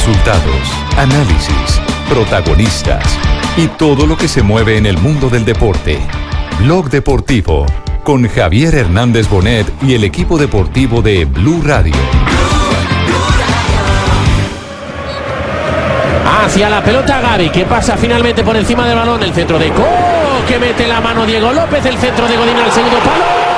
Resultados, análisis, protagonistas y todo lo que se mueve en el mundo del deporte. Blog Deportivo con Javier Hernández Bonet y el equipo deportivo de Blue Radio. Hacia la pelota Gaby, que pasa finalmente por encima del balón, el centro de Co, que mete la mano Diego López, el centro de Godín al segundo palo.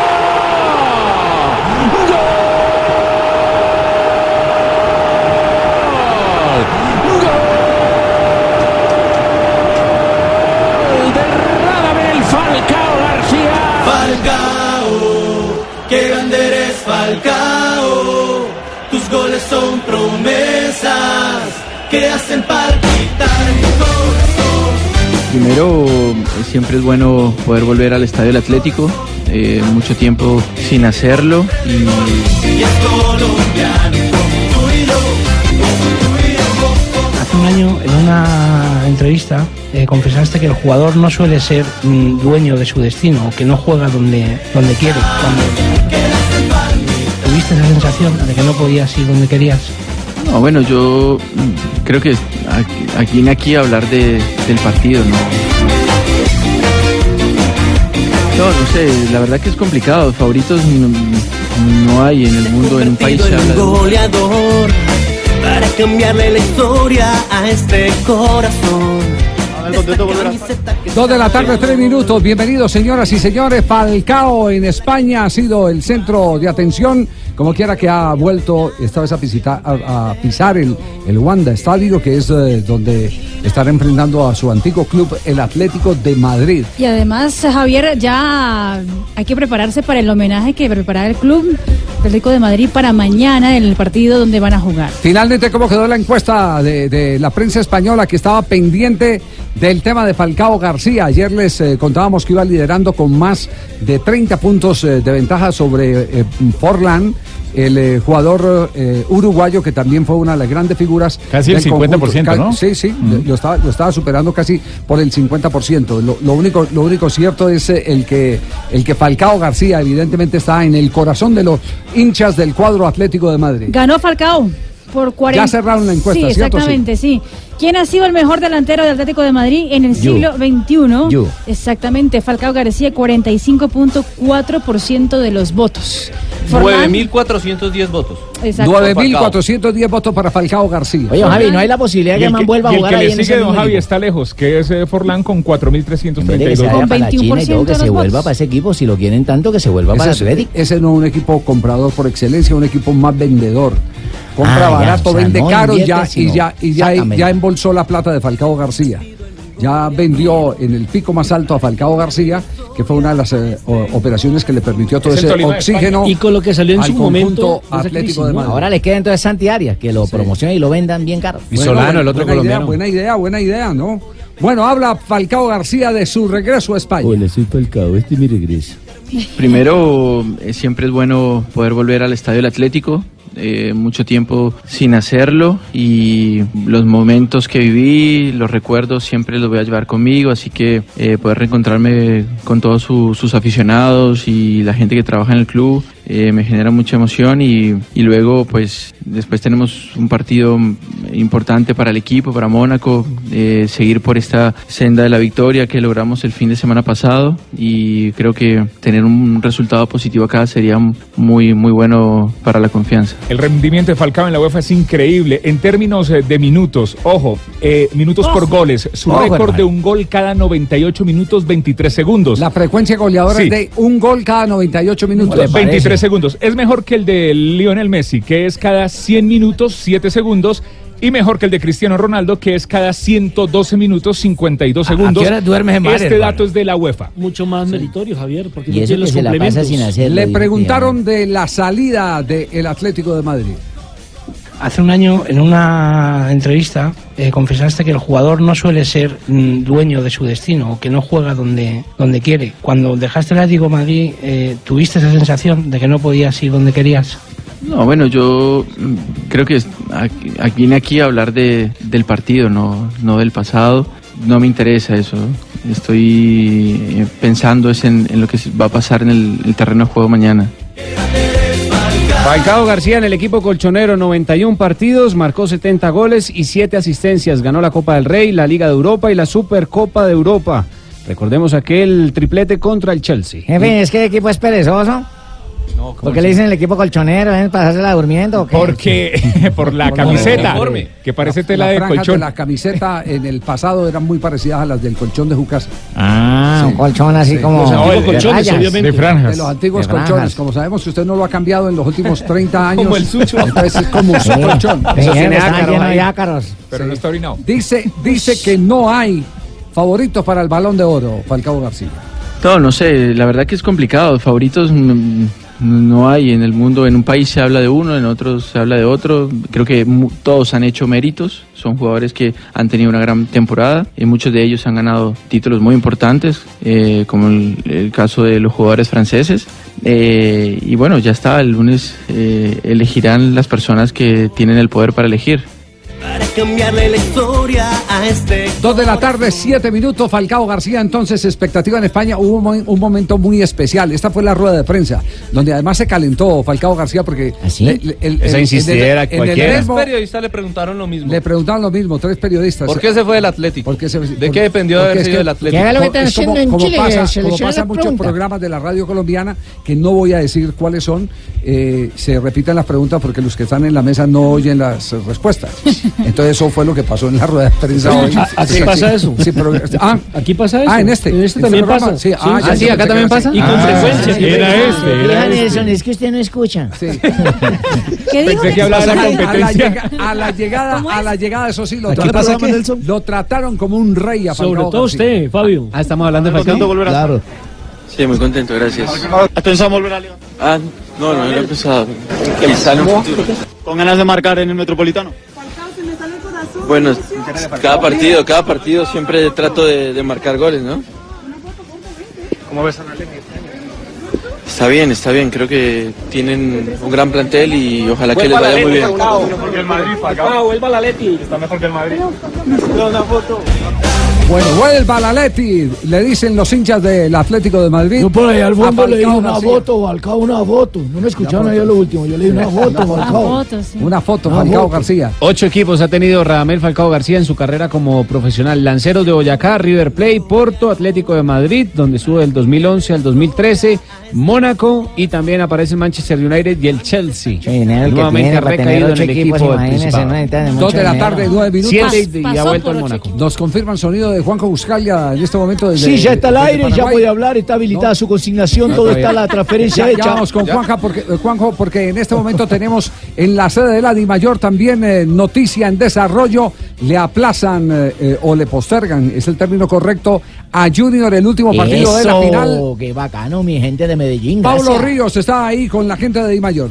Falcao. Tus goles son promesas que hacen palpitar mi corazón. Primero, siempre es bueno poder volver al Estadio del Atlético. eh, mucho tiempo sin hacerlo y Y es colombiano como tú y yo, como tú y yo. Hace un año, en una entrevista, eh, confesaste que el jugador no suele ser mm, dueño de su destino, o que no juega donde, donde quiere. Cuando esa sensación de que no podías ir donde querías. no, bueno, yo creo que aquí, vine aquí a hablar de, del partido, ¿no? No, no sé, la verdad que es complicado. Favoritos no, no hay en el mundo, en un país. en habla un goleador para cambiarle la historia a este corazón. Dos de la tarde, tres minutos. Bienvenidos, señoras y señores. Falcao en España ha sido el centro de atención. Como quiera que ha vuelto esta vez a, pisar el, el Wanda Estadio, que es eh, donde estará enfrentando a su antiguo club, el Atlético de Madrid. Y además, Javier, ya hay que prepararse para el homenaje que preparará el Club Atlético de Madrid para mañana en el partido donde van a jugar. Finalmente, ¿cómo quedó la encuesta de, la prensa española que estaba pendiente del tema de Falcao García? Ayer les eh, contábamos que iba liderando con más de 30 puntos eh, de ventaja sobre eh, Forlán. El eh, jugador eh, uruguayo que también fue una de las grandes figuras. Casi el del 50%, Ca- ¿no? Sí, sí, lo, estaba, lo estaba superando casi por el 50%. Lo, lo único, lo único cierto es eh, el que, el que Falcao García evidentemente está en el corazón de los hinchas del cuadro Atlético de Madrid. Ganó Falcao por 40. Ya cerraron la encuesta, Sí, ¿cierto? exactamente, sí. ¿Quién ha sido el mejor delantero del Atlético de Madrid en el siglo XXI? Yo. Exactamente, Falcao García, 45.4% de los votos. Forlán, 9.410 votos. exacto. 9.410 votos para Falcao García. Oye, Javi, ¿no hay la posibilidad Y que man vuelva a y el jugar que ahí le sigue Don Javi está lejos, que es eh, Forlán con En vez de que se 4.332. vaya Con para la China y 21% todo, que se vuelva para ese equipo. Si lo quieren tanto, que se vuelva para el Ese, Atlético. es, ese no es un equipo comprador por excelencia, un equipo más vendedor. Compra Ah, ya, barato, o sea, vende no caro y ya, y ya, y ya, sácamelo. ya embolsó la plata de Falcao García. Ya vendió en el pico más alto a Falcao García, que fue una de las eh, operaciones que le permitió todo Es ese oxígeno. Y con lo que salió en su conjunto momento, Atlético de. Madrid. Ahora les queda entonces Santi Arias, que lo promocionen y lo vendan bien caro. Y Solano, el otro buena idea, colombiano. buena idea, buena idea, ¿no? Bueno, habla Falcao García de su regreso a España. soy Falcao, este es mi regreso. Primero, eh, siempre es bueno poder volver al Estadio del Atlético. Eh, mucho tiempo sin hacerlo y los momentos que viví, los recuerdos siempre los voy a llevar conmigo, así que eh, poder reencontrarme con todos su- sus aficionados y la gente que trabaja en el club eh, me genera mucha emoción y, y, luego pues después tenemos un partido importante para el equipo, para Mónaco, eh, seguir por esta senda de la victoria que logramos el fin de semana pasado y creo que tener un resultado positivo acá sería muy, muy bueno para la confianza. El rendimiento de Falcao en la UEFA es increíble en términos eh, de minutos, ojo, eh, minutos por goles, su récord de un gol cada 98 minutos 23 segundos. La frecuencia goleadora es de un gol cada 98 minutos. 23 Tres segundos. Es mejor que el de Lionel Messi, que es cada 100 minutos 7 segundos. Y mejor que el de Cristiano Ronaldo, que es cada 112 minutos 52 segundos. ¿A qué hora duermes en este dato es de la UEFA. Mucho más meritorio, Javier, porque no eso que los se Le preguntaron de la salida del de Atlético de Madrid. Hace un año, en una entrevista, eh, confesaste que el jugador no suele ser mm, dueño de su destino, o que no juega donde, donde quiere. Cuando dejaste el Atlético Madrid, eh, ¿tuviste esa sensación de que no podías ir donde querías? No, bueno, yo mm, creo que aquí, aquí a hablar de, del partido, no, no del pasado. No me interesa eso. Estoy eh, pensando es en, lo que va a pasar en el terreno de juego mañana. Falcao. García en el equipo colchonero, 91 partidos, marcó 70 goles y 7 asistencias. Ganó la Copa del Rey, la Liga de Europa y la Supercopa de Europa. Recordemos aquel triplete contra el Chelsea. Jefe, ¿es que el equipo es perezoso? ¿Por qué le dicen el equipo colchonero? ¿Es pasársela durmiendo o qué? Porque por la camiseta, que parece tela Las de franjas colchón. de la camiseta en el pasado eran muy parecidas a las del colchón de Jucas. Ah, un colchón así como... de rayas. De los antiguos De colchones. franjas. Como sabemos que usted no lo ha cambiado en los últimos 30 años. Como el sucho. Entonces es como su Sí. colchón. Lleno de ácaros. Pero no está orinado. Dice, dice que no hay favoritos para el balón de oro, Falcao García. No, no sé, la verdad que es complicado. Favoritos mm, no hay en el mundo. En un país se habla de uno, en otros se habla de otro. Creo que todos han hecho méritos. Son jugadores que han tenido una gran temporada y muchos de ellos han ganado títulos muy importantes, eh, como el, el caso de los jugadores franceses. Eh, y bueno, ya está. El lunes eh, elegirán las personas que tienen el poder para elegir. Para cambiarle la historia a este. Dos de la tarde, siete minutos. Falcao García, entonces, expectativa en España. Hubo un, mo- un momento muy especial. Esta fue la rueda de prensa, donde además se calentó Falcao García porque. le- le- el- Esa el- insistiera en el- en Tres periodistas le preguntaron lo mismo. le preguntaron lo mismo, tres periodistas. ¿Por qué se fue del Atlético? ¿Por qué se- ¿De por- qué dependió de haber es sido que- del Atlético? ¿Qué es lo que están Es como- haciendo en como Chile? pasa, Se le como hicieron pasa la en muchos pregunta. programas de la radio colombiana, que no voy a decir cuáles son, eh, se repiten las preguntas porque los que están en la mesa no oyen las respuestas. Entonces eso fue lo que pasó en la rueda de prensa hoy. ¿A- aquí Sí, pasa eso? sí, pero- ah, ¿Aquí pasa eso? Ah, en este. En este ¿En también este pasa. Sí, ah, ya Ah, sí, acá también pasa. Y con Ah, frecuencia. sí, Era este, era Nelson, este. es que usted no escucha. sí. ¿Qué dijo? Pensé que hablaba de la A la, competencia. a la llegada, ¿Cómo a la llegada, eso sí, lo Aquí trataron, lo trataron como un rey a Sobre todo usted, Fabio. Ah, estamos hablando de Falcao. Claro. Sí, muy contento, gracias. ¿Has pensado en volver a León? Ah, no, no, no he pensado. Quizá en un futuro. ¿Con ganas de marcar en el Metropolitano? Bueno, cada partido, cada partido siempre trato de, de marcar goles, ¿no? ¿Cómo ves a? Está bien, está bien. Creo que tienen un gran plantel y ojalá que les vaya muy bien. mejor que el Madrid. Está mejor que el Madrid. Una. Bueno, vuelva la Leti, le dicen los hinchas del Atlético de Madrid. Yo por ahí al fondo le di una García. foto, Falcao, una foto. No me escucharon ahí a lo último. Yo le di una foto, Una Falcao. foto, sí. Una foto, Una Falcao foto. García. Ocho equipos ha tenido Radamel Falcao García en su carrera como profesional. Lanceros de Boyacá, River Plate, Porto, Atlético de Madrid, donde estuvo del 2011 al 2013, Mónaco y también aparece Manchester United y el Chelsea. Che, dinero el que Nuevamente tiene ha para tener recaído en ocho el equipos, equipo del imagínese, Principado. no necesitan de Dos mucho de la dinero. tarde, nueve minutos. Siete y- Pasó ha vuelto por al ocho Mónaco. Nos confirman sonido de Juanjo Buscalia en este momento desde Sí, ya está al aire, ya puede hablar, está habilitada No. su consignación, todo está la transferencia Ya, ya hecha. vamos con Juanja porque, eh, Juanjo, porque en este momento tenemos en la sede de la DIMAYOR también eh, noticia en desarrollo. Le aplazan eh, o le postergan, es el término correcto, a Junior el último partido de la final. qué bacano, mi gente de Medellín. Gracias. Ríos está ahí con la gente de DIMAYOR.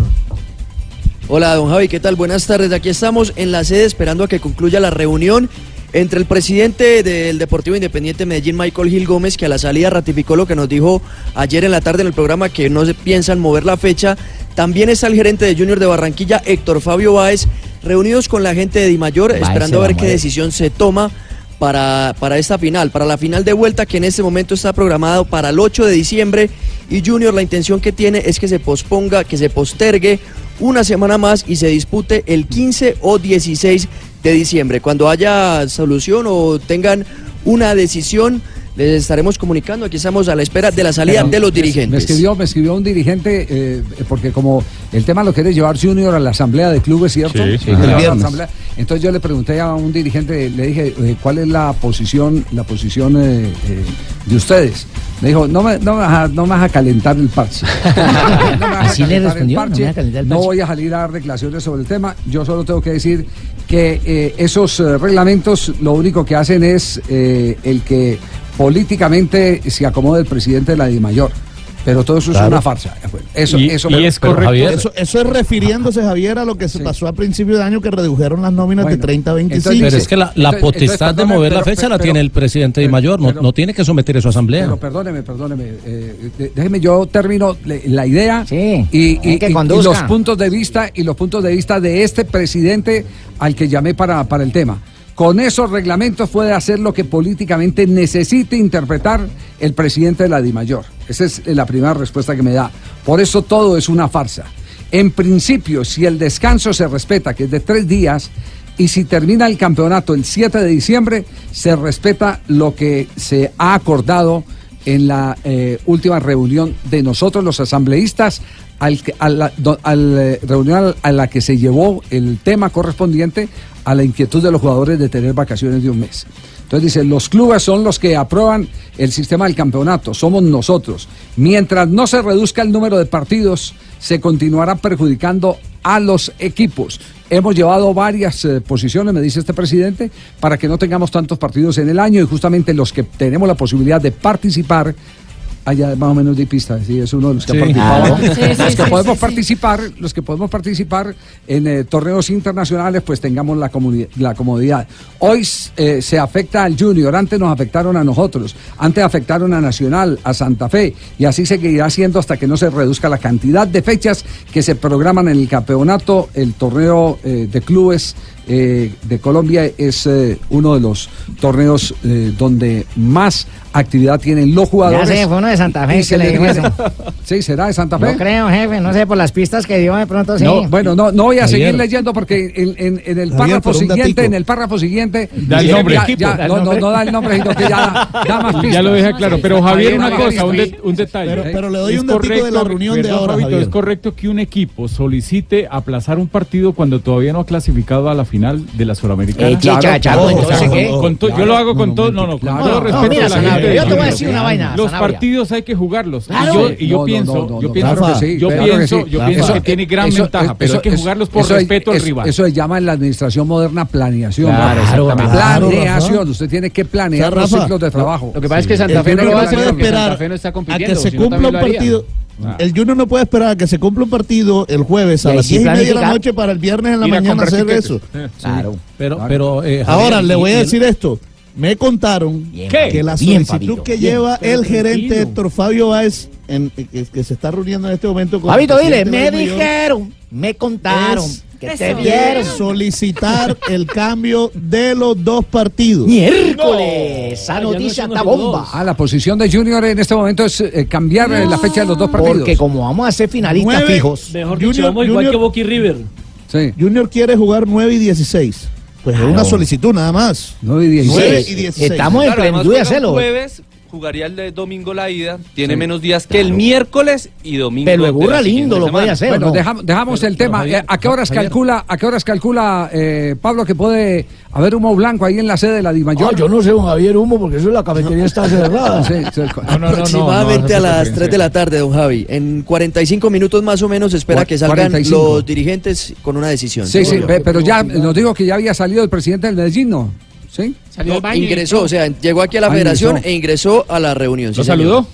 Hola, don Javi, ¿qué tal? Buenas tardes. Aquí estamos en la sede esperando a que concluya la reunión entre el presidente del Deportivo Independiente Medellín, Michael Gil Gómez, que a la salida ratificó lo que nos dijo ayer en la tarde en el programa, que no se piensan mover la fecha. También está el gerente de Junior de Barranquilla, Héctor Fabio Báez, reunidos con la gente de Dimayor, Báez esperando a ver qué mover. decisión se toma para, para esta final, para la final de vuelta que en este momento está programado para el 8 de diciembre y Junior la intención que tiene es que se posponga, que se postergue una semana más y se dispute el 15 o 16 de diciembre. Cuando haya solución o tengan una decisión, les estaremos comunicando. Aquí estamos a la espera de la salida de los Me dirigentes. escribió, me escribió un dirigente, eh, porque como el tema lo quiere llevar Junior a la asamblea de clubes, ¿cierto? Sí, sí. El viernes. asamblea. Entonces yo le pregunté a un dirigente, le dije, eh, ¿cuál es la posición, la posición eh, eh, de ustedes? Me dijo, no me, no me vas a, no me vas a calentar el parche. No me vas a Así le calentar el respondió, no me parche. vas a calentar el No parche. voy a salir a dar declaraciones sobre el tema. Yo solo tengo que decir que eh, esos eh, reglamentos lo único que hacen es eh, el que políticamente se acomode el presidente de la DIMAYOR. Pero todo eso es una farsa. Eso, Y- eso y es correcto. Javier, Eso, eso es refiriéndose, Javier, a lo que se pasó a principio de año que redujeron las nóminas de 30 a 25. Pero es que la, la potestad de mover la fecha la tiene el presidente de Mayor, no, no tiene que someter eso a asamblea. Pero perdóneme, perdóneme. eh, déjeme yo termino la idea y, que los puntos de vista y los puntos de vista de este presidente al que llamé para, para el tema. Con esos reglamentos puede hacer lo que políticamente necesite interpretar el presidente de la DIMAYOR. Esa es la primera respuesta que me da. Por eso todo es una farsa. En principio, si el descanso se respeta, que es de tres días, y si termina el campeonato el 7 de diciembre, se respeta lo que se ha acordado en la eh, última reunión de nosotros los asambleístas, al, a la eh, reunión a la que se llevó el tema correspondiente a la inquietud de los jugadores de tener vacaciones de un mes. Entonces dice, los clubes son los que aprueban el sistema del campeonato, somos nosotros. Mientras no se reduzca el número de partidos, se continuará perjudicando a los equipos. Hemos llevado varias eh, posiciones, me dice este presidente, para que no tengamos tantos partidos en el año y justamente los que tenemos la posibilidad de participar allá más o menos de pista, sí, es uno de los que Sí. ha participado. Claro. Sí, sí, los que sí, podemos sí, sí. participar, los que podemos participar en eh, torneos internacionales, pues tengamos la, la comodidad. Hoy eh, se afecta al Junior, antes nos afectaron a nosotros, antes afectaron a Nacional, a Santa Fe, y así seguirá siendo hasta que no se reduzca la cantidad de fechas que se programan en el campeonato, el torneo eh, de clubes eh, de Colombia es eh, uno de los torneos eh, donde más actividad tienen los jugadores. Ya sé, fue uno de Santa Fe que se le dijo eso. Sí, será de Santa Fe. No creo, jefe, no sé, por las pistas que dio de pronto sí. No, bueno, no, no voy a Javier. seguir leyendo porque en, en- en el párrafo siguiente, en el párrafo siguiente, Da el nombre. ya- Equipo, ya- da el no, no, da el nombre, sino que ya da más pistas. Ya lo deja claro, pero Javier, una cosa, un, pistas. de- un detalle. Pero- pero le doy Es un datico de la reunión de ahora, Fabito. Es correcto que un equipo solicite aplazar un partido cuando todavía no ha clasificado a la final de la Sudamericana. Eh, yo lo hago con todo, no, no, con Claro. todo No, respeto mira, a la Sanabria, gente. de yo te voy a decir una vaina, Los Sanabria. partidos hay que jugarlos. Claro. Y yo, y yo No, no, pienso, no, no, yo no, pienso, claro que sí, yo claro pienso, que sí. yo Claro. pienso que Eso- tiene gran eso- ventaja, pero hay que eso- jugarlos por eso- respeto al eso- rival. Eso se llama en la administración moderna planeación. Planeación. Usted tiene que planear los ciclos de trabajo. Lo que pasa es que Santa Fe no puede porque esperar Santa Fe no está a compitiendo. que se cumpla un también partido. El Junior no puede esperar a que se cumpla un partido el jueves a las sí 10 y media de la noche para el viernes en la mañana hacer tiquetes. eso. Eh. Claro. Pero, pero eh, Ahora Javier, le voy a el- decir esto. Me contaron Bien, que la solicitud que lleva el gerente. Héctor Fabio Báez, en- que, que se está reuniendo en este momento con el Fabito, dile, me dijeron, me contaron, es que te vieron. solicitar el cambio de los dos partidos. Miércoles, esa noticia está bomba. Ah, la posición de Junior en este momento es eh, cambiar eh, la fecha de los dos partidos. Porque como vamos a ser finalistas Nueve- fijos. Mejor Junior- dicho, vamos igual Junior- que y River. Sí. Junior quiere jugar 9 y 16. Pues es una solicitud nada más. 9 y 16. 9 Sí, y 16. estamos en Claro, además plenitud de hacerlo. jueves, jugaría el de domingo la ida, tiene Sí. menos días que el miércoles y domingo. Pero de burra lindo lo puede hacer. Bueno, ¿no? dejamos, dejamos el tema. Javier, Eh, ¿A qué horas Javier. calcula, a qué horas calcula eh, Pablo que puede haber humo blanco ahí en la sede de la Dimayor? Ah, yo no sé, don Javier Humo, porque eso la cafetería está cerrada. Sí, sí, No, no, no, no, Aproximadamente no, a las no, 3 de la tarde, don Javi. En 45 minutos más o menos espera que salgan 45. los dirigentes con una decisión. Sí, sí, pe- pero ya nos dijo que ya había salido el presidente del Medellín, ¿no? ¿Sí? Salió al baño ingresó, o sea, llegó aquí a la Ah, federación ingresó. e ingresó a la reunión. ¿Lo sí, saludó?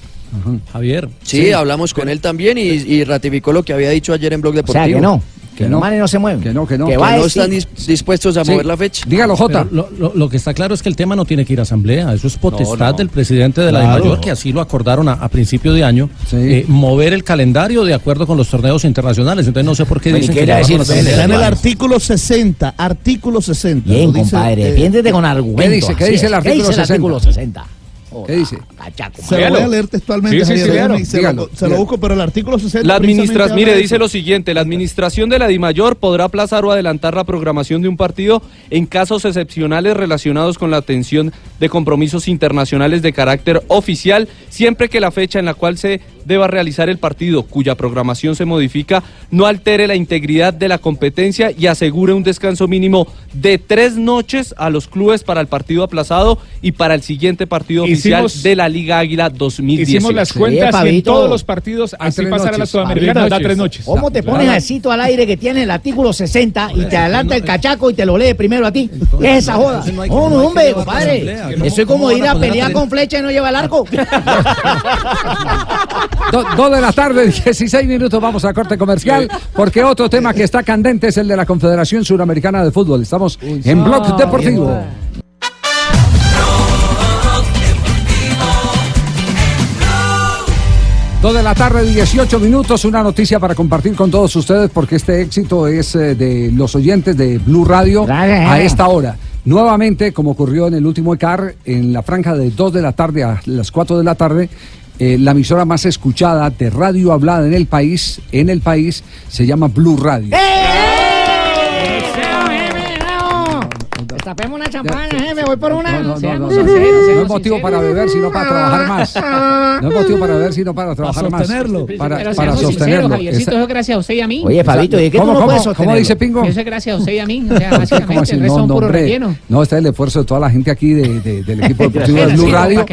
Javier, Sí, hablamos con él también y, y ratificó lo que había dicho ayer en Blog O sea, Deportivo. que no. Que, los no. manes no se mueven. Que no, que no. Que Que va no decir- están dis- dispuestos a Sí. mover la fecha. Dígalo, Jota. lo, lo- lo que está claro es que el tema no tiene que ir a asamblea, eso es potestad no. del presidente de la Claro. DIMAYOR, que así lo acordaron a, a principio de año, Sí. eh, mover el calendario de acuerdo con los torneos internacionales. Entonces no sé por qué Pero, ¿y dicen que decir? Está en el artículo 60. Artículo 60. Bien, dice, compadre, eh, defiéndete con argumentos. ¿Qué dice? ¿Qué dice el artículo ¿Qué dice el 60? artículo 60? ¿Qué dice? Cachaco. Se lo voy a leer textualmente, Sí, sí, Javier, sí, déjame, léalo. se, Dígalo, lo, se lo dígalo. busco, pero el artículo 60 La administración, precisamente mire, dice eso. lo siguiente, la administración de la DIMAYOR podrá aplazar o adelantar la programación de un partido en casos excepcionales relacionados con la atención de compromisos internacionales de carácter oficial, siempre que la fecha en la cual se deba realizar el partido, cuya programación se modifica, no altere la integridad de la competencia y asegure un descanso mínimo de tres noches a los clubes para el partido aplazado y para el siguiente partido oficial de la Liga Águila 2018. Hicimos las cuentas y en todos los partidos así pasará la. Sudamericana, Tres da tres noches. ¿Cómo te pones así tú al aire que tiene el artículo 60 y te adelanta el cachaco y te lo lee primero a ti? ¿Qué es esa joda? entonces no hay que- No, no no, hay que hombre, compadre. Eso es ¿Cómo- como ir a pelear con flecha y no lleva el arco. Do- Dos de la tarde, 16 minutos, vamos a corte comercial, porque otro tema que está candente es el de la Confederación Suramericana de Fútbol. Estamos en Blog Deportivo. Dos de la tarde, 18 minutos, una noticia para compartir con todos ustedes, porque este éxito es eh, de los oyentes de Blue Radio Gracias. a esta hora. Nuevamente, como ocurrió en el último ECAR, en la franja de 2 de la tarde a las 4 de la tarde, eh, la emisora más escuchada de radio hablada en el país, en el país, se llama Blue Radio. Tapemos una champaña, eh, me voy por una. No, no, Seamos no, no, sinceros, no seamos es motivo para beber, sino para trabajar más. No es motivo para beber, sino para trabajar más. sostenerlo. Para, Pero para sostenerlo. Javiercito, eso es gracias a usted y a mí. Oye, Fabito, ¿y qué ¿Cómo, cómo, cómo sostenerlo? dice Pingo? Eso es gracias a usted y a mí. O sea, ¿Cómo básicamente, el resto No, son no, puro relleno. No, este es el esfuerzo de toda la gente aquí de- de- del equipo deportivo de Blue Radio.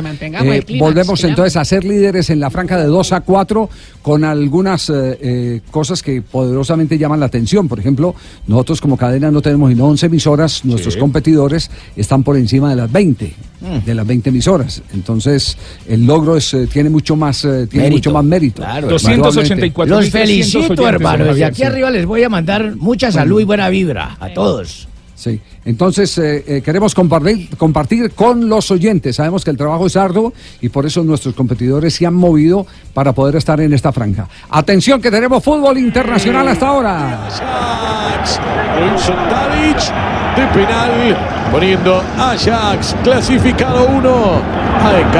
volvemos entonces a ser líderes en la franja de 2 a 4 con algunas eh, eh, cosas que poderosamente llaman la atención. Por ejemplo, nosotros como cadena no tenemos sino 11 emisoras, nuestros Sí. Competidores están por encima de las 20, Mm. de las 20 emisoras. Entonces, el logro es, eh, tiene mucho más eh, tiene Mérito. mucho más mérito. Claro, Indudablemente. Los felicito, hermano. Desde aquí Sí. arriba les voy a mandar mucha salud y buena vibra a todos. Sí, entonces eh, eh, queremos compartir, compartir con los oyentes. Sabemos que el trabajo es arduo y por eso nuestros competidores se han movido para poder estar en esta franja. Atención que tenemos fútbol internacional hasta ahora. De penal poniendo Ajax clasificado 1 AEK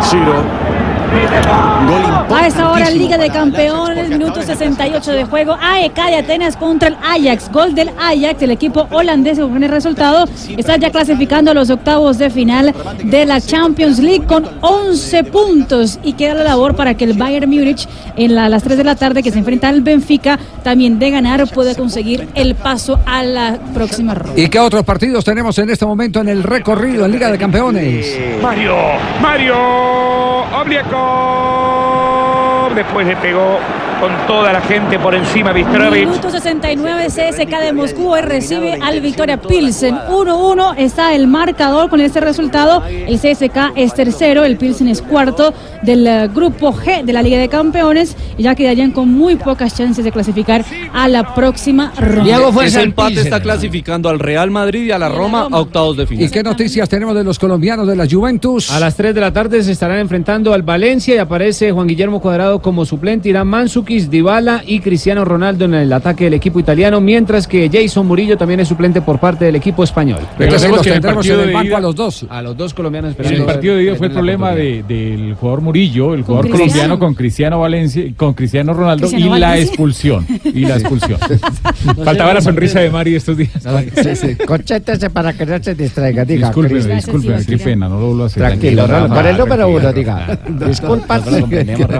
0 Gol A esta hora, Liga de Campeones, minuto 68 de juego. AEK de Atenas contra el Ajax. Gol del Ajax, el equipo holandés con el resultado. Está ya clasificando a los octavos de final de la Champions League con 11 puntos. Y queda la labor para que el Bayern Múnich, en la- a las 3 de la tarde, que se enfrenta al Benfica, también de ganar, pueda conseguir el paso a la próxima ronda. ¿Y qué otros partidos tenemos en este momento en el recorrido en Liga de Campeones? Mario, Mario Obliakov. Después le pegó con toda la gente por encima Vistrovic. Minuto 69, CSK de Moscú hoy recibe al Victoria Pilsen. 1-1 está el marcador con este resultado. El CSK es tercero, el Pilsen es cuarto del eh, grupo G de la Liga de Campeones y ya quedarían con muy pocas chances de clasificar a la próxima ronda. Ese empate está clasificando al Real Madrid y a la Roma a octavos de final. ¿Y qué noticias tenemos de los colombianos de la Juventus? A las 3 de la tarde se estarán enfrentando al Valencia y aparece Juan Guillermo Cuadrado como suplente, Irán Mansukis, Dybala y Cristiano Ronaldo en el ataque del equipo italiano, mientras que Jason Murillo también es suplente por parte del equipo español. Recordemos que en el partido de ida- dos. A los dos colombianos En el partido de ida fue el problema de- del jugador Murillo, el jugador Cristiano. colombiano con Cristiano Valencia, con Cristiano Ronaldo Cristiano y la expulsión. Y la expulsión. Faltaba la sonrisa de Mari estos días. Sí, sí. Concéntrese para que no se distraiga, diga. Discúlpeme, Cris. discúlpeme, qué pena, no lo vuelvo a hacer. Tranquilo, Rafa, no, para el número uno, diga. Disculpa.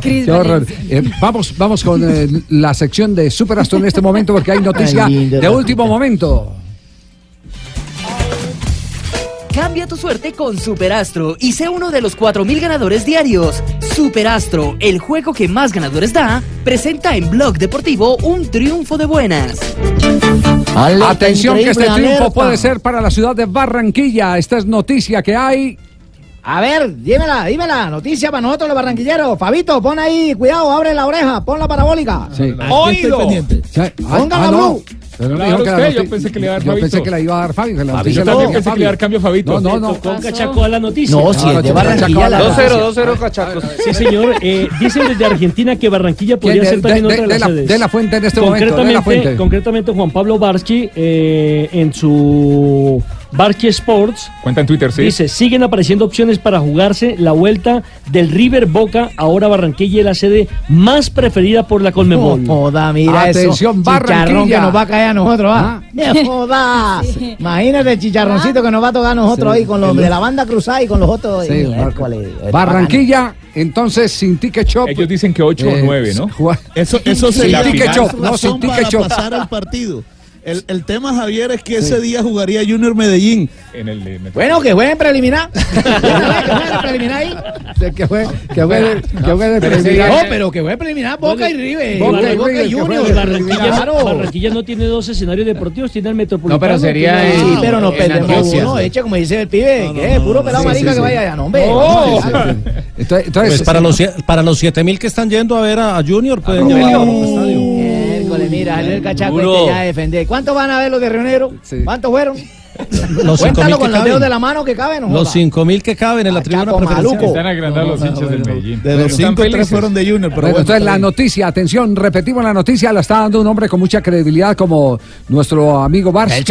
Qué horror. Eh, vamos, vamos con eh, la sección de Superastro en este momento porque hay noticia lindo, de último momento. Cambia tu suerte con Superastro y sé uno de los 4.000 ganadores diarios. Superastro, el juego que más ganadores da, presenta en Blog Deportivo un triunfo de buenas. Atención que este triunfo alerta. puede ser para la ciudad de Barranquilla. Esta es noticia que hay. A ver, dímela, dímela. Noticia para nosotros los barranquilleros. Fabito, pon ahí, cuidado, abre la oreja, pon la parabólica. Sí. Oído. Sí. Ah, Póngala, ah, no. Blue. Pero Claro, la usted, yo pensé que le iba a dar yo Fabito. pensé que la iba a dar Fabio. que la noticia yo la también pensé que le iba a dar cambio a Fabito. No, no, no. Tocó Cachaco a la noticia. No, si es de Barranquilla la 2-0, 2-0 cachacos. Sí, señor. Eh, dicen desde Argentina que Barranquilla podría ser también de- otra de, de las la- sedes. de la fuente en este momento, de la Concretamente- fuente. Concretamente, Juan Pablo Barschi, eh, en su Barschi Sports, Cuenta en Twitter, sí. dice, siguen apareciendo opciones para jugarse la vuelta del River Boca. Ahora Barranquilla es la sede más preferida por la Colmebol. No joda, mira Atención, eso. Chicharrón Barranquilla. que nos va a caer a nosotros, ¿ah? ¡No joda! Imagínate el chicharroncito que nos va a tocar a nosotros Sí. ahí con los de la banda cruzada y con los otros. Sí, Miércoles. Barranquilla, entonces sin ticket shop. Ellos dicen que 8 o 9, ¿no? Eso, eso Sin sería ticket shop, no, sin ticket para shop. pasar al partido. El, el tema, Javier, es que ese día jugaría Junior Medellín. En el de- Bueno, que jueguen preliminar. que jueguen preliminar ahí. Que fue, que fue, que preliminar. No, pero que jueguen preliminar Boca y River. Boca Boca, y Boca y Junior. jueguen Barranquilla, no tiene dos escenarios deportivos, tiene el Metropolitano. No, pero sería en- Sí, pero en perdemos uno, eche como dice el pibe, que puro pelado sí, marica sí, que sí. vaya allá, no hombre. No. Entonces, entonces, Pues para los, sie- para los 7000 que están yendo a ver a, a Junior, pueden llevarlo al estadio. Mira, salió el cachaco Seguro. este ya a defender. ¿Cuántos van a ver los de Río Negro? ¿Cuántos fueron? Los cinco mil con los dedos caben. de la mano que caben. no Los joda. cinco mil que caben en la tribuna preferencial. Están agrandando los hinchas del Medellín. De los cinco, tres fueron de Junior, pero entonces la noticia, atención, repetimos la noticia, la está dando un hombre con mucha credibilidad como nuestro amigo Barsky.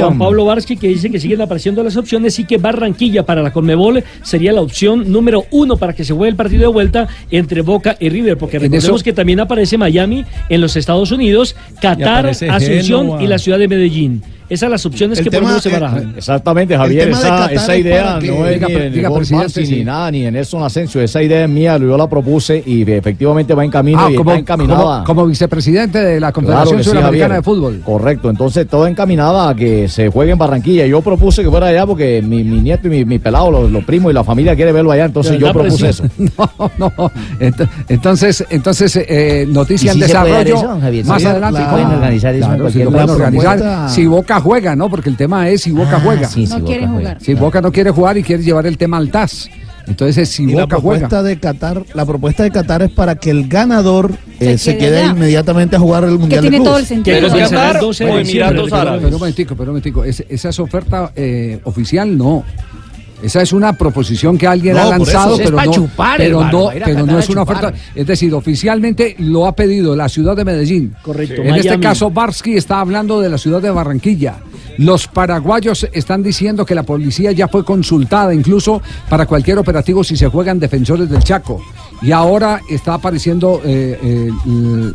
Juan Pablo Varsky que dice que siguen apareciendo las opciones y que Barranquilla para la Conmebol sería la opción número uno para que se juegue el partido de vuelta entre Boca y River, porque recordemos que también aparece Miami en los Estados Unidos, Qatar, Asunción y la ciudad de Medellín. Esas son las opciones El que tema, se eh, barajan. Exactamente, Javier, esa, esa es idea que- no es Diga, ni en diga, sí. ni nada, ni en Nelson Asensio, esa idea es mía, yo la propuse y efectivamente va en camino Ah, y como, está encaminada. como- como vicepresidente de la Claro Confederación sí, Suramericana Javier. de Fútbol. Correcto, entonces todo encaminada a que se juegue en Barranquilla. Yo propuse que fuera allá porque mi, mi nieto y mi, mi pelado, los, los primos y la familia quiere verlo allá, entonces yo propuse eso. No, no. Ent- Entonces, entonces eh, noticia ¿Y en desarrollo. eso, Javier? más adelante. la- pueden organizar eso Claro, organizar. Si Boca juega, ¿no? Porque el tema es si Boca Ah, juega. sí, No Boca quieren juega. jugar. Si Boca no quiere jugar y quiere llevar el tema al TAS. Entonces, es si Y la Boca juega. propuesta de Qatar, la propuesta de Qatar es para que el ganador eh, Se quede allá. inmediatamente a jugar el Que Mundial de tiene todo el sentido. Pero Qatar 12 de o Emiratos. Árabes. Pero un momentico, pero un momentico. Es- esa es oferta eh, oficial, no. Esa es una proposición que alguien No, ha lanzado, pero no, chupar, pero hermano, no, pero es una chupar. oferta. Es decir, oficialmente lo ha pedido la ciudad de Medellín. Correcto, En este caso, Barsky está hablando de la ciudad de Barranquilla. Los paraguayos están diciendo que la policía ya fue consultada incluso para cualquier operativo si se juegan defensores del Chaco. Y ahora está apareciendo eh, eh,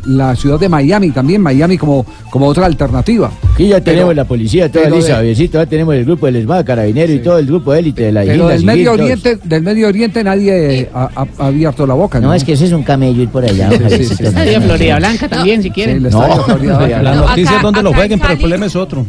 la ciudad de Miami también, Miami como, como otra alternativa. Aquí ya tenemos Pero- la policía toda lista, de- Javiercito, ya tenemos el grupo del ESMAD, Carabinero y todo el grupo élite de la Pero del Civil, Medio todos. Oriente, del Medio Oriente nadie eh, ha, abierto la boca. No, No, es que ese es un camello ir por allá. Sí, sí, sí. no, Estadio. Florida Blanca también, si Sí, quieren. el No, Florida Blanca. la No, noticia acá- es donde lo jueguen, pero el problema es otro.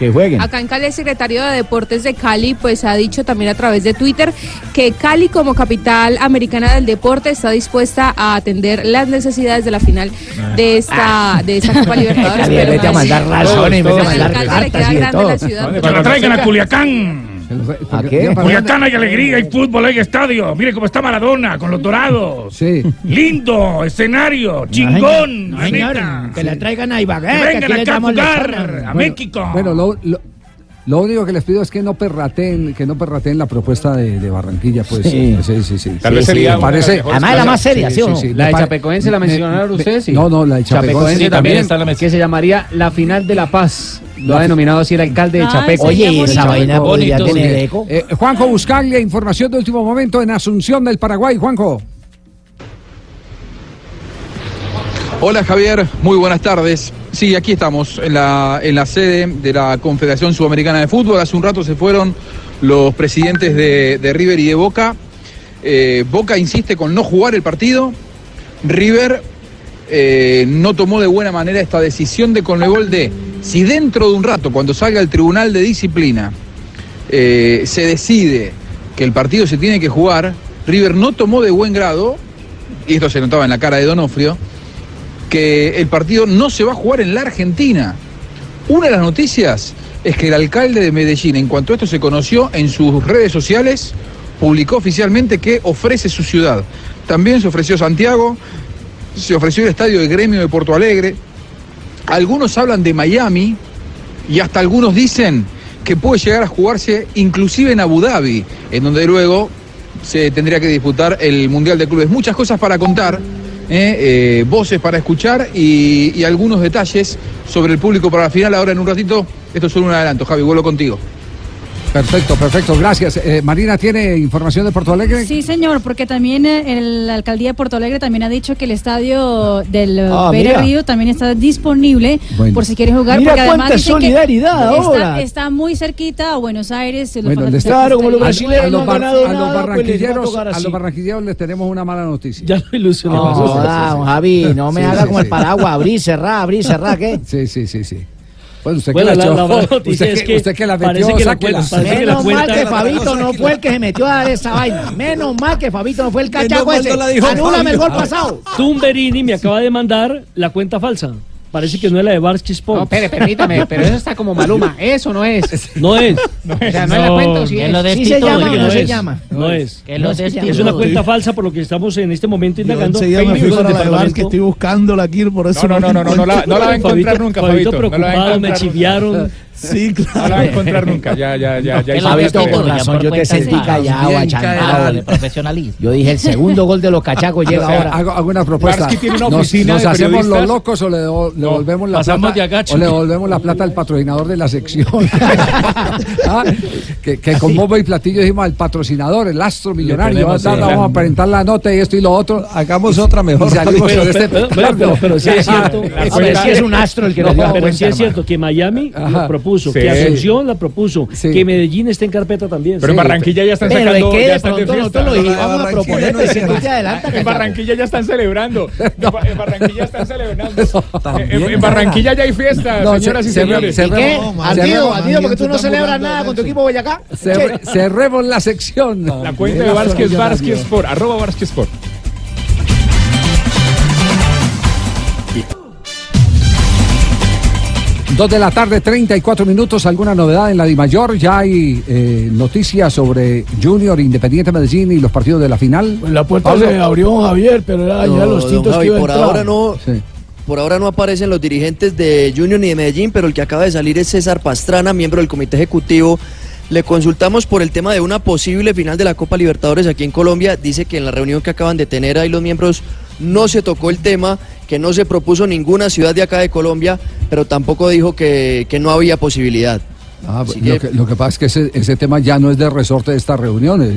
Que jueguen. Acá en Cali el secretario de Deportes de Cali pues ha dicho también a través de Twitter que Cali como capital americana del deporte está dispuesta a atender las necesidades de la final de esta de esta Copa Libertadores. Javier, pero vete a no mandar es- razones, vete a mandar cartas y de todo. la ciudad. Que la traigan a Culiacán. ¿A qué? Culiacán hay alegría, hay fútbol, hay estadio. Mire cómo está Maradona con los dorados. Sí. Lindo, escenario, chingón, Señor, que la traigan a Ibagué, que vengan acá a jugar a México. Bueno, lo, lo- único que les pido es que no perrateen, que no perrateen la propuesta de, de Barranquilla, pues. Sí. sí, sí, sí. Tal vez Sí, sería las parece. Además la más seria, ¿sí o no? La de Chapecoense la me- mencionaron me- ustedes, sí. No, no, la de Chapecoense Chapecoense Sí, también también, está en la mesa. que se llamaría la final de la paz. Lo ha denominado así el alcalde de Ah, Chapeco. Oye, y esa vaina Bonito, podría tener sí. eco. Eh, Juanjo Buscaglia, información de último momento en Asunción del Paraguay. Juanjo. Hola Javier, muy buenas tardes. Sí, aquí estamos en la, en la sede de la Confederación Sudamericana de Fútbol. Hace un rato se fueron los presidentes de, River y de Boca. Eh, Boca insiste con no jugar el partido. River eh, no tomó de buena manera esta decisión de Conmebol de si dentro de un rato, cuando salga el Tribunal de Disciplina, eh, se decide que el partido se tiene que jugar, River no tomó de buen grado, y esto se notaba en la cara de Donofrio, que el partido no se va a jugar en la Argentina. Una de las noticias es que el alcalde de Medellín, en cuanto esto se conoció en sus redes sociales, publicó oficialmente que ofrece su ciudad. También se ofreció Santiago, se ofreció el estadio de Gremio de Porto Alegre. Algunos hablan de Miami y hasta algunos dicen que puede llegar a jugarse inclusive en Abu Dhabi, en donde luego se tendría que disputar el Mundial de Clubes. Muchas cosas para contar, ¿eh? Eh, voces para escuchar y, y algunos detalles sobre el público para la final. Ahora en un ratito, esto es solo un adelanto. Javi, vuelvo contigo. Perfecto, perfecto, gracias. Eh, Marina, ¿tiene información de Porto Alegre? Sí, señor, porque también eh, el- la alcaldía de Porto Alegre también ha dicho que el estadio del Ah, Beira. Río también está disponible Bueno. por si quieres jugar. Mira porque además cuánta dicen que solidaridad está, ahora. está muy cerquita a Buenos Aires. los Bueno, les- Claro, como los a- brasileños a los no han bar- ganado a los pues les va a barranquilleros, tocar a los barranquilleros les tenemos una mala noticia. Ya lo ilusionamos. No, joda, don Javi, no me Sí, haga sí, como sí. el paraguas, abrir, cerrar, abrir, cerrar, ¿qué? Sí, sí, sí, sí. Pues usted Bueno, que la- la, la noticia usted, es que, que usted que la parece metió, que la cuenta- parece que la Menos mal que Fabito no fue el que se metió a dar esa vaina. Menos mal que Fabito no fue el cachaco ese. Anúlame el gol pasado. Tumberini me acaba de mandar la cuenta falsa. Parece que no es la de Barsky Sports. No, espere, permítame, pero eso está como Maluma. Eso no es. No es. O sea, no es la cuenta o que es. lo Sí se llama o no no se es. llama. No es. Que lo se llama. Es una cuenta falsa por lo que estamos en este momento Yo indagando. enseguida me fui para la de estoy buscándola aquí por eso. No, no, no, no, no, no la, no la va a encontrar Fabito- nunca, Fabito preocupado, me chiviaron. Sí, No la va a encontrar nunca. Ya, ya, ya, ya. Fabito, con razón yo te sentí callado, achantado. profesionalismo. Yo dije, el segundo gol de los cachacos llega O sea, ahora. Hago, hago una propuesta. Barsky tiene una ¿Nos, oficina nos de hacemos los locos o le, devo- le devolvemos la pasamos plata? de agacho. O le devolvemos la plata al patrocinador de la sección. Ah, que, que con bombo y platillo dijimos al patrocinador, el astro millonario. ah, vamos a presentar la nota y esto y lo otro. Hagamos otra mejor. Pero, este pero, pero, pero, pero sí es cierto. La cuenta- sí es un astro el que nos pero sí es cierto que Miami Ajá. Lo propuso, Sí. que Asunción la propuso, Sí. que Medellín está en carpeta también. Pero en Barranquilla ya están Pero sacando. ya están de fiesta. lo a proponer, no En. Barranquilla ya están celebrando. En Ba- En Barranquilla están celebrando. También, En en Barranquilla ya hay fiesta, No, señoras y se- se- señores. se- ¿Y qué? Cerremos- ardido, porque tú no celebras nada con tu equipo Boyacá. Cerre- cerremos la sección. La cuenta de Barsky es Barsky Sport, arroba Barsky Sport. Dos de la tarde, 34 minutos. ¿Alguna novedad en la Dimayor? ¿Ya hay eh, noticias sobre Junior, Independiente Medellín y los partidos de la final? Pues la puerta Pablo. se abrió Javier, pero era ya los tintos Javi, que iba a por entrar. ahora no, Sí. por ahora no aparecen los dirigentes de Junior ni de Medellín, pero el que acaba de salir es César Pastrana, miembro del comité ejecutivo. Le consultamos por el tema de una posible final de la Copa Libertadores aquí en Colombia. Dice que en la reunión que acaban de tener ahí los miembros no se tocó el tema, que no se propuso ninguna ciudad de acá de Colombia, pero tampoco dijo que, que no había posibilidad. Ah, lo, que- que, lo que pasa es que ese, ese tema ya no es de resorte de estas reuniones.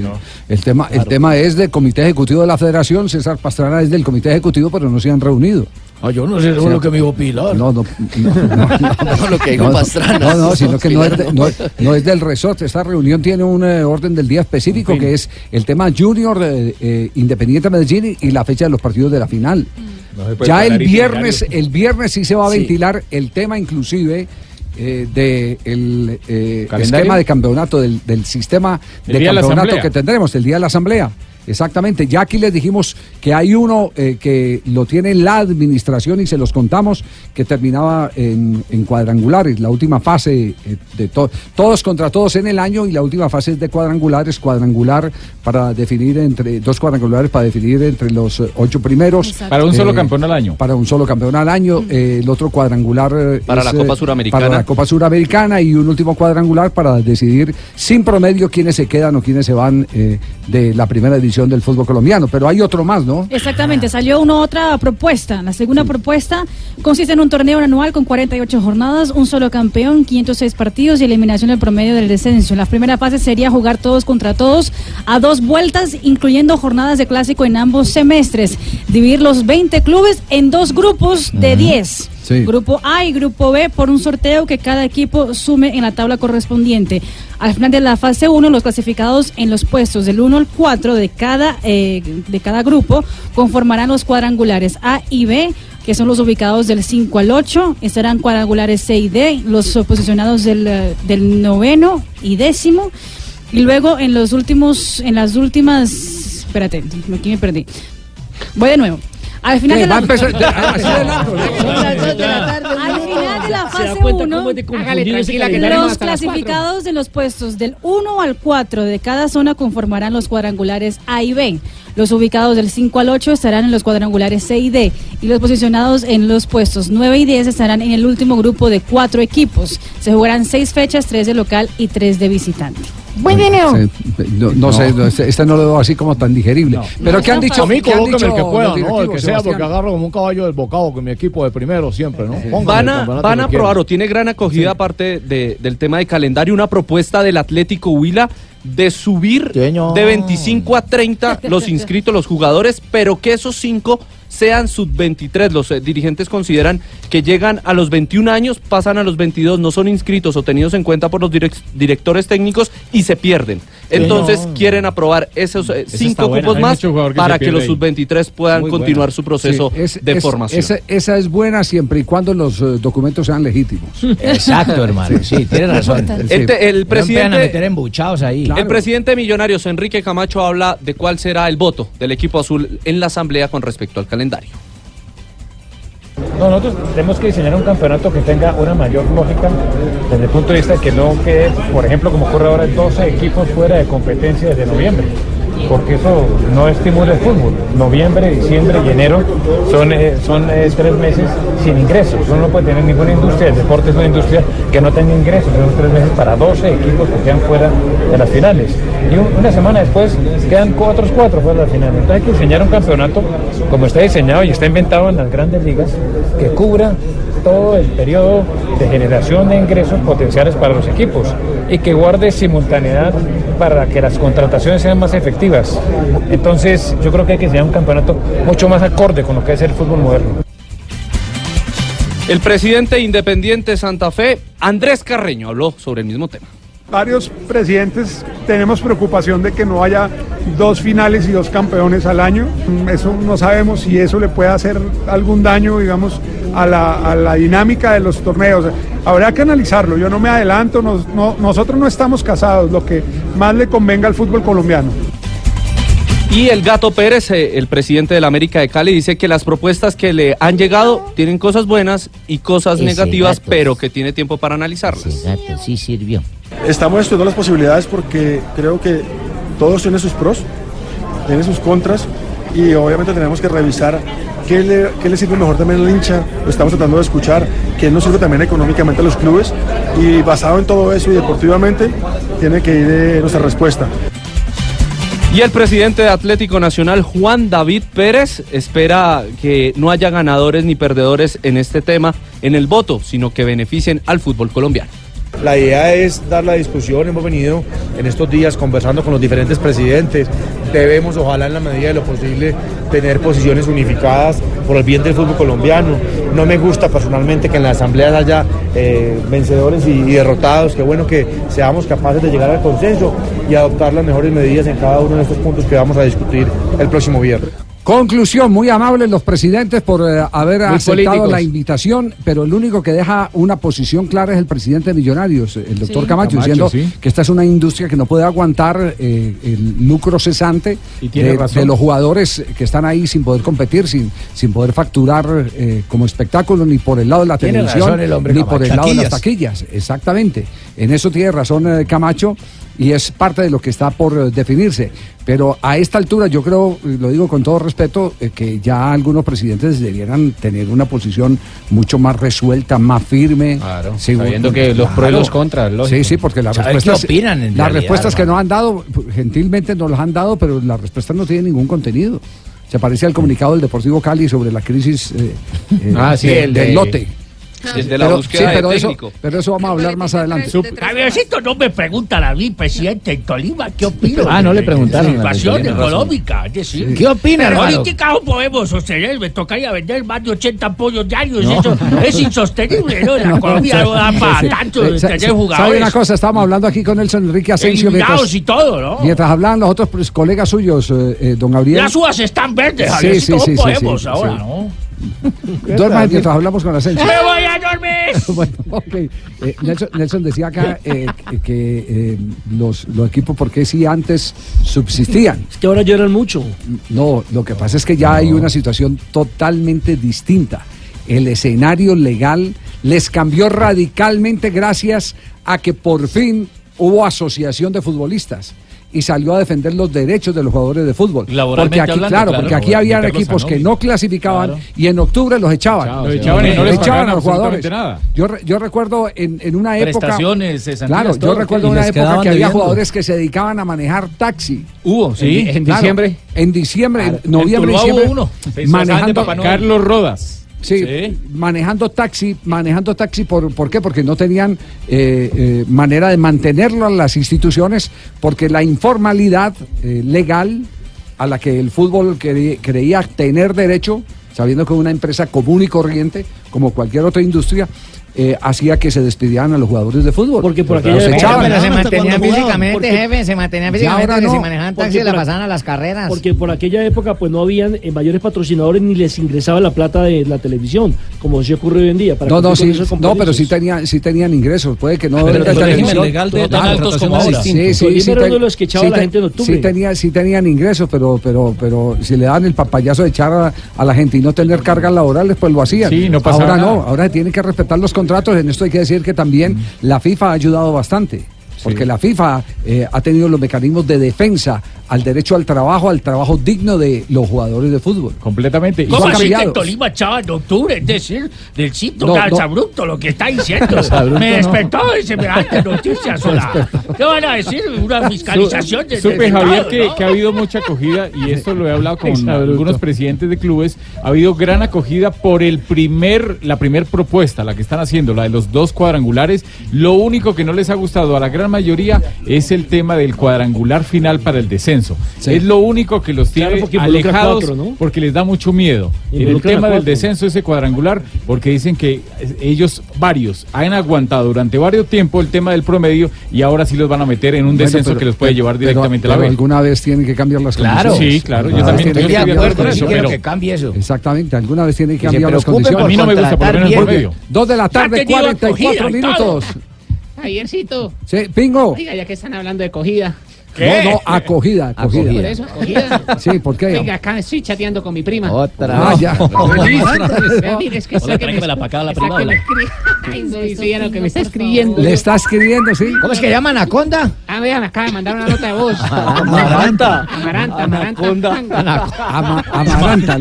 El, tema, el tema es del Comité Ejecutivo de la Federación. César Pastrana es del Comité Ejecutivo, pero no se han reunido. Ah, yo no sé, lo que me dijo Pilar. No, no, no, no, no, No, lo que dijo no, Pastrana. No, no, sino que no es, de- no, no es del resorte. Esta reunión tiene un eh, orden del día específico que es el tema Junior, eh, eh, Independiente Medellín y la fecha de los partidos de la final. Puede Ya el viernes, el viernes sí se va a Sí. ventilar el tema inclusive eh, de el eh, esquema de campeonato, del, del sistema de campeonato que tendremos, el día de la asamblea. Exactamente, ya aquí les dijimos que hay uno eh, que lo tiene la administración y se los contamos que terminaba en, en cuadrangulares, la última fase eh, de to- todos contra todos en el año y la última fase es de cuadrangulares, cuadrangular para definir entre dos cuadrangulares para definir entre los eh, ocho primeros. Exacto. Para un solo Eh, campeón al año. Para un solo campeón al año, eh, el otro cuadrangular Para es, la Copa Suramericana. Para la Copa Suramericana y un último cuadrangular para decidir sin promedio quiénes se quedan o quiénes se van eh, de la primera del fútbol colombiano. Pero hay otro más, ¿no? Exactamente, salió una otra propuesta. La segunda propuesta consiste en un torneo anual con 48 jornadas, un solo campeón, 506 partidos y eliminación del promedio del descenso. La primera fase sería jugar todos contra todos a dos vueltas, incluyendo jornadas de clásico en ambos semestres. Dividir los 20 clubes en dos grupos de 10. Grupo A y Grupo B por un sorteo que cada equipo sume en la tabla correspondiente. Al final de la fase 1, los clasificados en los puestos del 1 al 4 de cada, eh, de cada grupo conformarán los cuadrangulares A y B, que son los ubicados del 5 al 8. Estarán cuadrangulares C y D, los posicionados del, eh, del noveno y décimo. Y luego en los últimos, en las últimas, espérate, aquí me perdí. Voy de nuevo. Al final de la, a empezar- ya, así de largo, ¿no? Son las dos de la tarde. al final de la ¿Se da fase cuenta 1, cómo es de Hágale confundir ese tranquila que calendario? tenemos los clasificados de los puestos del 1 al 4 de cada zona conformarán los cuadrangulares A y B. Los ubicados del 5 al 8 estarán en los cuadrangulares C y D. Y los posicionados en los puestos 9 y 10 estarán en el último grupo de cuatro equipos. Se jugarán seis fechas, tres de local y tres de visitante. Buen dinero. Sí, no, no sé, no, este, este no lo veo así como tan digerible. Pero ¿qué han dicho? A mí ¿qué han colóqueme el dicho que pueda, ¿no? El que sea, porque agarro como un caballo del bocado con mi equipo de primero siempre, ¿no? Van a, van a aprobar o tiene gran acogida aparte de- del tema de calendario una propuesta del Atlético Huila de subir Señor. de 25 a 30 los inscritos, los jugadores, pero que esos cinco sean sub-23. Los eh, dirigentes consideran que llegan a los 21 años, pasan a los 22, no son inscritos o tenidos en cuenta por los direc- directores técnicos y se pierden. Entonces quieren aprobar esos eh, cinco cupos más que para que los ahí. sub-23 puedan Muy continuar buena. su proceso Sí, es- de es- formación. Esa, esa es buena siempre y cuando los eh, documentos sean legítimos. Exacto, hermano. Sí, tienes razón. El, te- el No empiezan a meter presidente, embuchados ahí. el presidente de Millonarios, Enrique Camacho, habla de cuál será el voto del equipo azul en la asamblea con respecto al calendario. No, nosotros tenemos que diseñar un campeonato que tenga una mayor lógica desde el punto de vista de que no quede, por ejemplo, como ocurre ahora, 12 equipos fuera de competencia desde noviembre. Porque eso no estimula el fútbol. Noviembre, diciembre y enero son, eh, son eh, tres meses sin ingresos. Uno no puede tener ninguna industria, el deporte es una industria que no tenga ingresos, son tres meses para 12 equipos que quedan fuera de las finales. Y un- una semana después quedan otros cuatro fuera de la final. Entonces hay que diseñar un campeonato como está diseñado y está inventado en las grandes ligas que cubra todo el periodo de generación de ingresos potenciales para los equipos y que guarde simultaneidad para que las contrataciones sean más efectivas. Entonces yo creo que hay que diseñar un campeonato mucho más acorde con lo que es el fútbol moderno. El presidente independiente Santa Fe, Andrés Carreño, habló sobre el mismo tema. Varios presidentes tenemos preocupación de que no haya dos finales y dos campeones al año. Mm, Eso no sabemos si eso le puede hacer algún daño, digamos, a la, a la dinámica de los torneos. Habrá que analizarlo. Yo no me adelanto. no- nosotros no estamos casados. Lo que más le convenga al fútbol colombiano. Y el Gato Pérez, eh, el presidente de la América de Cali, dice que las propuestas que le han llegado tienen cosas buenas y cosas Ese negativas, gato. pero que tiene tiempo para analizarlas. Exacto, sí sirvió. Estamos estudiando las posibilidades porque creo que todos tienen sus pros, tienen sus contras y obviamente tenemos que revisar qué le, qué le sirve mejor también al hincha, lo estamos tratando de escuchar, qué nos sirve también económicamente a los clubes y basado en todo eso y deportivamente tiene que ir eh, nuestra respuesta. Y el presidente de Atlético Nacional, Juan David Pérez, espera que no haya ganadores ni perdedores en este tema en el voto, sino que beneficien al fútbol colombiano. La idea es dar la discusión, hemos venido en estos días conversando con los diferentes presidentes, debemos ojalá en la medida de lo posible tener posiciones unificadas por el bien del fútbol colombiano. No me gusta personalmente que en la asamblea haya eh, vencedores y, y derrotados, qué bueno que seamos capaces de llegar al consenso y adoptar las mejores medidas en cada uno de estos puntos que vamos a discutir el próximo viernes. Conclusión, muy amables los presidentes por eh, haber Muy aceptado políticos. la invitación, pero el único que deja una posición clara es el presidente de Millonarios, el doctor Sí. Camacho, Camacho, diciendo sí. que esta es una industria que no puede aguantar eh, el lucro cesante tiene de, razón. de los jugadores que están ahí sin poder competir, sin, sin poder facturar eh, como espectáculo ni por el lado de la Tiene televisión razón ni por el lado de las Taquillas. taquillas. Exactamente. En eso tiene razón eh, Camacho y es parte de lo que está por eh, definirse. Pero a esta altura yo creo, eh, lo digo con todo respeto, eh, que ya algunos presidentes debieran tener una posición mucho más resuelta, más firme. Claro, Sí, sabiendo que los pros y los contras, lógico. Sí, sí, porque las respuestas, opinan, en las realidad, respuestas que nos han dado, gentilmente nos las han dado, pero las respuestas no tienen ningún contenido. Se parece al comunicado del Deportivo Cali sobre la crisis eh, eh, Ah, sí, de- el del de- lote. El de la Pero- búsqueda sí, pero de eso, técnico. pero eso vamos a hablar más adelante. Javiercito no me preguntan a mí, presidente en Tolima, ¿qué opino? Ah, no le preguntaron La situación económica, es decir. Sí. ¿Qué opina, Pero hermano? política no podemos sostener, me tocaría vender más de 80 pollos diarios, No. eso es insostenible, ¿no? La Colombia no da para Sí, tanto sí, de tener sí. ¿Sabe jugadores. una cosa? Estábamos hablando aquí con Nelson Enrique Asensio mientras, y todo, ¿no? mientras hablaban los otros pues, colegas suyos, eh, eh, don Gabriel. Las uvas están verdes, Sí, Javiercito, sí, no sí, sí, podemos sí, ahora, sí. ¿no? Duerma mientras hablamos con Asensio. ¡Me voy a dormir! bueno, ok. Eh, Nelson, Nelson decía acá eh, que, que, eh, los, los equipos, porque si antes subsistían? Es que ahora lloran mucho. No, lo que pasa es que ya hay una situación totalmente distinta. El escenario legal les cambió radicalmente gracias a que por fin hubo asociación de futbolistas y salió a defender los derechos de los jugadores de fútbol. Porque aquí, hablando, claro, claro, porque aquí había meterlos a equipos que no clasificaban Claro. y en octubre los echaban. Chao, Los echaban y no les echaban a los jugadores. nada. Yo, yo recuerdo en, en una época. Claro, yo recuerdo una época que había jugadores que se dedicaban a manejar taxi. Hubo, sí. En, En claro, diciembre. En diciembre, Claro. en noviembre, En diciembre. hubo uno. Manejando. Carlos Rodas. Sí, manejando taxi, manejando taxi, ¿por, ¿por qué? Porque no tenían eh, eh, manera de mantenerlo en las instituciones, porque la informalidad eh, legal a la que el fútbol cre- creía tener derecho, sabiendo que una empresa común y corriente, como cualquier otra industria, eh, hacía que se despidieran a los jugadores de fútbol. Porque por los aquella echaban. Pero se mantenían físicamente, Porque- jefe, se mantenían físicamente, no. si manejaban Porque taxi se la pasaban a las carreras. Porque por aquella época pues no habían eh, mayores patrocinadores ni les ingresaba la plata de la televisión, como se ocurre hoy en día. para No, no, sí, no, pero sí, tenían, sí tenían ingresos. Puede que no. Pero el Claro, régimen legal de- tan altos como ahora. Sí, sí, sí, era uno de los que echaba la te- gente en octubre. Sí, tenía, sí tenían ingresos, pero, pero, pero si le dan el papayazo de echar a, la gente y no tener cargas laborales, pues lo hacían. Sí, no pasaba ahora no, ahora tienen que respetar los contratos. En esto hay que decir que también la FIFA ha ayudado bastante. porque la FIFA eh, ha tenido los mecanismos de defensa al derecho al trabajo, al trabajo digno de los jugadores de fútbol. Completamente. ¿Cómo así que Tolima echaba en octubre? Es decir, del sitio No, no. calzabrupto, lo que está diciendo. Me no. despertó y semejante noticias. hola. ¿Qué van a decir? Una fiscalización de Supe, Javier, que, ¿no? que ha habido mucha acogida, y esto lo he hablado con algunos presidentes de clubes, ha habido gran acogida por el primer, la primer propuesta, la que están haciendo, la de los dos cuadrangulares. Lo único que no les ha gustado a la gran mayoría es el tema del cuadrangular final para el descenso. Es lo único que los tiene Claro, porque involucra alejados cuatro, ¿no? porque les da mucho miedo. En el tema del descenso, ese cuadrangular, porque dicen que ellos, varios, han aguantado durante varios tiempo el tema del promedio y ahora sí los van a meter en un Bueno, descenso pero- que los puede pero- llevar pero- directamente a la pero B. alguna vez tienen que cambiar las Claro. condiciones. Sí, claro, yo también estoy que de cambiar acuerdo eso, cambie eso. Exactamente, alguna vez tienen que cambiar las condiciones. por A mí no me gusta, por lo menos el bien. promedio. Dos de la tarde, te digo 44 acogida y todo. minutos. Javiercito. Sí, Pingo. Oiga, ya que están hablando de cogida. No, no, acogida, acogida. Por eso, acogida. Sí, ¿por qué? Oiga, acá estoy chateando con mi prima. Otra. Ah, ya. Es que Hola, tráigame la acá, la prima, me. Ay, lo que me está escribiendo. Le está escribiendo, sí. ¿Cómo es que llama Anaconda? Ah, vea, me acaba de mandar una nota de voz. Amaranta. Amaranta, Amaranta. Ama- Amaranta.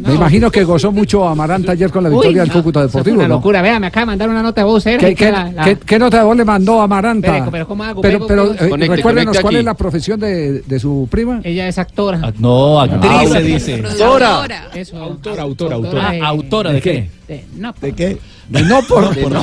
Me imagino que gozó mucho Amaranta ayer con la victoria del Cúcuta Deportivo. Una locura, vea, me acaba de mandar una nota de voz. ¿eh? ¿Qué, nota de voz le mandó Amaranta? Pero, pero, ¿cómo hago? Pero, eh, recuérdenos cuál es la profesión de, de su prima. Ella es actora. No, actriz Ah, se dice. Autora. Eso, autora, autora, autora. Ah, autora, ¿de qué? De, no, ¿De qué? De no por. De no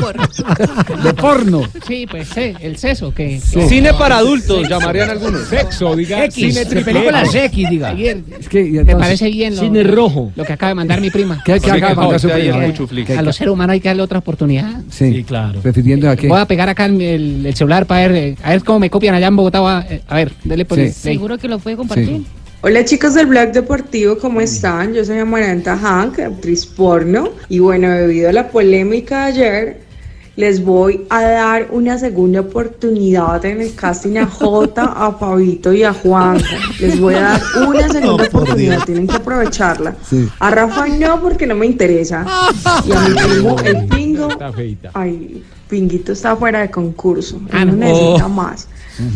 por. De porno. Sí, pues eh, el seso que... Cine para adultos, llamarían algunos. Sexo, diga. X, cine triple películas X. Diga. Ayer, Es que, entonces- parece bien lo, Cine rojo. lo que acaba de mandar mi prima. ¿Qué, qué acaba de mandar su prima? ¿Qué- A los seres humanos hay que darle otra oportunidad. Sí, claro. Refiriendo a qué. Voy a pegar acá el, el- el celular para ver, eh, a ver cómo me copian allá en Bogotá. A, eh, a ver, dele por Sí. el. Seguro que lo puede compartir. Hola chicos del blog deportivo, ¿cómo están? Yo soy Amaranta Hank, actriz porno, y bueno, debido a la polémica de ayer, les voy a dar una segunda oportunidad en el casting a Jota, a Pavito y a Juan. Les voy a dar una segunda oportunidad, tienen que aprovecharla. Sí. A Rafa no, porque no me interesa. Y a mi primo, el Pingo, Está feita. ay, Pinguito está fuera de concurso, él Ah, no no. necesita más.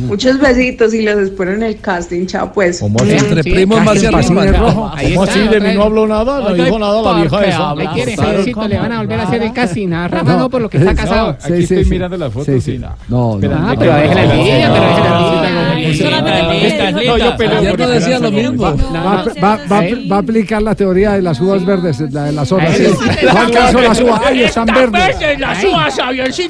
Muchos besitos y los espero en el casting, chao pues. Como así, entre Sí, primos más cine rojo. Ahí ¿Cómo está, así? De mí no habló nada, no dijo nada la vieja esa. ¿Le quiere Javiercito? Le van a volver a hacer el casting. A Rafa no, por lo que está Sí, casado. Aquí Sí, sí, estoy sí. mirando. Sí, sí. y no. No, no. Ah, no, pero no, déjela no, envidia, no, pero no, déjela no, le- No, yo peleo no decía lo mismo. Va, va- va- va- va a aplicar la teoría de las uvas verdes, la de las horas. Sí. sí. ¿Cuál caso las uvas? Ay, están verdes, las uvas,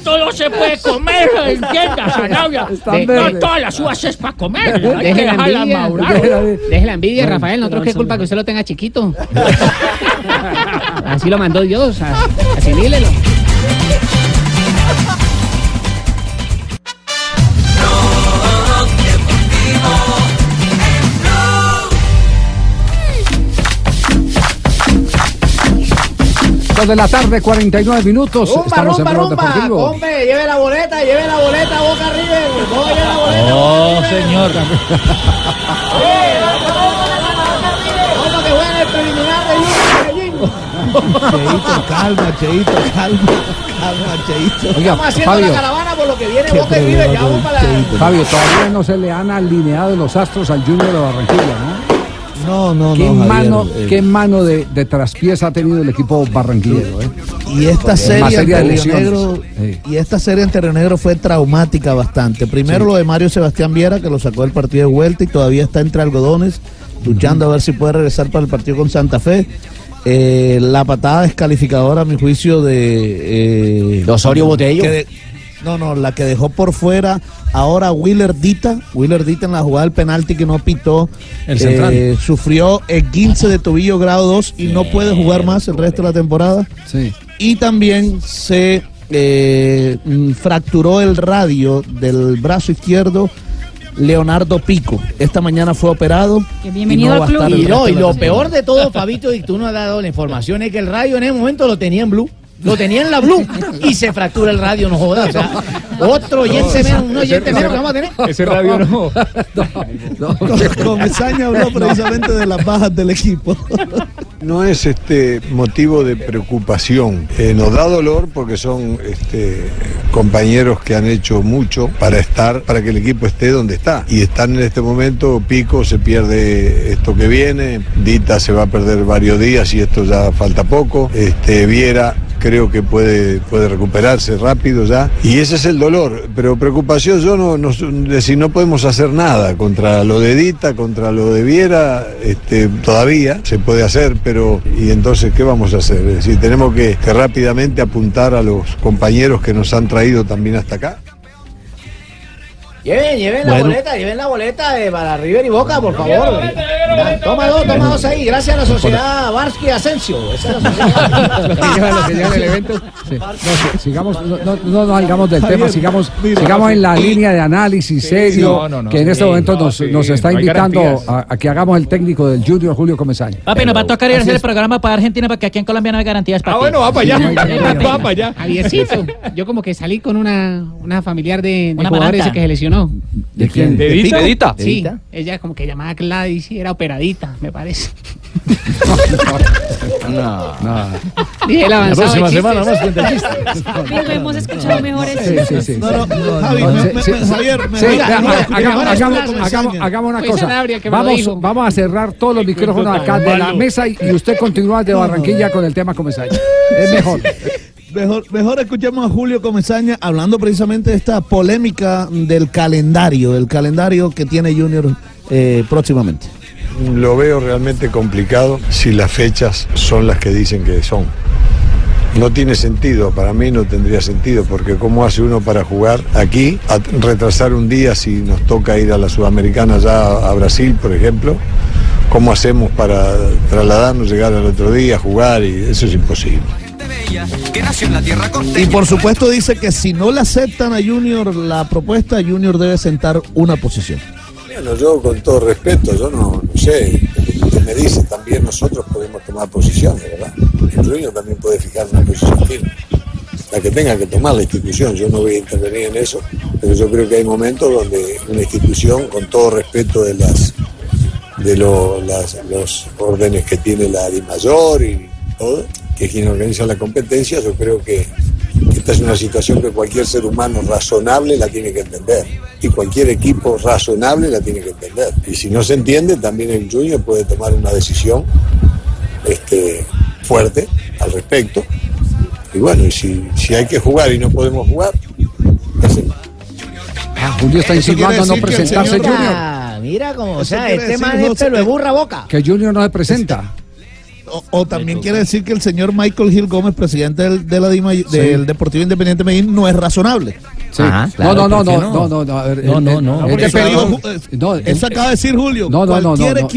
No se puede comer, entiendas, Zanabria. Están No todas las uvas es para comer, hay que Deje la envidia. madurar. Deje la envidia, Rafael. Nosotros qué culpa que usted lo tenga chiquito. Así lo mandó Dios. a- Asimílelo. Dos de la tarde, 49 minutos. Rumba, Estamos rumba, en Blog rumba. Deportivo. Hombre, lleve la boleta, lleve la boleta, Boca River. No, lleve la boleta. Oh, señor. Vamos que juegue el preliminar de Medellín. Cheito, calma, Cheito, calma, calma, Cheito. Oiga, Estamos haciendo Fabio, la caravana por lo que viene Boca y River. Ya vamos para la... Fabio, todavía no se le han alineado los astros al Junior de Barranquilla, ¿no? No, no, ¿Qué no. Javier, mano, eh, qué mano de, de traspiés ha tenido el equipo barranquillero? ¿eh? Y esta serie ante. Negro, Sí. y esta serie ante Río Negro fue traumática bastante. Primero lo de Mario Sebastián Viera, que lo sacó del partido de vuelta y todavía está entre algodones, luchando a ver si puede regresar para el partido con Santa Fe. Eh, la patada descalificadora, a mi juicio, de... eh, ¿De Osorio Botello? que de- no, no, la que dejó por fuera ahora Willer Dita, Willer Dita en la jugada del penalti que no pitó, El central. eh, sufrió el 15 de tobillo grado 2 y no puede jugar más el resto de la temporada Sí. y también se eh, mm, fracturó el radio del brazo izquierdo Leonardo Pico. Esta mañana fue operado. Que bienvenido y al va a club. Y no, y lo peor de todo, Fabito, y tú no has dado la información, es que el radio en ese momento lo tenía en blue. Lo tenía en la blue y se fractura el radio, no jodas. O sea, otro oyente menos, un oyente menos que vamos a tener. Ese radio no. Comesaña habló precisamente de las bajas del equipo. No es este motivo de preocupación. Eh, nos da dolor porque son este, compañeros que han hecho mucho para estar, para que el equipo esté donde está. Y están en este momento, Pico se pierde esto que viene, Dita se va a perder varios días y esto ya falta poco. Este, Viera creo que puede, puede recuperarse rápido ya. Y ese es el dolor. Pero preocupación, yo no, no, si no podemos hacer nada contra lo de Dita, contra lo de Viera, este, todavía se puede hacer, pero ¿y entonces qué vamos a hacer? Es decir, tenemos que, que rápidamente apuntar a los compañeros que nos han traído también hasta acá. Lleven, lleven la boleta, lleven la boleta eh, para River y Boca, por favor. Ya, Toma dos, toma dos ahí. Gracias a la sociedad Varsky Asensio. Esa es la sociedad. El evento. Sí. No, sigamos, no, no, no nos salgamos del tema, sigamos, sigamos en la línea de análisis serio que en este momento no, nos, está invitando a, a que hagamos el técnico del Junior Julio Comesaña. Papi, nos va a tocar ir a hacer el programa para Argentina porque aquí en Colombia no hay garantías para Ah, ti. bueno, va para allá, Sí, no hay va para allá. Javiercito, yo como que salí con una, una familiar de, de Una jugador barata. ese que se lesionó. ¿De quién? ¿De ¿De Pico? Edita? ¿Edita? Sí, ¿Edita? ella como que llamaba Gladys y era operadita, me parece. No, no. Dije, La próxima de semana más cuenta chistes. Hemos escuchado mejores. Sí, sí, sí. No, no, no, Javi, no, sí, sí, sí. Javier, me- Sí, hagamos- una Fue cosa. Vamos, vamos a cerrar todos los micrófonos acá de la mesa y, usted continúa de Barranquilla con el tema Comesaña. Es mejor. Mejor, mejor escuchemos a Julio Comesaña hablando precisamente de esta polémica del calendario, el calendario que tiene Junior eh, próximamente. Lo veo realmente complicado si las fechas son las que dicen que son. No tiene sentido, para mí no tendría sentido, porque ¿cómo hace uno para jugar aquí, retrasar un día si nos toca ir a la Sudamericana ya a Brasil, por ejemplo? ¿Cómo hacemos para trasladarnos, llegar al otro día, jugar? Y eso es imposible. Y por supuesto dice que si no le aceptan a Junior la propuesta, Junior debe sentar una posición. Bueno, yo con todo respeto, yo no, no sé, usted me dice, también nosotros podemos tomar posiciones, ¿verdad? El dueño también puede fijar una posición firme, la que tenga que tomar la institución, yo no voy a intervenir en eso, pero yo creo que hay momentos donde una institución, con todo respeto de las de lo- las- los órdenes que tiene la DIMAYOR y todo, que es quien organiza la competencia, yo creo que esta es una situación que cualquier ser humano razonable la tiene que entender. Y cualquier equipo razonable la tiene que entender. Y si no se entiende, también el Junior puede tomar una decisión este, fuerte al respecto. Y bueno, y si, si hay que jugar y no podemos jugar, Ah, Julio está insinuando no presentarse señor- Junior. Ah, mira como, o sea, este man es José, pelo de que- burra boca. Que Junior no se presenta. O, o también quiere decir que el señor Michael Gil Gómez, presidente del, de la Dima- del Deportivo Independiente Medellín, no es razonable. Sí. no, no, no, no, no, no, no, No, no, no.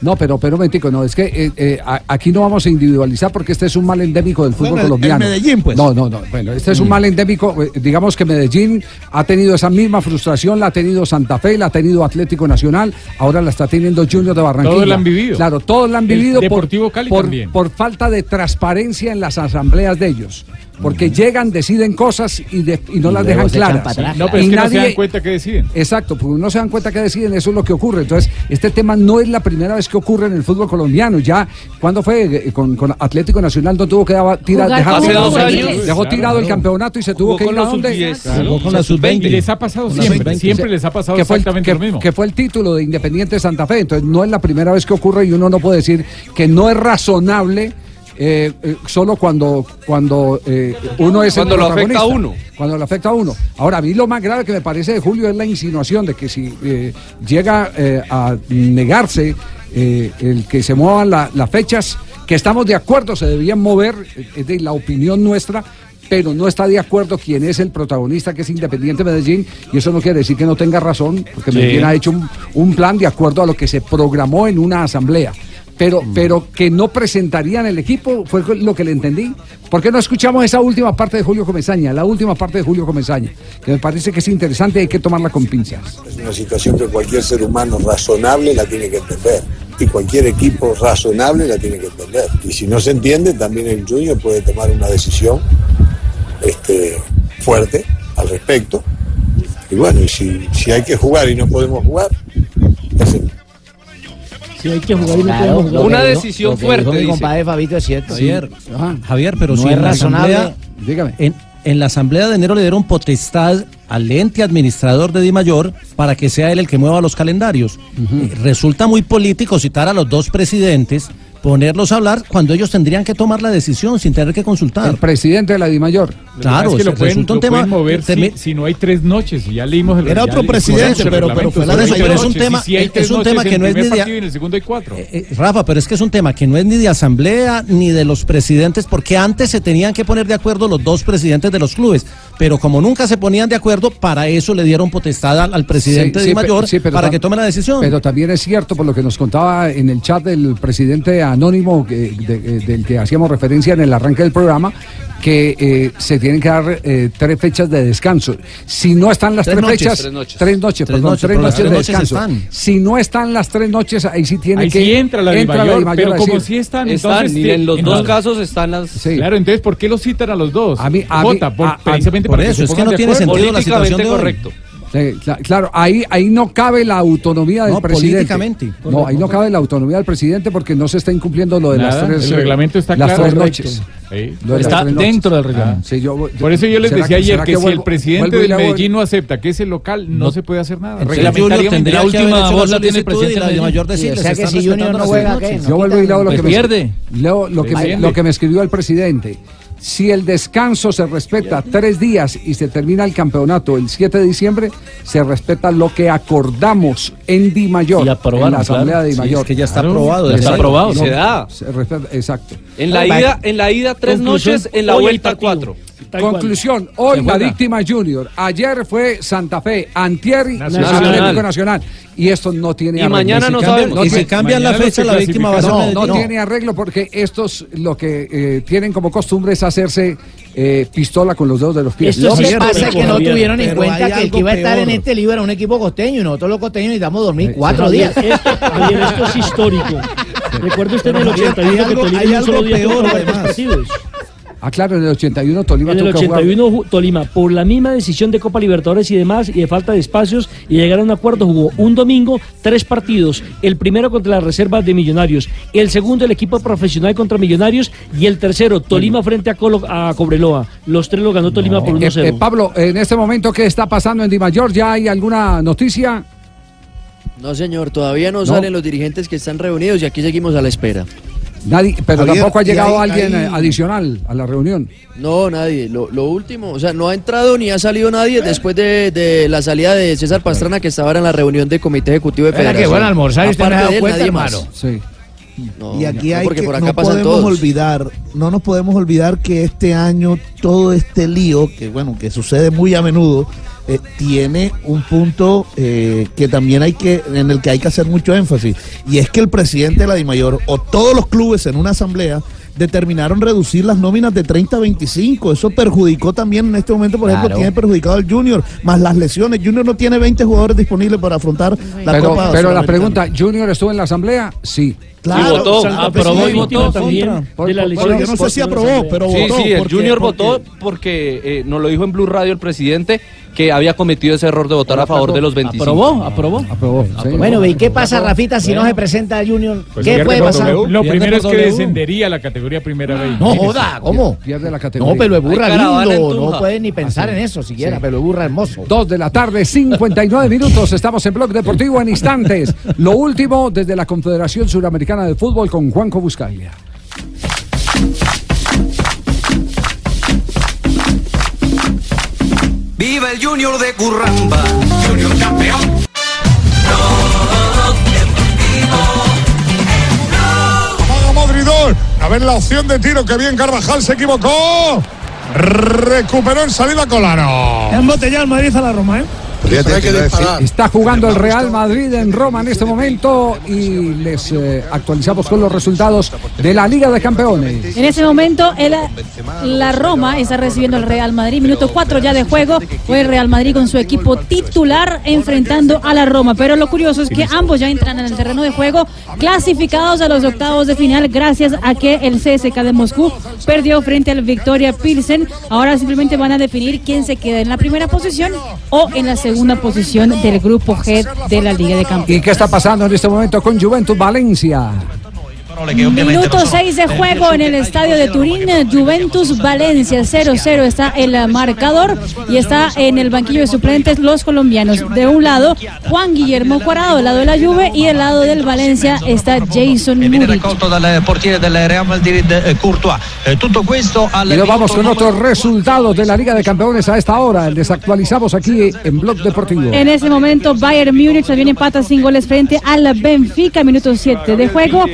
No, pero, pero un momentico, no, es que eh, eh, aquí no vamos a individualizar porque este es un mal endémico del fútbol Bueno, colombiano. Medellín, pues. No, no, no, bueno, este es un Mm. mal endémico, eh, digamos que Medellín ha tenido esa misma frustración, la ha tenido Santa Fe, la ha tenido Atlético Nacional, ahora la está teniendo Junior de Barranquilla. Todos la han vivido. Claro, todos la han El vivido por, Cali por, también. por falta de transparencia en las asambleas de ellos. Porque llegan, deciden cosas y, de- y no Y las dejan claras. No, pero es que no se dan cuenta que deciden. Exacto, porque no se dan cuenta que deciden, eso es lo que ocurre. Entonces, este tema no es la primera vez que ocurre en el fútbol colombiano. Ya, ¿cuándo fue? Eh, Con, con Atlético Nacional no tuvo que daba- tira- Jugar dejar dejó Claro, tirado el campeonato y se tuvo Jugó que ir a los dónde? sub-10. Claro, Jugó con la sub-20. Y les ha pasado siempre, siempre les ha pasado que fue, el- exactamente que- lo mismo. Que fue el título de Independiente Santa Fe. Entonces, no es la primera vez que ocurre y uno no puede decir que no es razonable. Eh, eh, solo cuando cuando eh, uno es el Cuando lo afecta a uno. Cuando le afecta a uno. Ahora, a mí lo más grave que me parece de Julio es la insinuación de que si eh, llega eh, a negarse el que se muevan la- las fechas, que estamos de acuerdo, se debían mover, es de la opinión nuestra, pero no está de acuerdo quién es el protagonista, que es Independiente Medellín, y eso no quiere decir que no tenga razón, porque Sí. Medellín ha hecho un, un plan de acuerdo a lo que se programó en una asamblea. Pero, pero que no presentarían el equipo, fue lo que le entendí. ¿Por qué no escuchamos esa última parte de Julio Comesaña? La última parte de Julio Comesaña, que me parece que es interesante y hay que tomarla con pinzas. Es una situación que cualquier ser humano razonable la tiene que entender. Y cualquier equipo razonable la tiene que entender. Y si no se entiende, también el Junior puede tomar una decisión este, fuerte al respecto. Y bueno, y si, si hay que jugar y no podemos jugar, Si hay que jugar y no Claro, podemos jugar. lo Una decisión lo que fuerte, dijo Mi dice. compadre Fabito es cierto. Javier, Ajá. Javier, pero No si es en la asamblea, Dígame. en, en la asamblea de enero le dieron potestad al ente administrador de Di Mayor para que sea él el que mueva los calendarios. Eh, resulta muy político citar a los dos presidentes, ponerlos a hablar cuando ellos tendrían que tomar la decisión sin tener que consultar. El presidente de la DIMAYOR. Claro, es que lo pueden, resulta un lo tema- pueden mover si, si no hay tres noches. y Ya leímos el Era otro presidente, pero- pero fue la de Mayor. Pero es un noches, tema- y si hay es un tema que no es ni de- partido y en el segundo hay cuatro. Eh, Rafa, pero es que es un tema que no es ni de asamblea ni de los presidentes, porque antes se tenían que poner de acuerdo los dos presidentes de los clubes, pero como nunca se ponían de acuerdo, para eso le dieron potestad al, al presidente Sí, de sí, mayor pe- sí, para que tome la decisión. Pero también es cierto, por lo que nos contaba en el chat del presidente anónimo que- de- de- del que hacíamos referencia en el arranque del programa, que eh, se tienen que dar eh, tres fechas de descanso. Si no están las Tres tres, noches. fechas, Tres noches. tres noches, Tres perdón, noches, tres noches de descanso. están. Si no están las tres noches, ahí sí tiene Ahí que sí entra la entra mayor, Dimayor pero como si están, Están, entonces... y en los te- dos casos están las... Sí. Claro, entonces, ¿por qué los citan a los dos? A mí- a mí- Vota, por- a- precisamente por para que eso, es que no tiene sentido la situación de hoy. correcto. Claro, ahí, ahí no cabe la autonomía del No, presidente. políticamente. No, ahí no cabe la autonomía del presidente porque no se está incumpliendo lo de Nada, las tres, el eh, reglamento está las claro. tres noches. Sí. Lo de las Está tres noches. dentro del reglamento. Sí, yo- Por eso yo les ¿será decía ayer será que, si vuelvo- el presidente del Medellín no acepta que es el local, no, se puede hacer nada. Reglamentariamente. tendría La que última voz la tiene el presidente de mayor decirles, O sea que si Junior no las juega. Yo vuelvo y leo que, que lo que me escribió el presidente. Si el descanso se respeta tres días y se termina el campeonato el 7 de diciembre, se respeta lo que acordamos en Di Mayor, Y aprobaron, en la asamblea claro. de Di Sí, Mayor. es que ya está Claro, aprobado. ya está aprobado. Se da. Se respeta- exacto. En la ida, en la ida tres noches, en la vuelta cuatro. Tal cual. Conclusión, hoy Se la víctima Junior, ayer fue Santa Fe, Antier Nacional. Atlético Nacional. Y esto no tiene Y arreglo. mañana Si no cambia- sabemos. no y si cambian la fecha, la víctima va a ser No, Medellín. no tiene arreglo porque estos lo que eh, tienen como costumbre es hacerse eh, pistola con los dedos de los pies. Esto Lo sí que es pasa es que no tuvieron en cuenta que el que iba a estar en este libro era un equipo costeño y nosotros los costeños necesitamos dormir cuatro días. Esto, es histórico. Recuerda usted en el Javier, 81 que hay algo- Tolima un solo día peor, partidos. Ah, claro, en el 81 Tolima En el tuvo que jugar. 81 ju- Tolima, por la misma decisión de Copa Libertadores y demás, y de falta de espacios, y llegar a un acuerdo, jugó un domingo, tres partidos. El primero contra las reservas de Millonarios, el segundo el equipo profesional contra Millonarios, y el tercero Tolima frente a, Colo- a Cobreloa. Los tres lo ganó Tolima por Eh, 1-0. eh, Pablo, en este momento, ¿qué está pasando en Di Mayor? ¿Ya hay alguna noticia? No, señor, todavía no, No. salen los dirigentes que están reunidos y aquí seguimos a la espera. Nadie, pero Javier, tampoco ha llegado alguien eh, adicional a la reunión. No, nadie. Lo, lo último, o sea, no ha entrado ni ha salido nadie después de, de la salida de César Pastrana, que estaba ahora en la reunión del Comité Ejecutivo de Era que Federación. bueno almorzar y usted no se cuenta, nadie hermano. más. Sí. No, Y aquí no, hay porque que, por acá no pasan podemos todos. olvidar, no nos podemos olvidar que este año todo este lío, que bueno, que sucede muy a menudo, eh, tiene un punto eh, que también hay que, en el que hay que hacer mucho énfasis, y es que el presidente de la DIMAYOR o todos los clubes en una asamblea determinaron reducir las nóminas de 30 a 25. Eso perjudicó también en este momento, por ejemplo, Claro. tiene perjudicado al Junior, más las lesiones. Junior no tiene 20 jugadores disponibles para afrontar la Pero, Copa pero la pregunta, ¿Junior estuvo en la asamblea? Sí. Claro, votó. Santa Fe Aprobó fue y votó. también Por- de la Bueno, yo no sé si aprobó, pero Sí, votó. sí, el porque- Junior votó porque eh, nos lo dijo en Blue Radio el presidente que había cometido ese error de votar a favor de los 25. ¿Aprobó? ¿Aprobó? Aprobó. sí. Bueno, ¿y qué pasa, Rafita, si no se presenta Junior? Pues ¿Qué puede pasar? W. Lo primero es que W. descendería la categoría primera vez. No joda, ¿cómo? Pierde la categoría. No, pero es burra lindo, no pueden ni pensar en eso siquiera, Sí. pero es burra hermoso. Dos de la tarde, 59 minutos. Estamos en Blog Deportivo en instantes. Lo último desde la Confederación Suramericana de Fútbol con Juanco Buscaglia. Viva el Junior de Curramba, Junior campeón. 2. A ver la opción de tiro que bien Carvajal se equivocó. Recuperó en salida Colano. Han botellado el Madrid a la Roma, ¿eh? Está jugando el Real Madrid en Roma en este momento y les eh, actualizamos con los resultados de la Liga de Campeones. En ese momento, el- la Roma está recibiendo al Real Madrid. Minuto 4 ya de juego. Fue el Real Madrid con su equipo titular enfrentando a la Roma. Pero lo curioso es que ambos ya entran en el terreno de juego clasificados a los octavos de final gracias a que el CSK de Moscú perdió frente al Victoria Pilsen. Ahora simplemente van a definir quién se queda en la primera posición o en la segunda segunda posición del grupo G de la Liga de Campeones. ¿Y qué está pasando en este momento con Juventus Valencia? Minuto 6 de juego en el estadio de Turín, Juventus Valencia 0-0 está el marcador y está en el banquillo de suplentes los colombianos. De un lado, Juan Guillermo Cuadrado, del lado de la Juve y del lado del Valencia está Jason Muric. eh, Courtois. Eh, al Y nos vamos con otros resultados de la Liga de Campeones a esta hora. Les actualizamos aquí en Blog Deportivo. En ese momento, Bayern Múnich también empata sin goles frente al Benfica, minuto 7 de juego.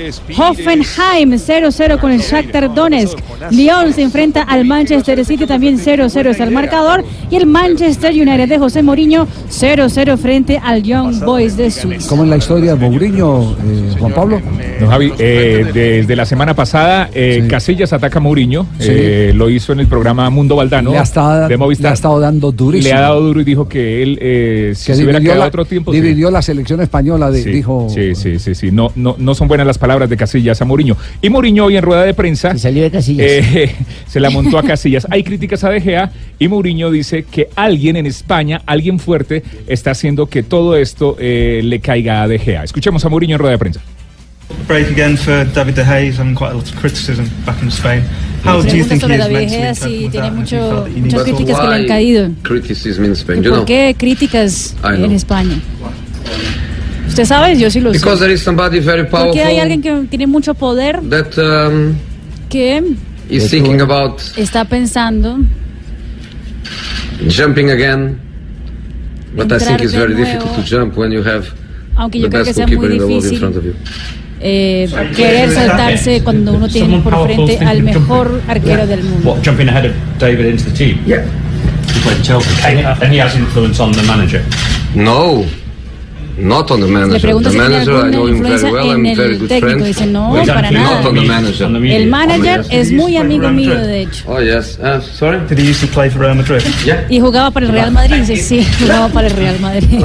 Hoffenheim 0-0 con el Shakhtar Donetsk. Lyon se enfrenta al Manchester City, también 0-0 es el marcador. Y el Manchester United de José Mourinho 0-0 frente al Young Boys de Suiza. ¿Cómo es la historia de Mourinho, eh, Juan Pablo? Don Javi, eh, desde la semana pasada, eh, Casillas ataca a Mourinho. Sí. eh, lo hizo en el programa Mundo Valdano Le ha estado, de Movistar. le ha estado dando durísimo. Le ha dado duro y dijo que él, eh, si que se hubiera dividió, quedado la, otro tiempo. sí. dividió la selección española, de- Sí, dijo. Sí, sí, sí, sí. No, no, no son buenas las palabras de Casillas a Mourinho. Y Mourinho hoy en rueda de prensa. salió de Casillas. eh, se la montó a Casillas. Hay críticas a De Gea y Mourinho dice que alguien en España, alguien fuerte, está haciendo que todo esto eh, le caiga a De Gea. Escuchemos a Mourinho en rueda de prensa. break again for David De Gea. He's having quite a lot of criticism back in Spain. How do you think he is David mentally Gea si coping with tiene mucho, muchas críticas que le han caído. criticism in Spain. ¿Y You ¿Por qué críticas en. España? ¿Usted sabe? Yo sí lo sé. because there is somebody very Porque hay powerful alguien que tiene mucho poder that um, que is thinking about está pensando jumping again. But I think it's de very nuevo. difficult to jump when you have Aunque yo the creo que best sea goalkeeper muy in the world in difícil. front of you. eh, querer saltarse cuando uno tiene por frente al mejor arquero del mundo. What, jumping ahead of David into the team? Yeah. He played Chelsea. And he has influence on the manager. No, not on the Le manager. pregunto The si tiene manager, I alguna know him very influencia well. en I'm very el good técnico. friend. Dice, no, Not para on nada. the manager. El manager es muy amigo mío, de hecho. Oh yes. Uh, sorry. Did he used to play for Real Madrid? Yeah. Y jugaba para el Real Madrid. Dice, sí, jugaba para el Real Madrid.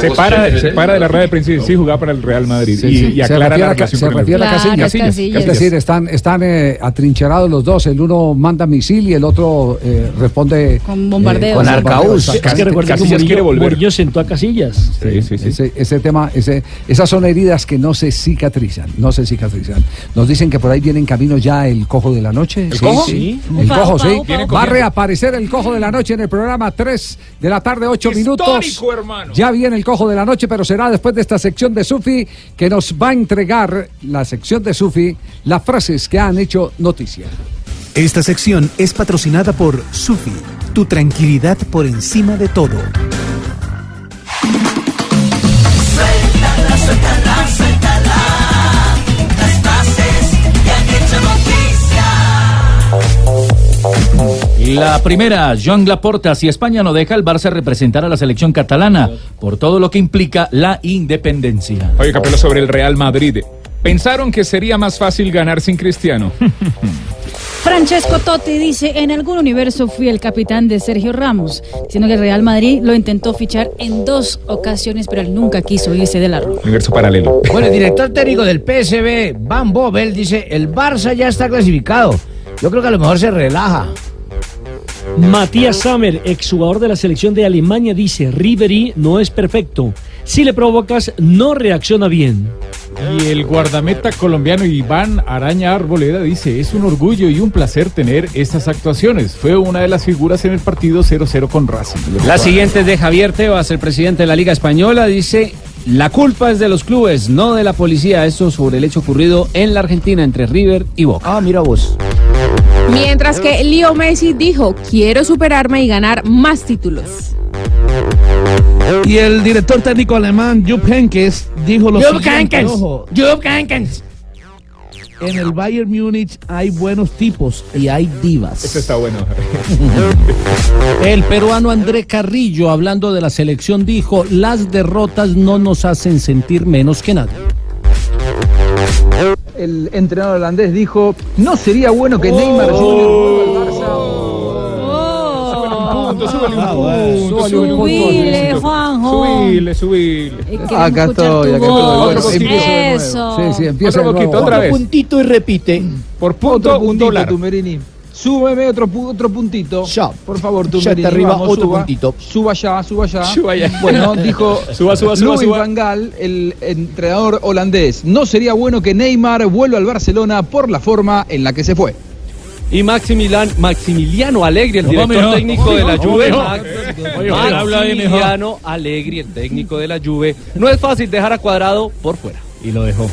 Se para, se para de la rueda de y dice, sí, jugaba para el Real Madrid. Sí, y, sí. y Se aclara refiere la se con refiere a Claro, Casillas. Casillas. Es decir, están, están eh, atrincherados los dos. El uno manda misil y el otro eh, responde con bombardeos. con arcaús. Es que Exactamente. recuerda que Murillo, Murillo sentó a Casillas. Sí, sí, sí. Ese, ese tema, ese, esas son heridas que no se cicatrizan, no se cicatrizan. Nos dicen que por ahí viene en camino ya el cojo de la noche. ¿El Sí, cojo? Sí. Sí. El Upa, cojo, upa, sí. upa, Va a reaparecer el cojo de la noche en el programa 3 de la tarde, 8 minutos. Hermano. Ya viene el cojo de la noche, pero será después de esta sección de Sufi que nos va a entregar la sección de Sufi las frases que han hecho noticia. Esta sección es patrocinada por Sufi, tu tranquilidad por encima de todo. La primera, Joan Laporta, si España no deja al Barça representar a la selección catalana, por todo lo que implica la independencia. Oye, Capelo, sobre el Real Madrid. Pensaron que sería más fácil ganar sin Cristiano. Francesco Totti dice, en algún universo fui el capitán de Sergio Ramos, diciendo que el Real Madrid lo intentó fichar en dos ocasiones, pero él nunca quiso irse de la Roma. Universo paralelo. Bueno, el director técnico del PSV, Van Bommel, dice, el Barça ya está clasificado. Yo creo que a lo mejor se relaja. Matías Sammer, exjugador de la selección de Alemania, dice, Ribery no es perfecto. Si le provocas, no reacciona bien. Y el guardameta colombiano Iván Araña Arboleda dice, es un orgullo y un placer tener estas actuaciones. Fue una de las figuras en el partido 0-0 con Racing. La siguiente es de Javier Tebas, el presidente de la Liga Española, dice, la culpa es de los clubes, no de la policía. Esto sobre el hecho ocurrido en la Argentina entre River y Boca. Ah, mira vos. Mientras que Leo Messi dijo, quiero superarme y ganar más títulos. Y el director técnico alemán Jupp Heynckes dijo lo Jupp siguiente, Heynckes. ojo, Jupp Heynckes. En el Bayern Múnich hay buenos tipos y hay divas. Este está bueno. El peruano André Carrillo, hablando de la selección, dijo, las derrotas no nos hacen sentir menos que nadie. El entrenador holandés dijo, no sería bueno que Neymar Jr. vuelva al Barça. Subile, Juanjo. Subile, subile. Acá estoy, acá estoy. Eso. Sí, sí, empieza Otro de nuevo. poquito, otra Otro vez. puntito y repite. Por punto, Otro un puntito, dólar. Tumberini. Súbeme otro, otro puntito. Por favor, tú Ya está arriba otro puntito. Suba ya, suba ya. Suba ya. Bueno, dijo Suba, suba, suba, Louis suba. Van Gaal, el entrenador holandés. No sería bueno que Neymar vuelva al Barcelona por la forma en la que se fue. Y Maximilian- Maximiliano Allegri, el No, director técnico de la Juve. Maximiliano Allegri, el técnico de la Juve. No es fácil dejar a Cuadrado por fuera. Y lo dejó.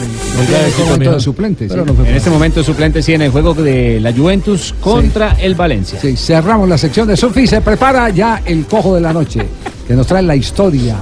En este momento de suplente, sí. en este momento suplente sí en el juego de la Juventus contra el Valencia. Sí, cerramos la sección de Sofi. Se prepara ya el cojo de la noche, que nos trae la historia.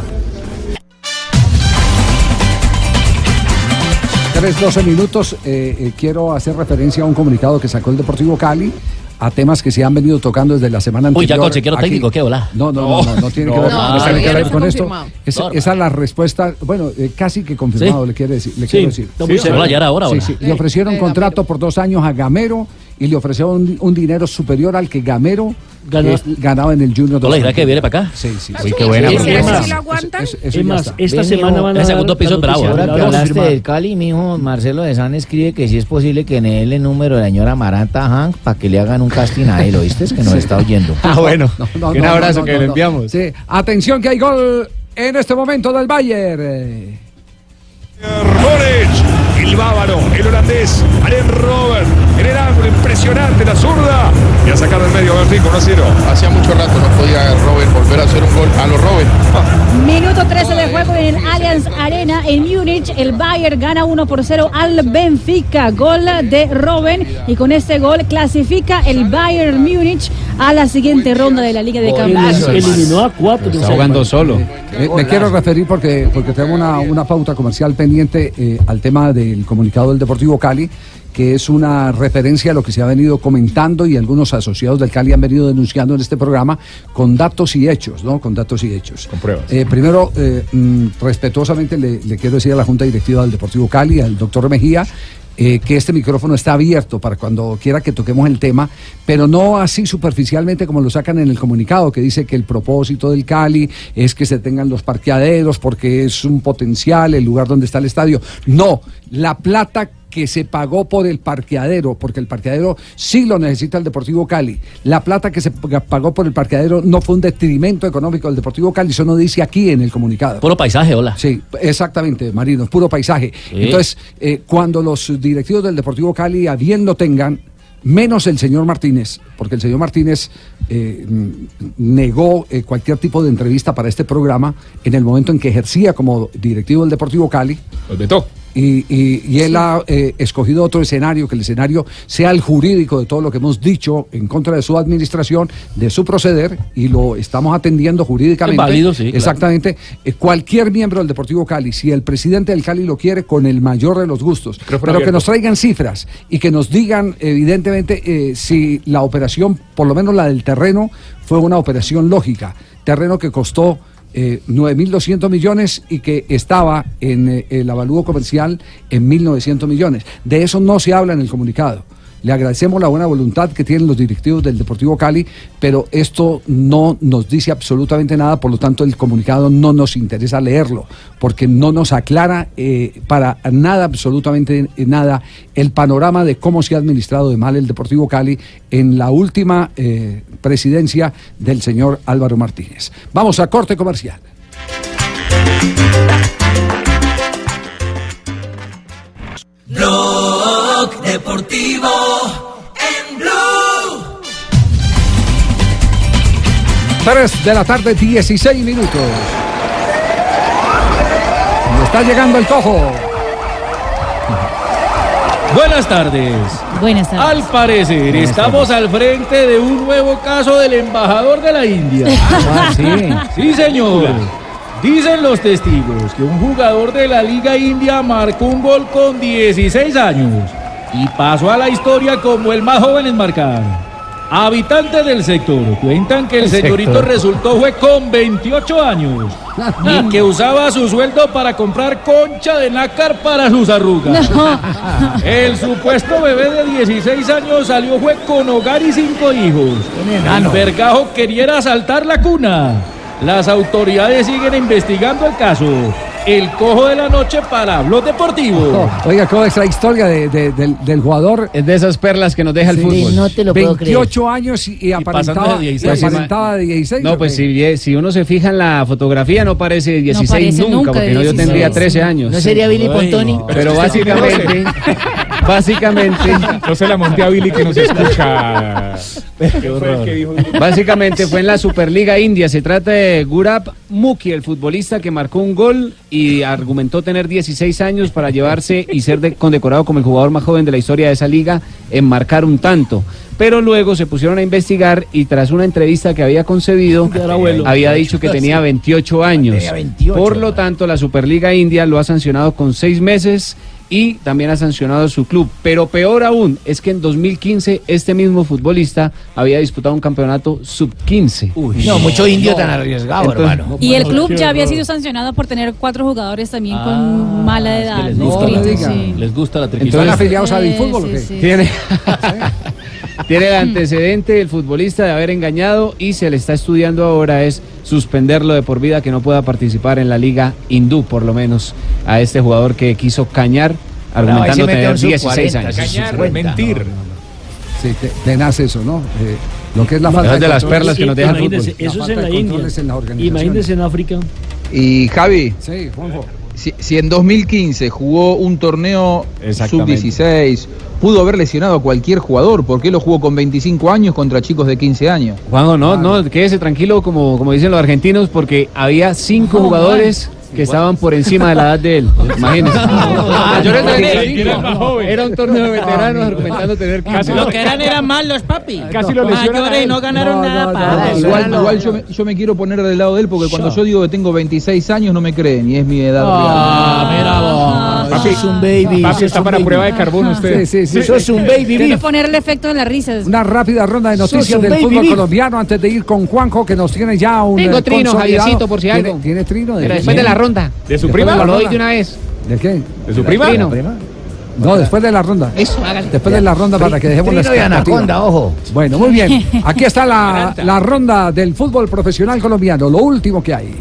3, 12 minutos. eh, eh, quiero hacer referencia a un comunicado que sacó el Deportivo Cali a temas que se han venido tocando desde la semana Uy, anterior. ya consejero aquí. técnico, ¿qué hola? No, no, no, no, no tiene que ver, No, no tiene que todavía ver no con esto. Esa, es la respuesta, bueno, eh, casi que confirmado, Sí. le quiere decir. Le Sí, quiero decir. está muy cerca. Hola, ya era hora, Sí, hola. sí, Le ofrecieron Eh, contrato por dos años a Gamero y le ofrecieron un, un dinero superior al que Gamero Ganó. eh, ganaba en el Junior. los ¿será que viene para acá? Sí, sí. Uy, qué buena. ¿Y porque- será que Eso- sí aguantan? eso- eso Es más, esta Ven, semana van a el dar segundo la piso es bravo. Ahora que La hablaste del Cali, mijo, Marcelo de San escribe que sí es posible que en él el número de la señora Maranta Hank para que le hagan un casting a él, ¿oíste? Es que nos está oyendo. Ah, bueno. No, no, un abrazo que le enviamos. Sí, atención que hay gol en este momento del Bayern. El bávaro, el holandés, Allen Robert, en el ángulo, impresionante la zurda. Y a sacar del medio, Bertín, 1 0. Hacía mucho rato no podía Robert volver a hacer un gol a los Robert. Minuto 13 de juego en el Allianz Arena en Múnich. El Bayern gana 1 por 0 al Benfica. Gol de Robben. Y con este gol clasifica el Bayern Múnich a la siguiente ronda de la Liga de Campeones. Eliminó a cuatro. Está jugando solo. Me, me quiero referir porque, porque tengo una, una pauta comercial pendiente eh, al tema del comunicado del Deportivo Cali, que es una referencia a lo que se ha venido comentando y algunos asociados del Cali han venido denunciando en este programa con datos y hechos, ¿no? Con datos y hechos. Con pruebas. Eh, primero, eh, mm, respetuosamente le, le quiero decir a la Junta Directiva del Deportivo Cali, al doctor Mejía, eh, que este micrófono está abierto para cuando quiera que toquemos el tema, pero no así superficialmente como lo sacan en el comunicado, que dice que el propósito del Cali es que se tengan los parqueaderos porque es un potencial, el lugar donde está el estadio. No, la plata que se pagó por el parqueadero, porque el parqueadero sí lo necesita el Deportivo Cali. La plata que se pagó por el parqueadero no fue un detrimento económico del Deportivo Cali, eso no dice aquí en el comunicado. Puro paisaje, hola. Sí, exactamente, Marino, es puro paisaje. Sí. Entonces, eh, cuando los directivos del Deportivo Cali a bien lo tengan, menos el señor Martínez, porque el señor Martínez eh, negó eh, cualquier tipo de entrevista para este programa en el momento en que ejercía como directivo del Deportivo Cali. Los vetó. Y, y- y él ha eh, escogido otro escenario, que el escenario sea el jurídico de todo lo que hemos dicho en contra de su administración, de su proceder, y lo estamos atendiendo jurídicamente. Es válido, sí, claro. Exactamente. Eh, cualquier miembro del Deportivo Cali, si el presidente del Cali lo quiere, con el mayor de los gustos, pero que nos traigan cifras y que nos digan, evidentemente, eh, si la operación, por lo menos la del terreno, fue una operación lógica. Terreno que costó eh, 9.200 millones y que estaba en eh, el avalúo comercial en 1.900 millones. De eso no se habla en el comunicado. Le agradecemos la buena voluntad que tienen los directivos del Deportivo Cali, pero esto no nos dice absolutamente nada, por lo tanto el comunicado no nos interesa leerlo, porque no nos aclara eh, para nada, absolutamente nada, el panorama de cómo se ha administrado de mal el Deportivo Cali en la última eh, presidencia del señor Álvaro Martínez. Vamos a corte comercial. Blog Deportivo en Blue. 3 de la tarde, 16 minutos. Y está llegando el cojo. Buenas tardes. Buenas tardes. Al parecer, Buenas estamos al frente de un nuevo caso del embajador de la India. Ah, sí. Sí, señor. Dicen los testigos que un jugador de la Liga India marcó un gol con 16 años y pasó a la historia como el más joven en marcar. Habitantes del sector cuentan que el El señorito sector. resultó fue con 28 años y que usaba su sueldo para comprar concha de nácar para sus arrugas. El supuesto bebé de 16 años salió fue con hogar y cinco hijos. El vergajo quería asaltar la cuna. Las autoridades siguen investigando el caso. El cojo de la noche para Blog Deportivo. Oiga, ¿cómo es la historia de- de- del, del jugador? Es de esas perlas que nos deja el Sí. fútbol. No te lo puedo 28 años y, y aparentaba, y aparentaba de 16. No, ¿o pues si, si uno se fija en la fotografía no parece de 16 parece nunca, nunca porque de no, yo 16. tendría 13 años. ¿No sería Billy Pontoni? Pero básicamente, básicamente, No se la monté a Billy que nos escucha. ¿Qué fue el que dijo? Básicamente fue en la Superliga India. Se trata de Gurab Muki, el futbolista que marcó un gol y argumentó tener 16 años para llevarse y ser de- condecorado como el jugador más joven de la historia de esa liga en marcar un tanto. Pero luego se pusieron a investigar y tras una entrevista que había concedido, había dicho que tenía 28 años. Tenía 28, Por lo tanto, la Superliga India lo ha sancionado con seis meses y también ha sancionado a su club. Pero peor aún es que en 2015 este mismo futbolista había disputado un campeonato sub-15. No, mucho indio tan arriesgado, hermano. Y el club ya había sido sancionado por tener cuatro jugadores también con mala edad. les gusta, diga. sí. les gusta la Entonces, ¿Están afiliados a Sí, Fútbol o sí, qué? sí. Tiene, tiene el antecedente del futbolista de haber engañado y se le está estudiando ahora es suspenderlo de por vida que no pueda participar en la liga hindú, por lo menos a este jugador que quiso cañar argumentando mete tener un sub 16 40, años. Cañar, 50, mentir. Sí, te- tenaz eso, ¿no? Eh, lo que es la falta de las perlas que nos deja el fútbol. Eso La es en falta la de India. controles en las organizaciones. Imagínese en África. Y Javi, Sí, Juanjo. Si, si en 2015 jugó un torneo Exactamente. sub-16, pudo haber lesionado a cualquier jugador. ¿Por qué lo jugó con 25 años contra chicos de 15 años? Juanjo, no, no, quédese tranquilo como, como dicen los argentinos porque había cinco jugadores que estaban por encima de la edad de él. Imagínense. Era 25. el más joven. Era un torneo de veteranos argumentando tener Casi Lo lo, que eran eran malos, papi. casi lo lesionan a Mayores y no ganaron nada. Igual, igual los- yo, me, yo me quiero poner del lado de él porque cuando yo digo que tengo 26 años no me creen y es mi edad Ah, mira vos. Papi, sos un baby. Papi está para baby. prueba de carbono usted. Sí, sí, sí. Sos un baby Tiene que beef. poner el efecto de las risas. Una rápida ronda de noticias del fútbol beef. colombiano antes de ir con Juanjo que nos tiene ya un Tengo trino. Javiercito, por si ¿Tiene- algo. ¿Tiene trino? Pero después de la ronda. ¿De su prima? de la Lo doy de una vez. ¿De qué? ¿De su prima? No, después de la ronda. Eso, hágale. Después de la ronda para que dejemos la Trino y expectativa. anaconda, ojo. Bueno, muy bien. Aquí está la, la ronda del fútbol profesional colombiano, lo último que hay.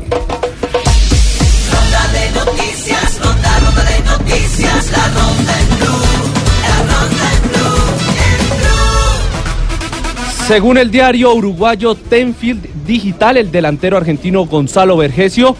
Según el diario uruguayo Tenfield Digital, el delantero argentino Gonzalo Vergesio,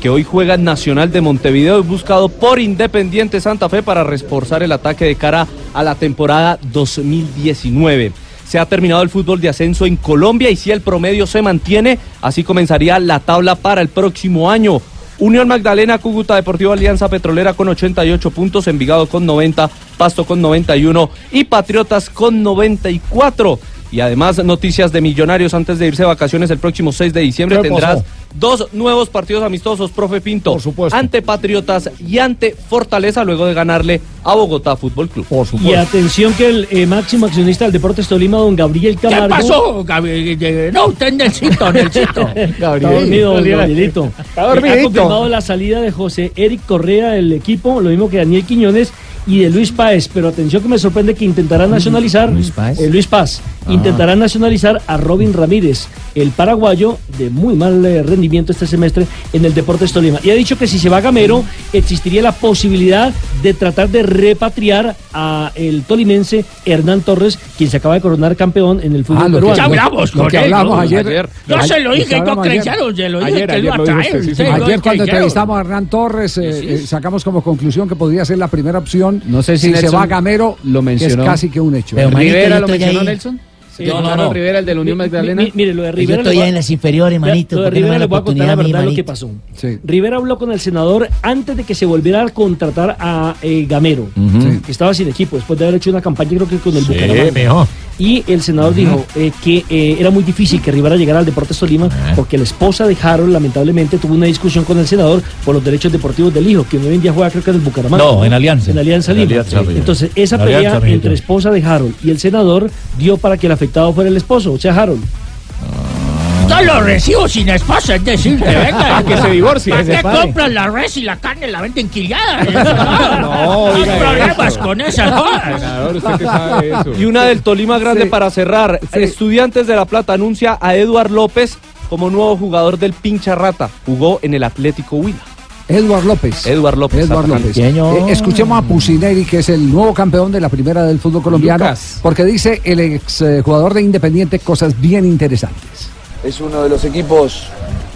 que hoy juega en Nacional de Montevideo, es buscado por Independiente Santa Fe para reforzar el ataque de cara a la temporada 2019. Se ha terminado el fútbol de ascenso en Colombia y si el promedio se mantiene, así comenzaría la tabla para el próximo año. Unión Magdalena, Cúcuta Deportivo Alianza Petrolera con 88 puntos, Envigado con 90, Pasto con 91 y Patriotas con 94. Y además noticias de Millonarios antes de irse de vacaciones el próximo 6 de diciembre ¿Qué tendrás pasó? dos nuevos partidos amistosos, profe Pinto. Por supuesto. Ante Patriotas y ante Fortaleza luego de ganarle a Bogotá Fútbol Club. Por Y supuesto. atención que el eh, máximo accionista del Deportes Tolima, don Gabriel ¿Qué Camargo. pasó, Gabriel? No, usted Nelsito, Nelsito. Está dormido, don Gabrielito. Está dormidito. Ha confirmado la salida de José Eric Correa del equipo, lo mismo que Daniel Quiñones y de Luis Páez. Pero atención que me sorprende que intentarán nacionalizar. ¿Luis Páez? eh, Luis Paz. Ah. Intentarán nacionalizar a Robin Ramírez, el paraguayo de muy mal eh, rendimiento este semestre en el Deportes Tolima. Y ha dicho que si se va a Gamero, existiría la posibilidad de tratar de repatriar a el tolimense Hernán Torres, quien se acaba de coronar campeón en el fútbol Ah, peruano. Ya hablamos lo con que él, hablamos ¿no? ayer. Yo Ayer- se lo dije, no ayer. creyeron, se lo dije Ayer, que ayer lo sí, usted sí. lo Ayer cuando creyeron. entrevistamos a Hernán Torres, eh, eh, sacamos como conclusión que podría ser la primera opción. No sé si se Nelson va a Gamero, lo que es mencionó. casi que un hecho. Pero, ¿Rivera lo mencionó ahí. Nelson? Sí, no, Carlos no. Rivera, el de la Unión Mi- Magdalena. mi- Mire, lo de Yo Rivera. estoy ya a- en las inferiores, manito. Lo de ¿por qué no Rivera dan le la voy a contar oportunidad la verdad lo que pasó. Sí. Rivera habló con el senador antes de que se volviera a contratar a eh, Gamero, que estaba sin equipo, después de haber hecho una campaña creo que con el Bucaramanga. Y el senador dijo eh, que eh, era muy difícil que Rivera llegara al Deportes Tolima porque la esposa de Harold lamentablemente tuvo una discusión con el senador por los derechos deportivos del hijo, que hoy en día juega creo que en el Bucaramanga. No, en Alianza. En Alianza En Lima. Entonces, esa En pelea entre esposa de Harold y el senador dio para que el afectado fuera el esposo, o sea, Harold. Yo lo recibo sin esposa, es decir, que venga. Que se divorcie. ¿Para qué compran la res y la carne la venden quillada? No, No hay problemas eso. con esas cosas. Senador, usted que sabe eso. Y una del Tolima Grande Sí. para cerrar. Sí. Estudiantes de La Plata anuncia a Eduard López como nuevo jugador del Pincha Rata. Jugó en el Atlético Huila. Edward López. Edward López. Edward atacante. López. Eh, escuchemos a Pusineri, que es el nuevo campeón de la primera del fútbol colombiano, Lucas. porque dice el ex eh, jugador de Independiente cosas bien interesantes. Es uno de los equipos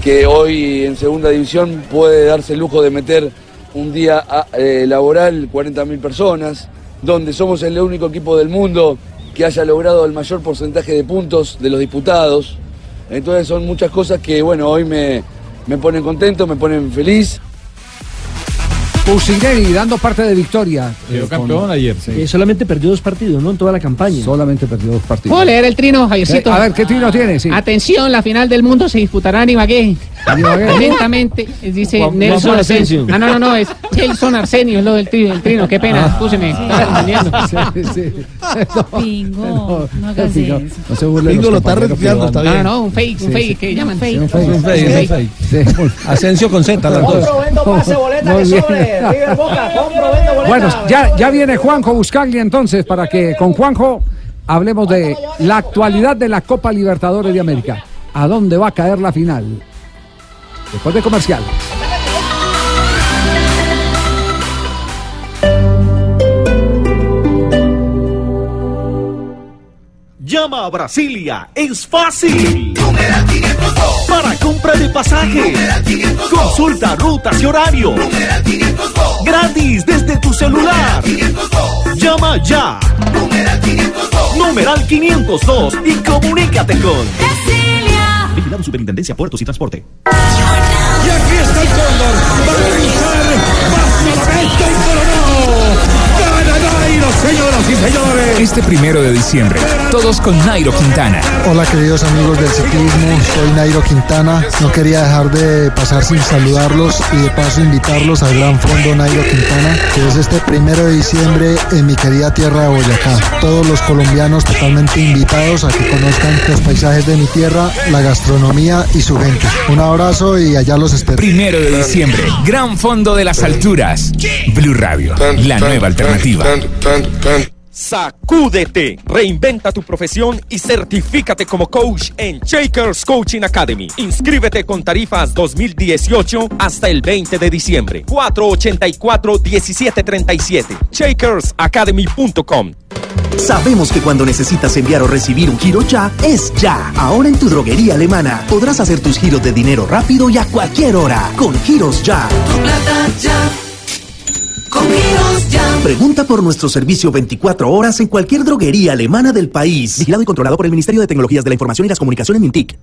que hoy en segunda división puede darse el lujo de meter un día a- eh, laboral 40.000 personas, donde somos el único equipo del mundo que haya logrado el mayor porcentaje de puntos de los disputados. Entonces son muchas cosas que, bueno, hoy me, me ponen contento, me ponen feliz. Pusineri dando parte de victoria. Quedó eh, campeón ayer. Eh, solamente perdió dos partidos, ¿no? En toda la campaña. Solamente perdió dos partidos. ¿Puedo leer el trino, Javiercito? Eh, a ver, ¿qué trino tiene? Sí. Atención, la final del mundo se disputará en Ibagué. Lentamente, dice Juan- Nelson Juan Asensio. Asensio. Ah, no, no, no, es Nelson Arsenio, es lo del trino, el trino. Qué pena, Ah. Estaba confundiendo. Sí, sí. Pingo, no eso. no se burle los lo está que está. No, bien. no, no, un fake, un fake, sí. que llaman. fake. Un fake, Un fake. Asensio con Z, las dos. Compro, vendo pase, boleta, que sobre. River Boca, compro, vendo boleta. Bueno, ya, ya viene Juanjo Buscaglia entonces para que con Juanjo hablemos de la actualidad de la Copa Libertadores de América. ¿A dónde va a caer la final? Después de comercial. Llama a Brasilia, es fácil. Para compra de pasaje, consulta rutas y horario. Gratis desde tu celular. Llama ya. Numeral 502 y comunícate con Vigilado Superintendencia Puertos y Transporte. Y aquí está el Cóndor. Va a revisar. Va a la meta y coronó. Señoras y señores. Este primero de diciembre, todos con Nairo Quintana. Hola queridos amigos del ciclismo, soy Nairo Quintana. No quería dejar de pasar sin saludarlos y de paso invitarlos al Gran Fondo Nairo Quintana, que es este primero de diciembre en mi querida tierra de Boyacá. Todos los colombianos totalmente invitados a que conozcan los paisajes de mi tierra, la gastronomía y su gente. Un abrazo y allá los espero. Primero de diciembre, Gran Fondo de las Alturas. Blue Radio, la nueva alternativa. Sacúdete, reinventa tu profesión y certifícate como coach en Shakers Coaching Academy. Inscríbete con tarifas 2018 hasta el 20 de diciembre. 484-1737. ShakersAcademy.com. Sabemos que cuando necesitas enviar o recibir un giro ya, es ya. Ahora en tu droguería alemana podrás hacer tus giros de dinero rápido y a cualquier hora. Con giros ya. Tu plata ya. Pregunta por nuestro servicio 24 horas en cualquier droguería alemana del país. Vigilado y controlado por el Ministerio de Tecnologías de la Información y las Comunicaciones Mintic.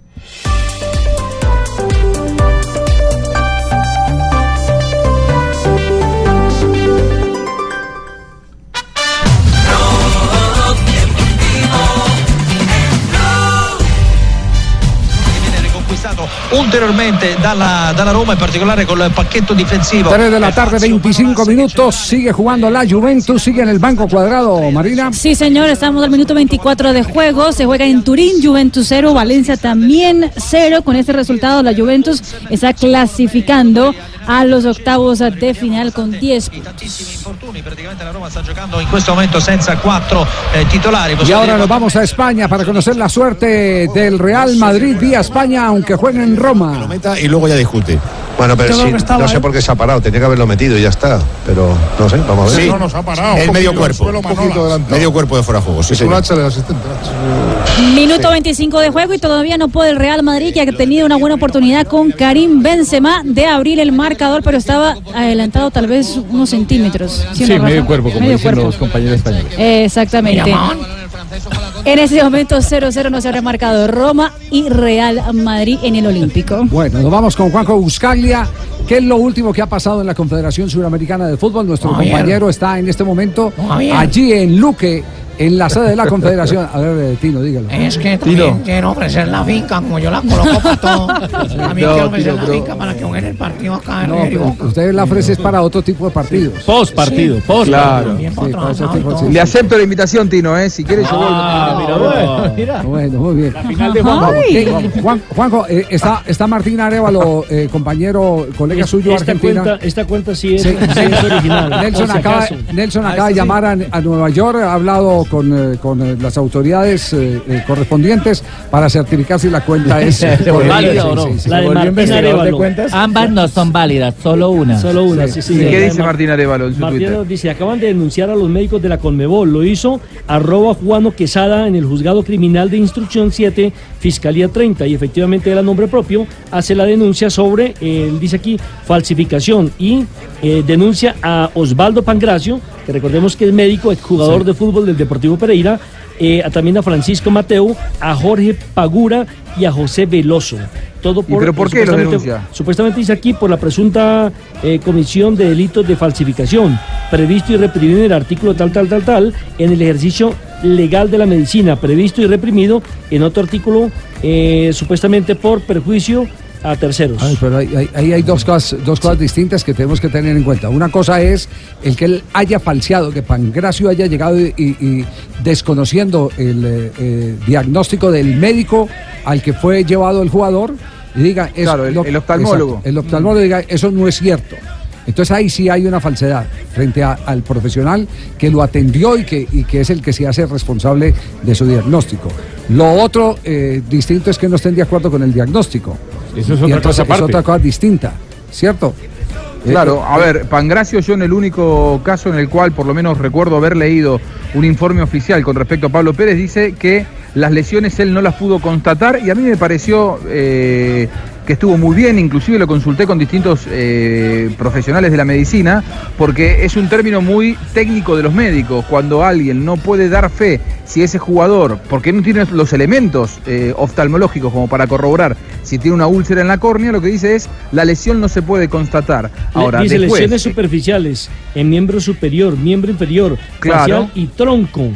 Ulteriormente dalla, dalla Roma, in particolare con il pacchetto difensivo. 3 de la tarde, 25 minutos. Sigue jugando la Juventus, sigue en el banco cuadrado, Marina. Sí, señor, estamos al minuto 24 de juego. Se juega en Turín, Juventus 0, Valencia también 0. Con este resultado, la Juventus está clasificando a los octavos de final con 10 puntos. Praticamente la Roma sta giocando in questo momento senza quattro eh. Y ahora nos vamos a España para conocer la suerte del Real Madrid vía España, aunque juegue en Roma. y luego ya discute. Bueno, pero sí, no sé por qué se ha parado, tenía que haberlo metido y ya está. Pero no sé, vamos a ver. Sí, no nos ha parado. El Un medio poquito, cuerpo. suelo Manolas. medio cuerpo de fuera de juego, sí, Es un señor. hacha del asistente. Minuto 25 de juego y todavía no puede el Real Madrid, que ha tenido una buena oportunidad con Karim Benzema de abrir el marcador, pero estaba adelantado tal vez unos centímetros. ¿Sí medio cuerpo, como Medio dicen cuerpo. los compañeros españoles. Exactamente. En ese momento 0-0 no se ha remarcado Roma y Real Madrid en el Olímpico. Bueno, nos vamos con Juanjo Buscaglia. ¿Qué es lo último que ha pasado en la Confederación Suramericana de Fútbol? Nuestro Javier. compañero está en este momento Javier. allí en Luque, en la sede de la Confederación. A ver, eh, Tino, dígalo. Es que también quiero ofrecer la finca, como yo la coloco para todo. También No, quiero ofrecer Tino, la finca para que jueguen el partido acá en No, Boca. usted la ofrece es para otro tipo de partidos. Post partido, Sí. post Claro. Sí, sí. Le acepto la invitación, Tino, ¿eh? Si quieres, yo voy. Ah, mira, bueno, mira. Bueno, muy bien. final de Juanjo. Eh, Juan- Juanjo, eh, está, está Martín Arevalo, eh, compañero, colega Es- suyo esta argentina. Cuenta, esta cuenta sí es, Sí, sí es original. Nelson acaba. Nelson Ah, acaba de sí. llamar a, a Nueva York, ha hablado con, eh, con, eh, las autoridades eh, eh, correspondientes para certificar si la cuenta es válida o no. Sí, sí, sí. La de Martín Arevalo. Ambas no son válidas, solo una. Solo una, sí, sí. ¿Y qué dice Mar- Martín Arevalo en su Martín Twitter? Arevalo dice, acaban de denunciar a los médicos de la Conmebol. Lo hizo arroba Juano Quesada en el juzgado criminal de instrucción 7, Fiscalía 30. Y efectivamente él a nombre propio hace la denuncia sobre, eh, dice aquí, falsificación y eh, denuncia a Osvaldo Pangracio, que recordemos que es médico, exjugador de fútbol del Deportivo Pereira, eh, a- también a Francisco Mateo, a Jorge Pagura y a José Veloso. Todo ¿Y pero por qué supuestamente- denuncia? Supuestamente dice aquí por la presunta eh, comisión de delitos de falsificación, previsto y reprimido en el artículo tal, tal, tal, tal, en el ejercicio legal de la medicina, previsto y reprimido en otro artículo, eh, supuestamente por perjuicio a terceros. Ay, pero ahí ahí- ahí hay dos cosas, dos cosas distintas que tenemos que tener en cuenta. Una cosa es el que él haya falseado, que Pangracio haya llegado y, y- desconociendo el eh, eh, diagnóstico del médico al que fue llevado el jugador y diga eso, Claro, el- el oftalmólogo. Exacto, el oftalmólogo diga eso no es cierto. Entonces ahí sí hay una falsedad frente a- al profesional que lo atendió y que, y que es el que se hace responsable de su diagnóstico. Lo otro eh, distinto es que no estén de acuerdo con el diagnóstico. Eso es Y otra entonces cosa Es otra cosa distinta, ¿cierto? Claro, Eh, a ver, Pangracio yo en el único caso en el cual por lo menos recuerdo haber leído un informe oficial con respecto a Pablo Pérez, dice que las lesiones él no las pudo constatar y a mí me pareció eh, que estuvo muy bien, inclusive lo consulté con distintos eh, profesionales de la medicina, porque es un término muy técnico de los médicos, cuando alguien no puede dar fe si ese jugador, porque no tiene los elementos eh, oftalmológicos como para corroborar si tiene una úlcera en la córnea, lo que dice es la lesión no se puede constatar. Ahora, dice después, lesiones superficiales en miembro superior, miembro inferior, Claro. facial y tronco.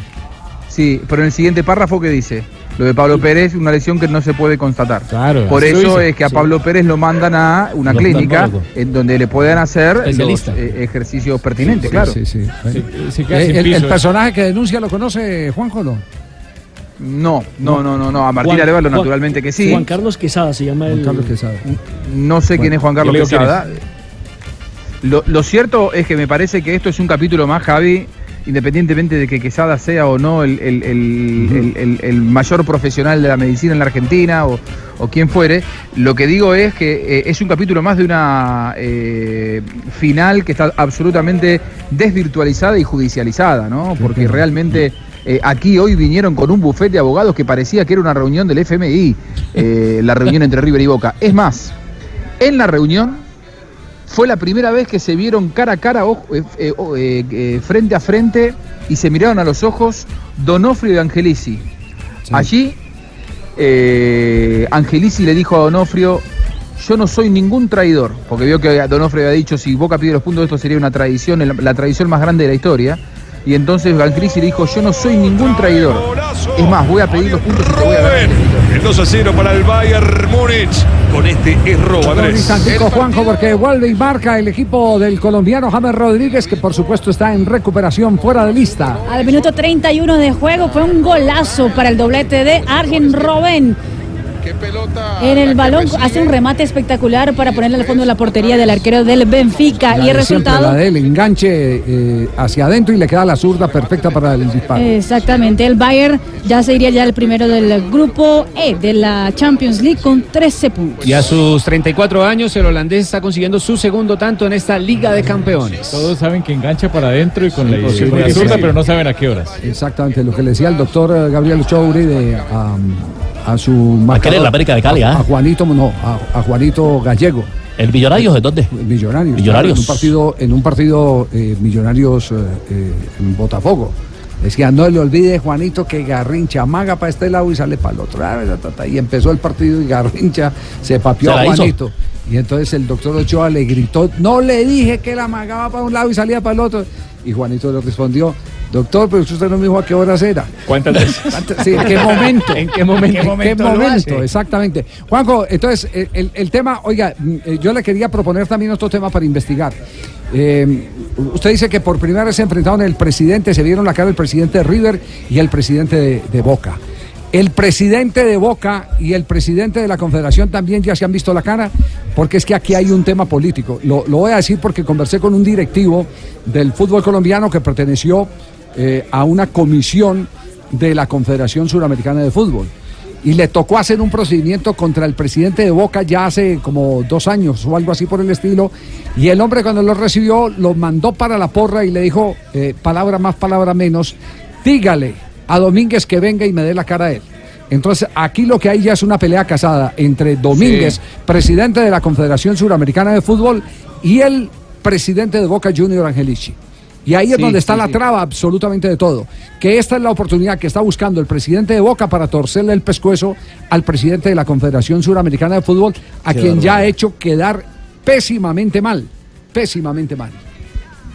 Sí, pero en el siguiente párrafo, ¿qué dice? Lo de Pablo Pérez, una lesión que no se puede constatar. Claro, Por eso es que a Sí. Pablo Pérez lo mandan a una clínica en donde le puedan hacer los eh, ejercicios pertinentes, Sí, claro. sí, sí. Eh, sin el, eh. personaje que denuncia lo conoce Juanjo no. No, no, no, no, no. A Martín Juan- Arevalo Juan- naturalmente que sí. Juan Carlos Quesada se llama el... Carlos Quesada. No sé quién es Juan Carlos Quesada. Lo, lo cierto es que me parece que esto es un capítulo más, Javi, independientemente de que Quesada sea o no el, el- el- el- el- el mayor profesional de la medicina en la Argentina o, o quien fuere, lo que digo es que eh, es un capítulo más de una eh, final que está absolutamente desvirtualizada y judicializada, ¿no? Porque realmente... eh, aquí hoy vinieron con un bufete de abogados que parecía que era una reunión del FMI, eh, la reunión entre River y Boca. Es más, en la reunión fue la primera vez que se vieron cara a cara, ojo, eh, eh, eh, eh, frente a frente, y se miraron a los ojos Donofrio y Angelici. Allí, eh, Angelici le dijo a Donofrio, yo no soy ningún traidor, porque vio que Donofrio había dicho, si Boca pide los puntos, esto sería una tradición, la tradición más grande de la historia. Y entonces Angelici le dijo, yo no soy ningún traidor. Es más, voy a pedir los puntos y te voy a dar. El 2 a 0 para el Bayern Múnich. Con este error, Un Andrés. instantico, Juanjo, porque vuelve y marca el equipo del colombiano James Rodríguez, que por supuesto está en recuperación fuera de lista. Al minuto 31 de juego fue un golazo para el doblete de Arjen Robben. En el balón hace un remate espectacular para ponerle al fondo de la portería del arquero del Benfica. La y el resultado. la del enganche eh, hacia adentro y le queda la zurda perfecta para el disparo. Exactamente, el Bayern ya se iría ya el primero del grupo E de la Champions League con 13 puntos. Y a sus 34 años, el holandés está consiguiendo su segundo tanto en esta Liga de Campeones. Todos saben que engancha para adentro y con la, Sí, con la sí, zurda, sí. pero no saben a qué horas. Exactamente, lo que le decía el doctor eh, Gabriel Chouri de, a su marcador. el América de Cali, a, a Juanito, no, a, a Juanito Gallego. ¿El Millonarios de dónde? Millonarios. Millonarios. claro, en un partido, en un partido eh, Millonarios eh, eh, en Botafogo. Decía, no le olvide, Juanito, que Garrincha amaga para este lado y sale para el otro. Ah. Y empezó el partido y Garrincha se papió ¿Se a la hizo? Y entonces el doctor Ochoa le gritó, no le dije que él amagaba para un lado y salía para el otro. Y Juanito le respondió, doctor, pero usted no me dijo a qué horas era. ¿Cuántas- Sí, ¿en qué momento? ¿En qué momento? ¿En qué momento? Exactamente. Juanjo, entonces, el, el- tema, oiga, mm, eh, yo le quería proponer también otro tema para investigar. Eh, usted dice que por primera vez se enfrentaron el presidente, se vieron la cara el presidente de River y el presidente de, de Boca. El presidente de Boca y el presidente de la Confederación también ya se han visto la cara, porque es que aquí hay un tema político. Lo, voy a decir porque conversé con un directivo del fútbol colombiano que perteneció eh, a una comisión de la Confederación Suramericana de Fútbol. Y le tocó hacer un procedimiento contra el presidente de Boca ya hace como dos años o algo así por el estilo. Y el hombre cuando lo recibió lo mandó para la porra y le dijo, eh, palabra más, palabra menos, dígale a Domínguez que venga y me dé la cara a él. Entonces, aquí lo que hay ya es una pelea casada entre Domínguez, Sí. presidente de la Confederación Suramericana de Fútbol, y el presidente de Boca Junior Angelici. Y ahí es Sí, donde está sí, la traba absolutamente de todo. Que esta es la oportunidad que está buscando el presidente de Boca para torcerle el pescuezo al presidente de la Confederación Suramericana de Fútbol, a Qué quien ya ha hecho quedar pésimamente mal. Pésimamente mal.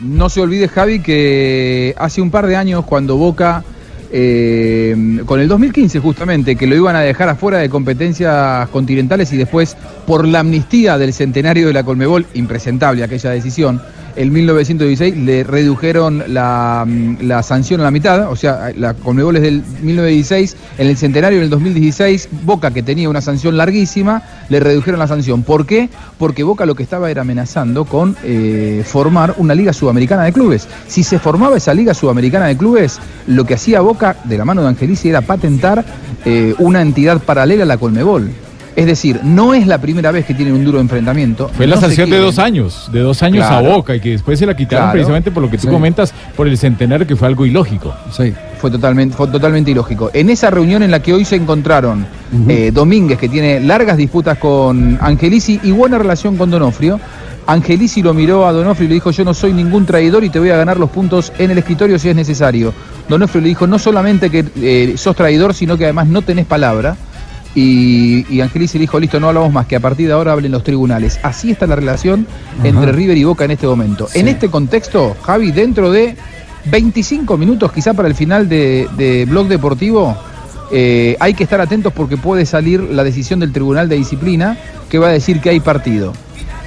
No se olvide, Javi, que hace un par de años cuando Boca, eh, con el 2015 justamente, que lo iban a dejar afuera de competencias continentales y después por la amnistía del centenario de la Colmebol, impresentable aquella decisión, en 1916 le redujeron la, mm, la sanción a la mitad, o sea, la Colmebol es del 1916, en el centenario del 2016, Boca, que tenía una sanción larguísima, le redujeron la sanción. ¿Por qué? Porque Boca lo que estaba era amenazando con eh, formar una Liga Sudamericana de Clubes. Si se formaba esa Liga Sudamericana de Clubes, lo que hacía Boca, de la mano de Angelici, era patentar eh, una entidad paralela a la Colmebol. Es decir, no es la primera vez que tienen un duro enfrentamiento. Fue la no sanción de dos años, de dos años Claro. a Boca y que después se la quitaron Claro. precisamente por lo que tú Sí. comentas, por el centenario que fue algo ilógico. Sí. Fue totalmente, fue totalmente ilógico. En esa reunión en la que hoy se encontraron eh, Domínguez, que tiene largas disputas con Angelici y buena relación con Donofrio, Angelici lo miró a Donofrio y le dijo, yo no soy ningún traidor y te voy a ganar los puntos en el escritorio si es necesario. Donofrio le dijo, no solamente que eh, sos traidor, sino que además no tenés palabra. Y, y Angelici le dijo, listo, no hablamos más, que a partir de ahora hablen los tribunales. Así está la relación entre River y Boca en este momento. En este contexto, Javi, dentro de 25 minutos quizá para el final de, de Blog Deportivo, eh, hay que estar atentos porque puede salir la decisión del Tribunal de Disciplina que va a decir que hay partido.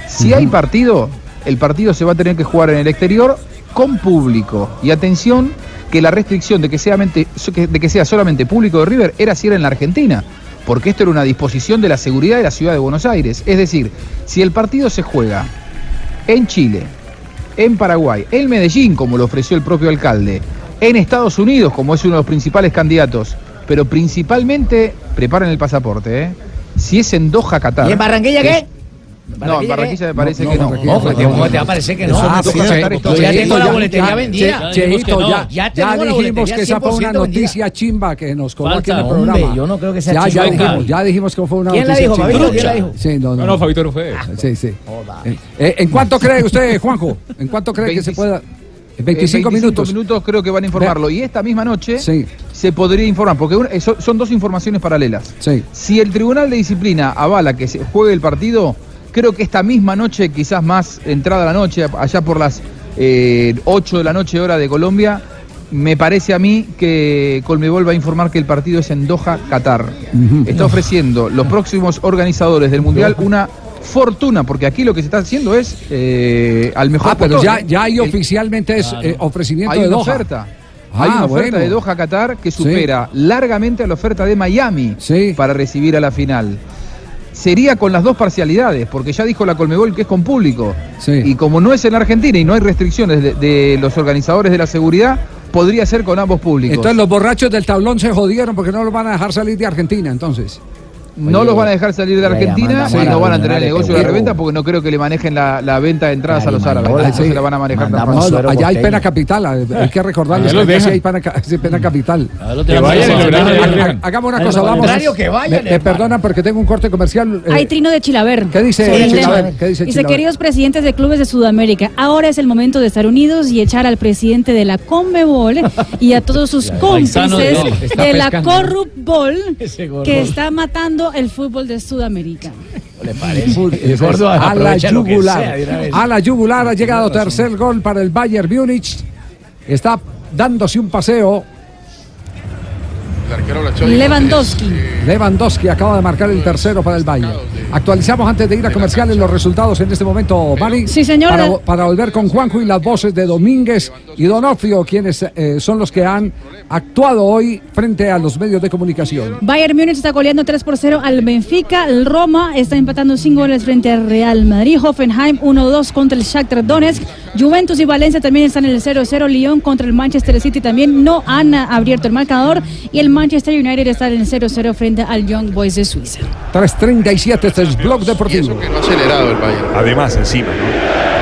Si hay partido, el partido se va a tener que jugar en el exterior con público. Y atención, que la restricción de que sea, mente- de que sea solamente público de River era si era en la Argentina, porque esto era una disposición de la seguridad de la ciudad de Buenos Aires. Es decir, si el partido se juega en Chile, en Paraguay, en Medellín, como lo ofreció el propio alcalde, en Estados Unidos, como es uno de los principales candidatos, pero principalmente, preparen el pasaporte, ¿eh? si es en Doha, Qatar. ¿Y en Barranquilla qué? No, en Barranquilla me parece que no. Barranquilla Ojo, te- ¿cómo te va a parecer que no? Ah, sí, yo ya tengo la boletería vendida. Che- Cheito, ya, dijimos que esa fue una 100% vendida. noticia chimba que nos coló aquí en el Falta, programa. hombre, yo no creo que sea ya, ya chimba. dijimos, ya dijimos que fue una ¿Quién la noticia dijo, chimba. ¿Quién la dijo? Sí, no, no. No, no, Fabito no fue. Sí, sí. Eh, eh, ¿En cuánto cree usted, Juanjo? ¿En cuánto cree que se pueda? En 25, Eh, minutos. minutos creo que van a informarlo. Y esta misma noche Sí. se podría informar, porque son dos informaciones paralelas. Sí. Si el Tribunal de Disciplina avala que se juegue el partido, creo que esta misma noche, quizás más entrada la noche, allá por las eh, 8 de la noche hora de Colombia, me parece a mí que Colmebol va a informar que el partido es en Doha, Qatar. Está ofreciendo los próximos organizadores del Mundial una fortuna, porque aquí lo que se está haciendo es eh, al mejor Ah, pero postor. ya, ya hay El- oficialmente es, eh, ofrecimiento hay de una Doha. oferta. Ah, Hay una oferta de Doha Qatar que supera largamente a la oferta de Miami para recibir a la final. Sería con las dos parcialidades, porque ya dijo la Colmebol que es con público. Y como no es en Argentina y no hay restricciones de, de los organizadores de la seguridad, podría ser con ambos públicos. Entonces los borrachos del tablón se jodieron porque no los van a dejar salir de Argentina, entonces. No los van a dejar salir de Argentina y no van a tener el negocio de la reventa porque no creo que le manejen la, la venta de entradas a los árabes. Se la van a manejar No, allá hay pena capital, hay que recordarles Allá que sí hay pena, ca- sí, pena capital. Hagamos una cosa, vamos. que vayan, Me, me perdonan porque tengo un corte comercial. eh, Hay trino de Chilaver. ¿Qué dice Chilaver? tema. ¿Qué dice queridos presidentes de clubes de Sudamérica, ahora es el momento de estar unidos y echar al presidente de la Conmebol y a todos sus cómplices de la. Corrupbol que está matando el fútbol de Sudamérica. ¿Le parece? El gordo a a la yugular. A la yugular ha llegado tercer gol para el Bayern Múnich. Está dándose un paseo. El arquero la echó ahí. Lewandowski. Lewandowski acaba de marcar el tercero para el Bayern. Actualizamos antes de ir a comerciales los resultados en este momento, Mari. Sí, señor. Para, para volver con Juanjo y las voces de Domínguez y Donofrio, quienes eh, son los que han actuado hoy frente a los medios de comunicación. Bayern Múnich está goleando 3 por 0 al Benfica. El Roma está empatando 5 goles frente al Real Madrid. Hoffenheim 1-2 contra el Shakhtar Donetsk. Juventus y Valencia también están en el 0-0. Lyon contra el Manchester City también no han abierto el marcador. Y el Manchester United está en el 0-0 frente al Young Boys de Suiza. 3.37, este es Blog Deportivo. No ha acelerado el Bayern. Además, encima, ¿no?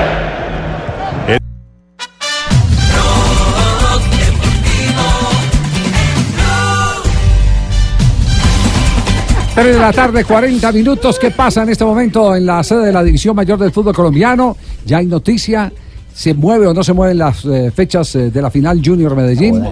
3 de la tarde, 40 minutos. ¿Qué pasa en este momento en la sede de la División Mayor del Fútbol Colombiano? Ya hay noticia. ¿Se mueve o no se mueven las eh, fechas eh, de la final Junior Medellín?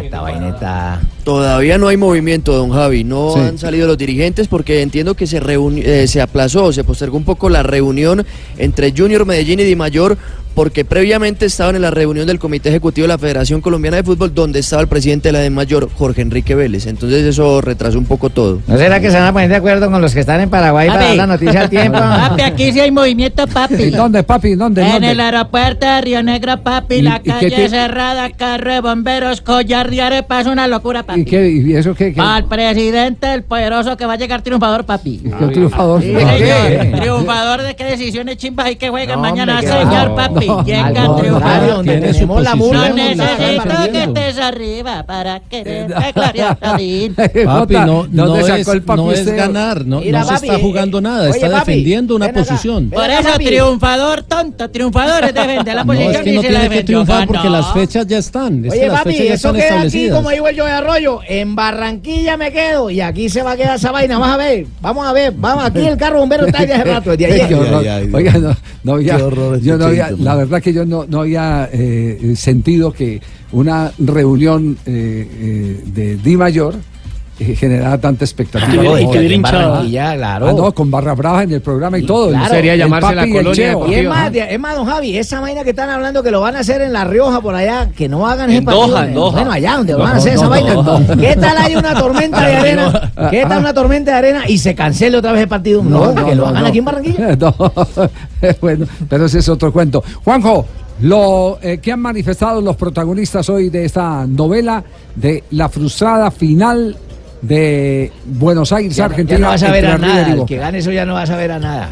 Todavía no hay movimiento, don Javi. No Sí. han salido los dirigentes porque entiendo que se, reuni- eh, se aplazó, se postergó un poco la reunión entre Junior Medellín y Di Mayor porque previamente estaban en la reunión del Comité Ejecutivo de la Federación Colombiana de Fútbol donde estaba el presidente de la Di Mayor, Jorge Enrique Vélez. Entonces eso retrasó un poco todo. ¿No será que se van a poner de acuerdo con los que están en Paraguay para dar la noticia al tiempo? Papi, aquí sí hay movimiento, papi. ¿Y dónde, papi? ¿Dónde? En ¿Dónde? el aeropuerto de Río Negro, papi, ¿Y- la y qué calle cerrada, carro de bomberos, collar de arepa, es una locura, papi. ¿Y, qué, ¿Y eso qué? qué? Al presidente, el poderoso que va a llegar triunfador, papi. ¿Qué triunfador? Sí, ¿Por señor. qué? Triunfador de qué decisiones chimbas hay que juegan No, mañana, señor, papi. No, Llega contrario, donde tenemos la. No necesito que estés arriba para quererte, Gloria Godín. Papi, no, no, ¿dónde es, no es ganar, no, Mira, no se papi, está eh, jugando nada, oye, está papi, defendiendo una posición. Por eso, triunfador, tonto, triunfador es defender la No, posición es que y no se la tiene que triunfar porque ganó. las fechas ya están. Es que Oye, papi, ya eso queda aquí, como dijo el Joe Arroyo, en Barranquilla me quedo y aquí se va a quedar esa vaina. Vamos a ver, vamos a ver, vamos, aquí el carro bombero está ahí de hace rato, desde ayer. Oiga, no, no había, Qué horror este yo no había- la verdad que yo no, no había eh, sentido que una reunión eh, eh, de Di Mayor eh, generara tanta expectativa. Hubiera- y que hubiera hinchada. Barranquilla, claro. Ah, no, con barra brava en el programa y todo. Claro. Sería llamarse la colonia. Y es más, de- es más, don Javi, esa vaina que están hablando que lo van a hacer en La Rioja, por allá, que no hagan ese En partido, Doha, en Doha. Bueno, allá donde lo van a hacer no, esa no, vaina. no. ¿Qué tal hay una tormenta de arena? ¿Qué tal una tormenta de arena y se cancele otra vez el partido? No, que lo hagan no. aquí en Barranquilla. No, bueno, pero ese es otro cuento. Juanjo, lo eh, que han manifestado los protagonistas hoy de esta novela de la frustrada final de Buenos Aires, Ya, Argentina. ya no vas a ver a nada. El que gane eso ya no vas a ver a nada.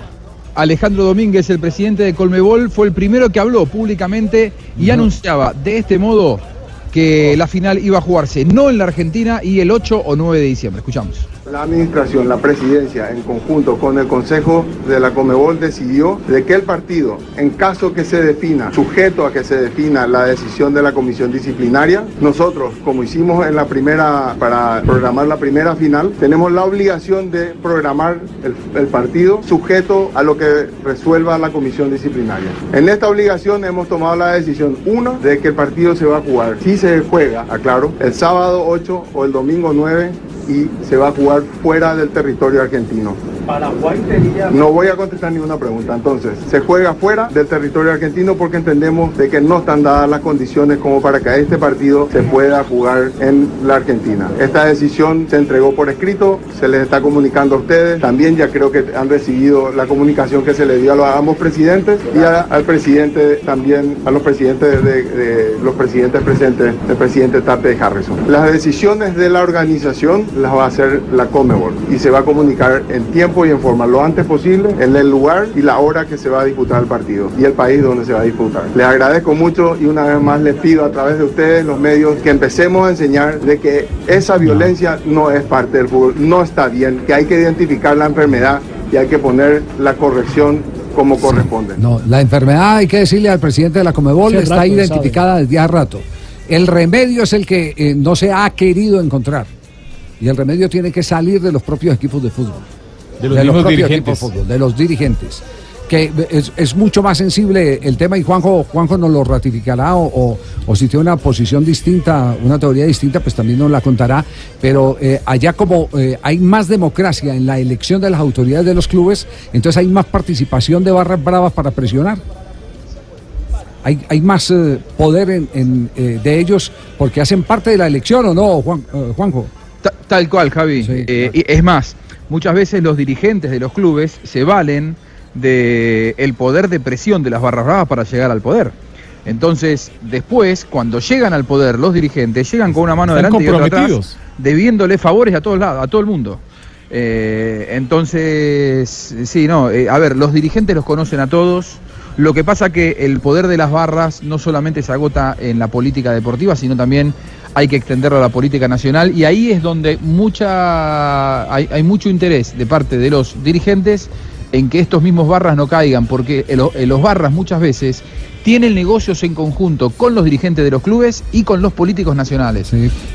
Alejandro Domínguez, el presidente de Colmebol, fue el primero que habló públicamente y anunciaba de este modo que la final iba a jugarse no en la Argentina y el 8 o 9 de diciembre. Escuchamos. La administración, la presidencia, en conjunto con el Consejo de la Comebol, decidió de que el partido, en caso que se defina, sujeto a que se defina la decisión de la comisión disciplinaria, nosotros, como hicimos en la primera, para programar la primera final, tenemos la obligación de programar el, partido sujeto a lo que resuelva la comisión disciplinaria. En esta obligación hemos tomado la decisión, uno, de que el partido se va a jugar. Si se juega, aclaro, el sábado 8 o el domingo 9 y se va a jugar fuera del territorio argentino. Paraguay No voy a contestar ninguna pregunta. Entonces, se juega fuera del territorio argentino porque entendemos de que no están dadas las condiciones como para que este partido se pueda jugar en la Argentina. Esta decisión se entregó por escrito, se les está comunicando a ustedes. También ya creo que han recibido la comunicación que se le dio a los, a ambos presidentes y a- al presidente también, a los presidentes de, de- los presidentes presentes, el presidente Tate Harrison. Las decisiones de la organización las va a hacer la Comebol y se va a comunicar en tiempo y en forma lo antes posible en el lugar y la hora que se va a disputar el partido y el país donde se va a disputar. Les agradezco mucho y una vez más les pido a través de ustedes, los medios, que empecemos a enseñar de que esa violencia no es parte del fútbol, no está bien, que hay que identificar la enfermedad y hay que poner la corrección como corresponde. No, la enfermedad, hay que decirle al presidente de la Comebol, está rato, identificada desde hace rato. El remedio es el que eh, no se ha querido encontrar. Y el remedio tiene que salir de los propios equipos de fútbol. De los propios dirigentes. equipos de fútbol, de los dirigentes. Que es, es mucho más sensible el tema y Juanjo, Juanjo nos lo ratificará o, o- o si tiene una posición distinta, una teoría distinta, pues también nos la contará. Pero eh, allá como eh, hay más democracia en la elección de las autoridades de los clubes, entonces hay más participación de barras bravas para presionar. Hay, hay más eh, poder en, en, eh, de ellos porque hacen parte de la elección o no, Juan, eh, Juanjo. Ta- Tal cual, Javi. Eh, es más, muchas veces los dirigentes de los clubes se valen del el poder de presión de las barras bravas para llegar al poder. Entonces, después, cuando llegan al poder los dirigentes, llegan con una mano Están adelante y otra atrás, debiéndole favores a todos lados, a todo el mundo. Eh, entonces, sí, no, eh, a ver, los dirigentes los conocen a todos. Lo que pasa que el poder de las barras no solamente se agota en la política deportiva, sino también hay que extenderlo a la política nacional y ahí es donde mucha hay, hay mucho interés de parte de los dirigentes en que estos mismos barras no caigan, porque el- el- los barras muchas veces tienen negocios en conjunto con los dirigentes de los clubes y con los políticos nacionales.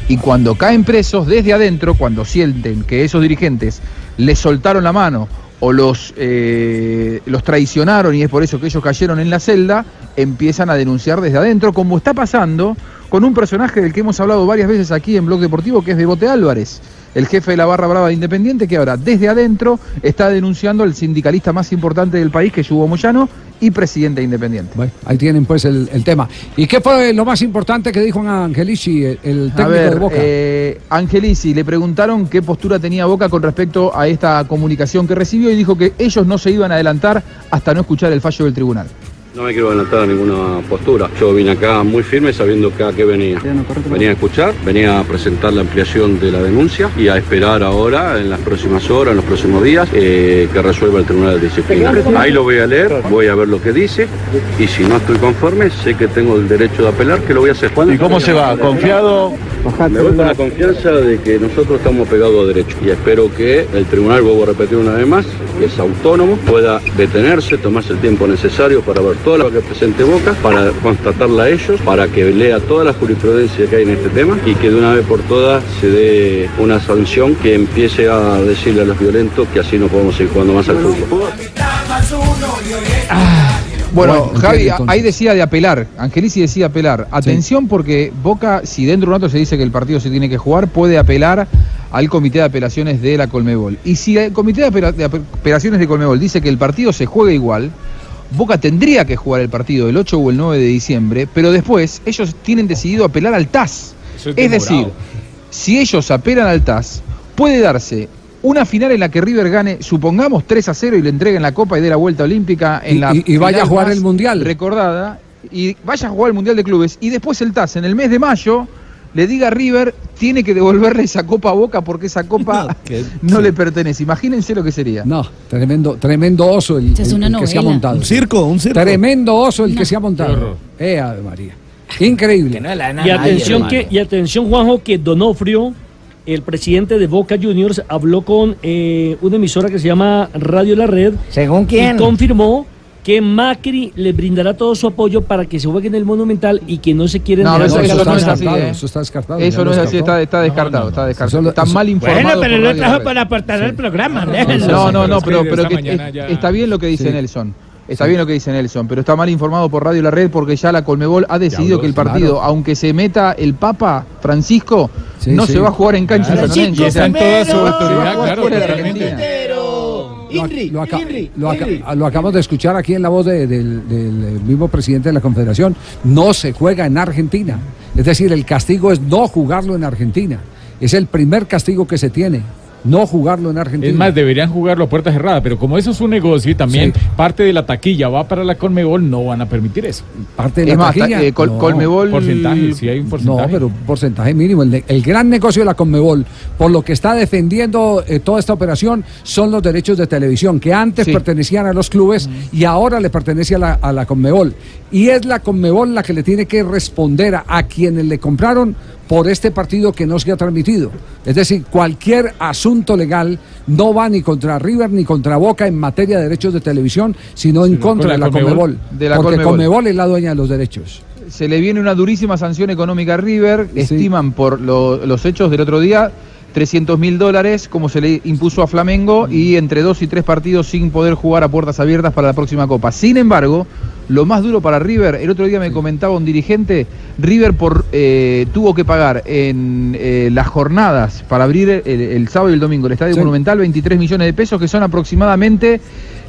Y cuando caen presos desde adentro, cuando sienten que esos dirigentes les soltaron la mano o los, eh, los traicionaron y es por eso que ellos cayeron en la celda, empiezan a denunciar desde adentro, como está pasando con un personaje del que hemos hablado varias veces aquí en Blog Deportivo, que es Bebote Álvarez, el jefe de la barra brava de Independiente, que ahora desde adentro está denunciando al sindicalista más importante del país, que es Hugo Moyano, y presidente de Independiente. Bueno, ahí tienen pues el, el tema. ¿Y qué fue lo más importante que dijo Angelici, el, el técnico A ver, de Boca? eh, Angelici, le preguntaron qué postura tenía Boca con respecto a esta comunicación que recibió y dijo que ellos no se iban a adelantar hasta no escuchar el fallo del tribunal. No me quiero adelantar a ninguna postura. Yo vine acá muy firme sabiendo que a qué venía. Venía a escuchar, venía a presentar la ampliación de la denuncia y a esperar ahora, en las próximas horas, en los próximos días, eh, que resuelva el Tribunal de Disciplina. Ahí lo voy a leer, voy a ver lo que dice y si no estoy conforme, sé que tengo el derecho de apelar, que lo voy a hacer. ¿Y cómo se va? ¿Confiado? Me voy con la confianza de que nosotros estamos pegados a derecho y espero que el tribunal, vuelvo a repetir una vez más, que es autónomo, pueda detenerse, tomarse el tiempo necesario para ver toda la que presente Boca, para constatarla a ellos, para que lea toda la jurisprudencia que hay en este tema y que de una vez por todas se dé una sanción que empiece a decirle a los violentos que así no podemos seguir jugando más al fútbol. Bueno, Bueno, Javi, ahí decía de apelar, Angelici decía apelar. Atención porque Boca, si dentro de un rato se dice que el partido se tiene que jugar, puede apelar al Comité de Apelaciones de la Colmebol. Y si el Comité de Apelaciones de Colmebol dice que el partido se juega igual, Boca tendría que jugar el partido el 8 o el 9 de diciembre, pero después ellos tienen decidido apelar al TAS. Es decir, si ellos apelan al TAS, puede darse una final en la que River gane, supongamos 3 a 0 y le entreguen la Copa y dé la vuelta olímpica en Y- la y- y vaya final a jugar el Mundial. recordada y vaya a jugar el Mundial de Clubes y después el TAS en el mes de mayo le diga a River tiene que devolverle esa copa a Boca porque esa copa no, le pertenece. Imagínense lo que sería. No, tremendo, tremendo oso el, Es el- una el que se ha montado. Un circo, un circo. Tremendo oso el que se ha montado. Eh, Ave María. Increíble. Y atención, que, y atención, Juanjo, que Donofrio, el presidente de Boca Juniors, habló con eh, una emisora que se llama Radio La Red. ¿Según quién? Y confirmó que Macri le brindará todo su apoyo para que se juegue en el Monumental y que no se quieren No, dejar eso, eso pasar. no es así. descartado, ¿eh? eso está descartado, Eso no es así, está, está descartado, está descartado. Eso está eso- mal informado. Bueno, pero lo trajo para aportar al programa. No, no, no, pero, pero que es- ya- está bien lo que dice Sí. Nelson. Está bien lo que dice Nelson, pero está mal informado por Radio La Red porque ya la Colmebol ha decidido habló, que el partido, claro. aunque se meta el Papa Francisco, Sí, no sí. se va a jugar en cancha Claro, sanonense. está en toda su se va a autoridad, jugar claro, fuera de totalmente. Lo, aca- lo aca- lo acabamos de escuchar aquí en la voz de- del, del mismo presidente de la Confederación. No se juega en Argentina. Es decir, el castigo es no jugarlo en Argentina. Es el primer castigo que se tiene. No jugarlo en Argentina. Es más, deberían jugarlo a puerta cerrada, pero como eso es un negocio y también parte de la taquilla va para la Conmebol, no van a permitir eso. parte de Es la más, taquilla. ta- eh, Col- No. Colmebol. Porcentaje, sí hay un porcentaje. No, pero un porcentaje mínimo. El, gran negocio de la Conmebol, por lo que está defendiendo eh, toda esta operación, son los derechos de televisión, que antes Sí. pertenecían a los clubes y ahora le pertenece a la, a la Conmebol. Y es la Conmebol la que le tiene que responder a, a quienes le compraron por este partido que no se ha transmitido. Es decir, cualquier asunto legal no va ni contra River ni contra Boca en materia de derechos de televisión, sino en Sino contra con de la. Conmebol. De la porque Conmebol. Es la dueña de los derechos. se le viene una durísima sanción económica a River, estiman por lo- los hechos del otro día 300 mil dólares como se le impuso a Flamengo y entre dos y tres partidos sin poder jugar a puertas abiertas para la próxima Copa. Sin embargo, lo más duro para River, el otro día me comentaba un dirigente, River por, eh, tuvo que pagar en eh, las jornadas para abrir el, el sábado y el domingo el Estadio Sí. Monumental 23 millones de pesos que son aproximadamente...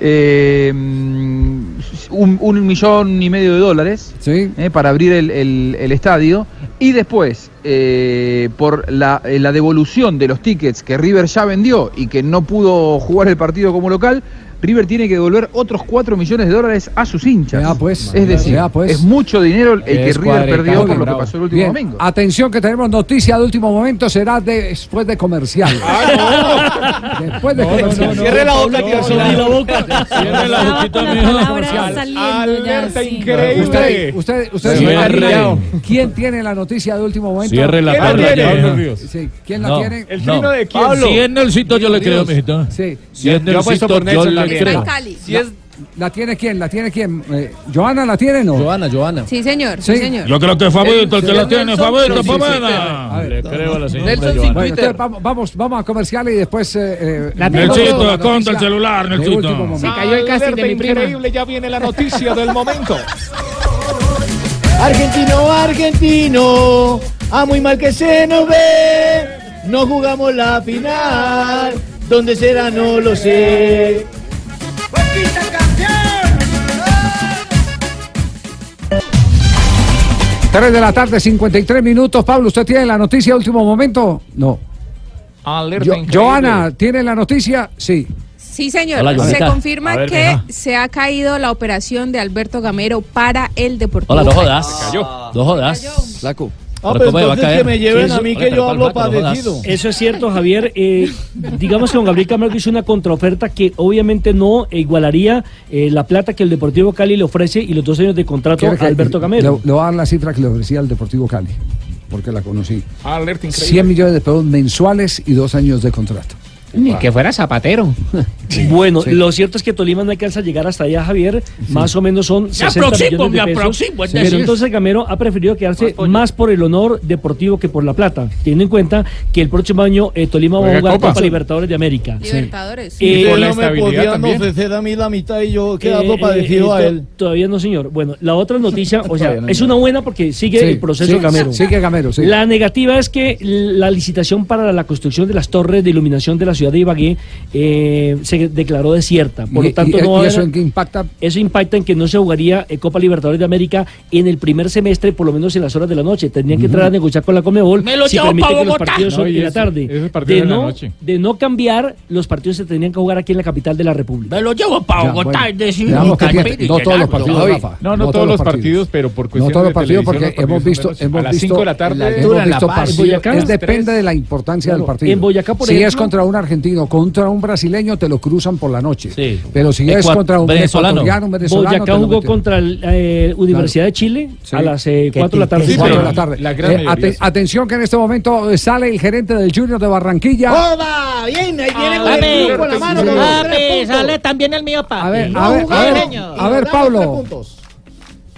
eh, mm, un, un millón y medio de dólares eh, para abrir el, el- el estadio. Y después, eh, por la, eh, la devolución de los tickets que River ya vendió y que no pudo jugar el partido como local, River tiene que devolver otros 4 millones de dólares a sus hinchas. es decir, pues. es mucho dinero el que Es River perdió por lo que pasó el último Bien, domingo. Atención que tenemos noticia de último momento, será de- después de comercial. Después de comercial. Cierre la boca, tío. Cierre la boca. Cierre la boquita, ya, sí. Usted, usted, usted. ¿Quién tiene la noticia de último momento? Cierre la. Sí, ¿Quién la No, tiene? ¿El trino de quién? Si es Nelsito, yo le creo, mijito. Sí. Si es Nelsito, por yo le creo. Si es- ¿La tiene quién? ¿La tiene quién? Eh, ¿Joana la tiene no? Joana, Joana. Sí, señor, sí, señor. Yo creo que es Fabito el que la tiene, Fabito, Pamela. sí, sí. Le creo a la señora Nelson Joana. Bueno, entonces vamos, vamos, a comercial y después. Eh, eh, La Nelsito, noticia el celular, Nelsito. último momento. Se cayó el casting de mi prima. increíble, ya viene la noticia del momento. Argentino, argentino, a muy mal que se nos ve, no jugamos la final, ¿dónde será? No lo sé. 3 de la tarde, 53 minutos. Pablo, ¿usted tiene la noticia último momento? No. Alerta Yo-. Joana, ¿tiene la noticia? Sí. Sí, señor. Hola, se confirma ver, que mija. se ha caído la operación de Alberto Gamero para el Deportivo. Hola, Cali. jodas. No jodas. Flaco. Ah, pero entonces que me lleven a mí que yo hablo padecido. Eso es cierto, Javier. Eh, digamos que don Gabriel Camargo hizo una contraoferta que obviamente no igualaría eh, la plata que el Deportivo Cali le ofrece y los dos años de contrato ¿Quiere a Alberto Le, Gamero. le voy a dar la cifra que le ofrecía el Deportivo Cali, porque la conocí. Alerta increíble. 100 millones de pesos mensuales y dos años de contrato. Ni que fuera zapatero. Bueno, Sí. lo cierto es que Tolima no alcanza a llegar hasta allá, Javier. Más o menos son Me 60 aproximo, millones de me pesos. aproximo, es Pero entonces Gamero ha preferido quedarse más por el honor deportivo que por la plata, teniendo en cuenta que el próximo año eh, Tolima va a jugar Copa. Copa Libertadores de América. Libertadores. Eh, Ustedes no me podían ofrecer a mí la mitad y yo quedando Eh, padecido eh, a él. Todavía no, señor. Bueno, la otra noticia, o sea, no, es una buena porque sigue Sí, el proceso sí, Gamero. sigue Gamero, sí. La negativa es que la licitación para la construcción de las torres de iluminación de la ciudad de Ibagué eh, se declaró desierta. Por ¿Y- lo tanto, y- no y eso en qué impacta? eso impacta en que no se jugaría eh, Copa Libertadores de América en el primer semestre, por lo menos en las horas de la noche. Tendrían que entrar a negociar con la Comebol Me lo si llevo permite que los Bogotá. partidos son No, en la tarde. ese De la no, noche. de no cambiar, los partidos se tendrían que jugar aquí en la capital de la República. Me lo llevo para Ya, Bogotá, bueno. es decir, Veamos qué Caipira tiene. y No todos los partidos. Rafa. No, no, todos los partidos, pero por No cuestión todos los de partidos porque hemos visto, hemos a las visto, 5 de la tarde. hemos visto. Boyacá, Es depende de la importancia del partido. En Boyacá, por si es ejemplo- contra un argentino, contra un brasileño, te lo cruzan por la noche. Sí. Pero si es Ecua- contra un venezolano. ecuatoriano, un venezolano, Boyacá jugó contra la eh, Universidad de Chile Sí. a las eh, 4 de la tarde. De la tarde. la gran Eh. Atención que en este momento eh, sale el gerente del Junior de Barranquilla. ¡Joda! Bien, ahí viene con el la mano. sale también el mío, papi. A ver, No a ver, a jugaron. ver, señor. a ver, Dame Pablo.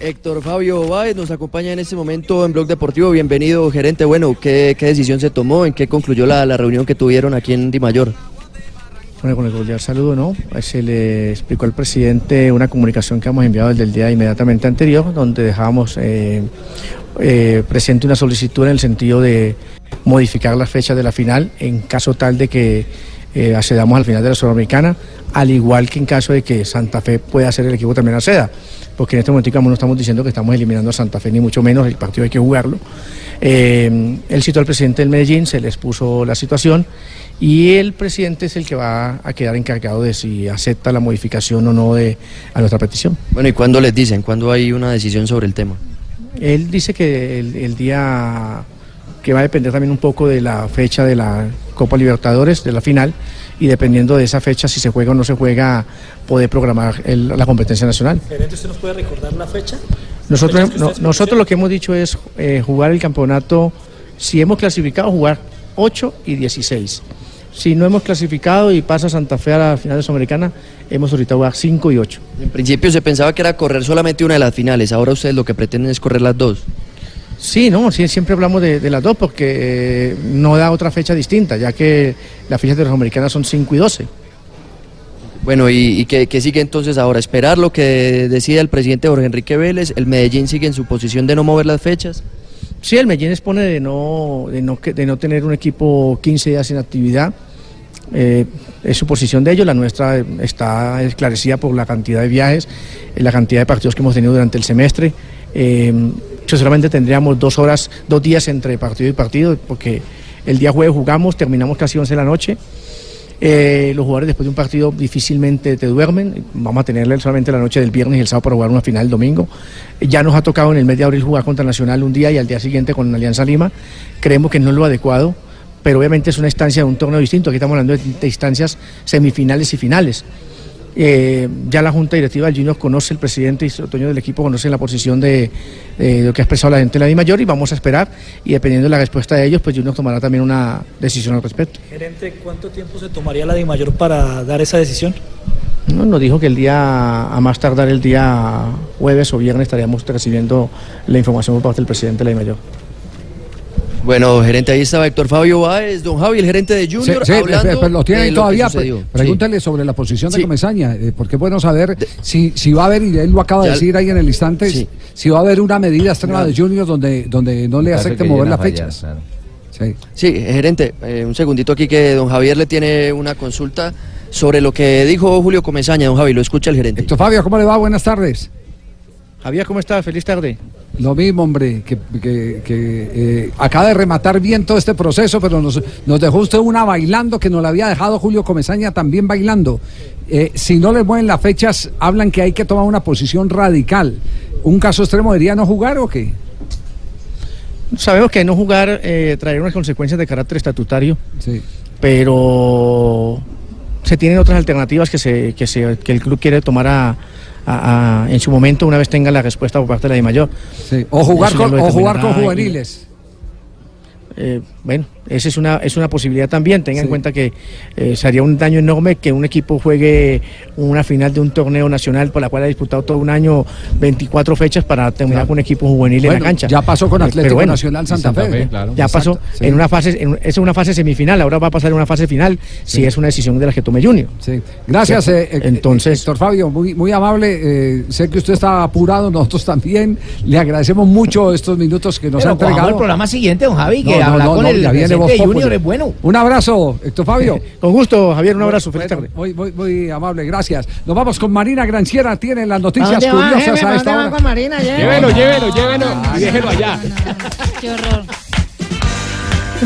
Héctor Fabio Báez nos acompaña en este momento en Blog Deportivo. Bienvenido, gerente. Bueno, ¿qué, decisión se tomó? ¿En qué concluyó la, la reunión que tuvieron aquí en Di Mayor? Bueno, con el cordial saludo, ¿no? Eh, Se le explicó al presidente una comunicación que hemos enviado desde el día inmediatamente anterior, donde dejábamos eh, eh, presente una solicitud en el sentido de modificar las fechas de la final en caso tal de que eh, accedamos al final de la Sudamericana, al igual que en caso de que Santa Fe pueda ser el equipo también acceda, porque en este momento digamos, no estamos diciendo que estamos eliminando a Santa Fe, ni mucho menos, el partido hay que jugarlo. Eh, él citó al presidente del Medellín, se le expuso la situación y el presidente es el que va a quedar encargado de si acepta la modificación o no de a nuestra petición. Bueno, ¿y cuándo les dicen? ¿Cuándo hay una decisión sobre el tema? Él dice que el, el día que va a depender también un poco de la fecha de la Copa Libertadores, de la final, y dependiendo de esa fecha, si se juega o no se juega, poder programar el- la competencia nacional. Gerente, ¿usted nos puede recordar la fecha? Nosotros, no- nosotros lo que hemos dicho es eh, jugar el campeonato, si hemos clasificado, jugar 8 y 16. Si no hemos clasificado y pasa Santa Fe a la final de Sudamericana, hemos ahorita jugar 5 y 8. En principio se pensaba que era correr solamente una de las finales. Ahora ustedes lo que pretenden es correr las dos. Sí, no, sí, siempre hablamos de, de las dos porque eh, no da otra fecha distinta, ya que las fechas americanas son 5 y 12. Bueno, ¿y, y qué, sigue entonces ahora? ¿Esperar lo que decida el presidente Jorge Enrique Vélez? ¿El Medellín sigue en su posición de no mover las fechas? Sí, el Medellín expone de no, de no, de no tener un equipo 15 días sin actividad. Eh, es su posición de ellos, la nuestra eh, está esclarecida por la cantidad de viajes, la cantidad de partidos que hemos tenido durante el semestre. Eh, solamente tendríamos dos horas, dos días entre partido y partido, porque el día jueves jugamos, terminamos casi 11 de la noche. Eh, los jugadores después de un partido difícilmente te duermen. Vamos a tenerle solamente la noche del viernes y el sábado para jugar una final el domingo. Ya nos ha tocado en el mes de abril jugar contra Nacional un día y al día siguiente con Alianza Lima. Creemos que no es lo adecuado, pero obviamente es una instancia de un torneo distinto. Aquí estamos hablando de, de instancias semifinales y finales. Eh, ya la Junta Directiva del Junior conoce, el presidente y el dueño del equipo conocen la posición de, lo que ha expresado la gente de la Di Mayor y vamos a esperar y dependiendo de la respuesta de ellos, pues Junior tomará también una decisión al respecto. Gerente, ¿cuánto tiempo se tomaría la DIMAYOR para dar esa decisión? No, nos dijo que el día, a más tardar el día jueves o viernes estaríamos recibiendo la información por parte del presidente de la Mayor. Bueno, gerente, ahí estaba Héctor Fabio Báez, don Javi, el gerente de Junior, Sí, sí, hablando pero lo tiene ahí todavía. Pregúntale sobre la posición de Sí. Comesaña, eh, porque es bueno saber si, si va a haber, y él lo acaba de Ya- decir ahí en el instante, si- si va a haber una medida extrema de Junior donde, donde no le acepte mover las fallar, fechas. Sí. Sí, gerente, eh, un segundito aquí que don Javier le tiene una consulta sobre lo que dijo Julio Comesaña. Don Javi, lo escucha el gerente. Héctor Fabio, ¿cómo le va? Buenas tardes. Javier, ¿cómo está? Feliz tarde. Lo mismo, hombre, que, que- que, eh, acaba de rematar bien todo este proceso, pero nos, nos dejó usted una bailando que nos la había dejado Julio Comesaña también bailando. Eh, si no le mueven las fechas, hablan que hay que tomar una posición radical. ¿Un caso extremo debería no jugar o qué? Sabemos que no jugar eh, traerá unas consecuencias de carácter estatutario, Sí. pero se tienen otras alternativas que, se, que, se, que el club quiere tomar a, a- a- en su momento una vez tenga la respuesta por parte de la de mayor. O jugar, con, o jugar con y- juveniles. Eh, bueno, esa es una, es una posibilidad también. Tenga en cuenta que eh, sería un daño enorme que un equipo juegue una final de un torneo nacional por la cual ha disputado todo un año 24 fechas para terminar Claro. con un equipo juvenil en la cancha. ya pasó con Eh, Atlético pero bueno, Nacional Santa Fe. Fe, claro. Ya pasó Exacto, sí. en una fase, en, esa es una fase semifinal, ahora va a pasar en una fase final si es una decisión de la que tome Junior. Sí. Gracias, eh, eh, Entonces, Héctor Fabio, muy, muy amable. eh, sé que usted está apurado, nosotros también. Le agradecemos mucho estos minutos que nos Pero ha entregado. el programa siguiente, don Javi, que No, no, habla no, con no, el de Populi. Junior, es bueno. Un abrazo, Héctor Fabio. Con gusto, Javier, un abrazo, feliz tarde. Muy, muy, muy amable, gracias. Nos vamos con Marina Granciera, tiene las ¿A noticias dónde va, curiosas jefe? a ¿A esta hora. con Marina? Llévelo, llévelo, llévelo y déjelo allá. Qué horror.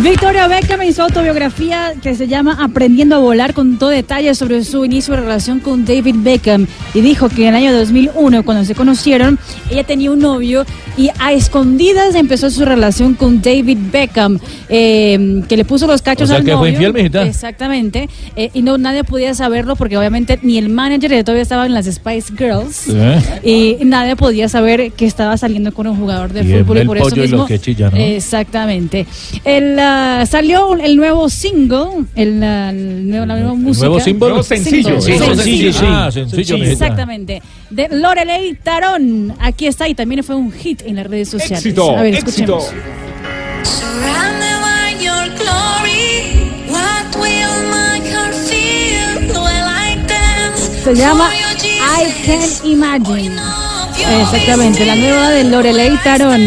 Victoria Beckham hizo autobiografía que se llama Aprendiendo a volar, contó detalles sobre su inicio de relación con David Beckham y dijo que en el año 2001, cuando se conocieron, ella tenía un novio y a escondidas empezó su relación con David Beckham, eh, que le puso los cachos O sea, al que fue novio. infiel, mijita. Exactamente. eh, y no nadie podía saberlo porque obviamente ni el manager ella todavía estaba en las Spice Girls. ¿Eh? Y nadie podía saber que estaba saliendo con un jugador de fútbol y por eso y mismo. los que chillan, ¿no? Exactamente. El, salió el nuevo single, el, ah, el nuevo- la nueva música. nuevo? Nuevo sencillo. Sí, sencillo, sí. Ah, sencillo. Exactamente. De Lorelei Tarón. Aquí está y también fue un hit en las redes sociales. Éxito, A ver, éxito. escuchemos. Se llama I Can Imagine. Exactamente, la nueva de Lorelei Tarón.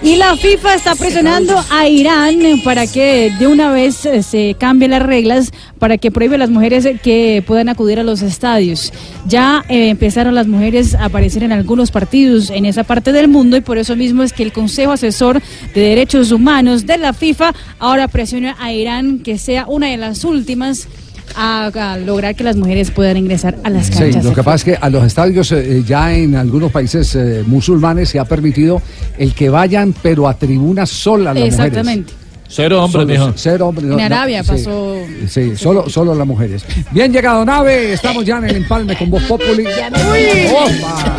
Y la FIFA está presionando a Irán para que de una vez eh, se cambien las reglas para que prohíbe a las mujeres eh, que puedan acudir a los estadios. Ya eh, empezaron las mujeres a aparecer en algunos partidos en esa parte del mundo y por eso mismo es que el Consejo Asesor de Derechos Humanos de la FIFA ahora presiona a Irán que sea una de las últimas a, a lograr que las mujeres puedan ingresar a las Sí, canchas. lo que pasa es que a los estadios eh, ya en algunos países eh, musulmanes se ha permitido el que vayan, pero a tribunas solas las Exactamente. mujeres. Cero hombres, Solo- mijo. Cero hombres. no, En no, Arabia sí. pasó. Sí, solo, solo las mujeres. Bien llegado, Nave. Estamos ya en el empalme con Voz Populi. ¡Opa!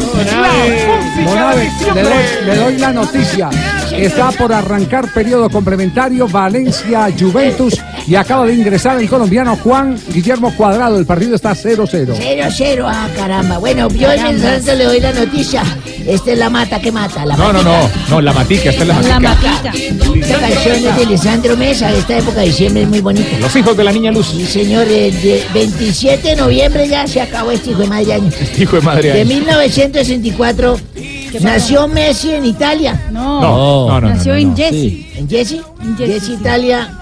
Monave, le doy, le doy la noticia. Está por arrancar periodo complementario Valencia Juventus y acaba de ingresar el colombiano Juan Guillermo Cuadrado. El partido está 0-0. Cero, cero, ah, caramba. Bueno, yo en el santo le doy la noticia. Esta es la mata que mata. La No, no, no, no, la matica, esta es la La matica. matica. Esta canción es de Lisandro Mesa. Esta época de diciembre es muy bonita. Los hijos de la niña Luz. Sí, señor. eh, de 27 de noviembre ya se acabó este hijo de madre año. Hijo de madre. De ahí. 1964 nació Messi en Italia. No, No, no, no, nació no, en no. Jesse. ¿En Jesse? En Jesse, Jesse, Italia.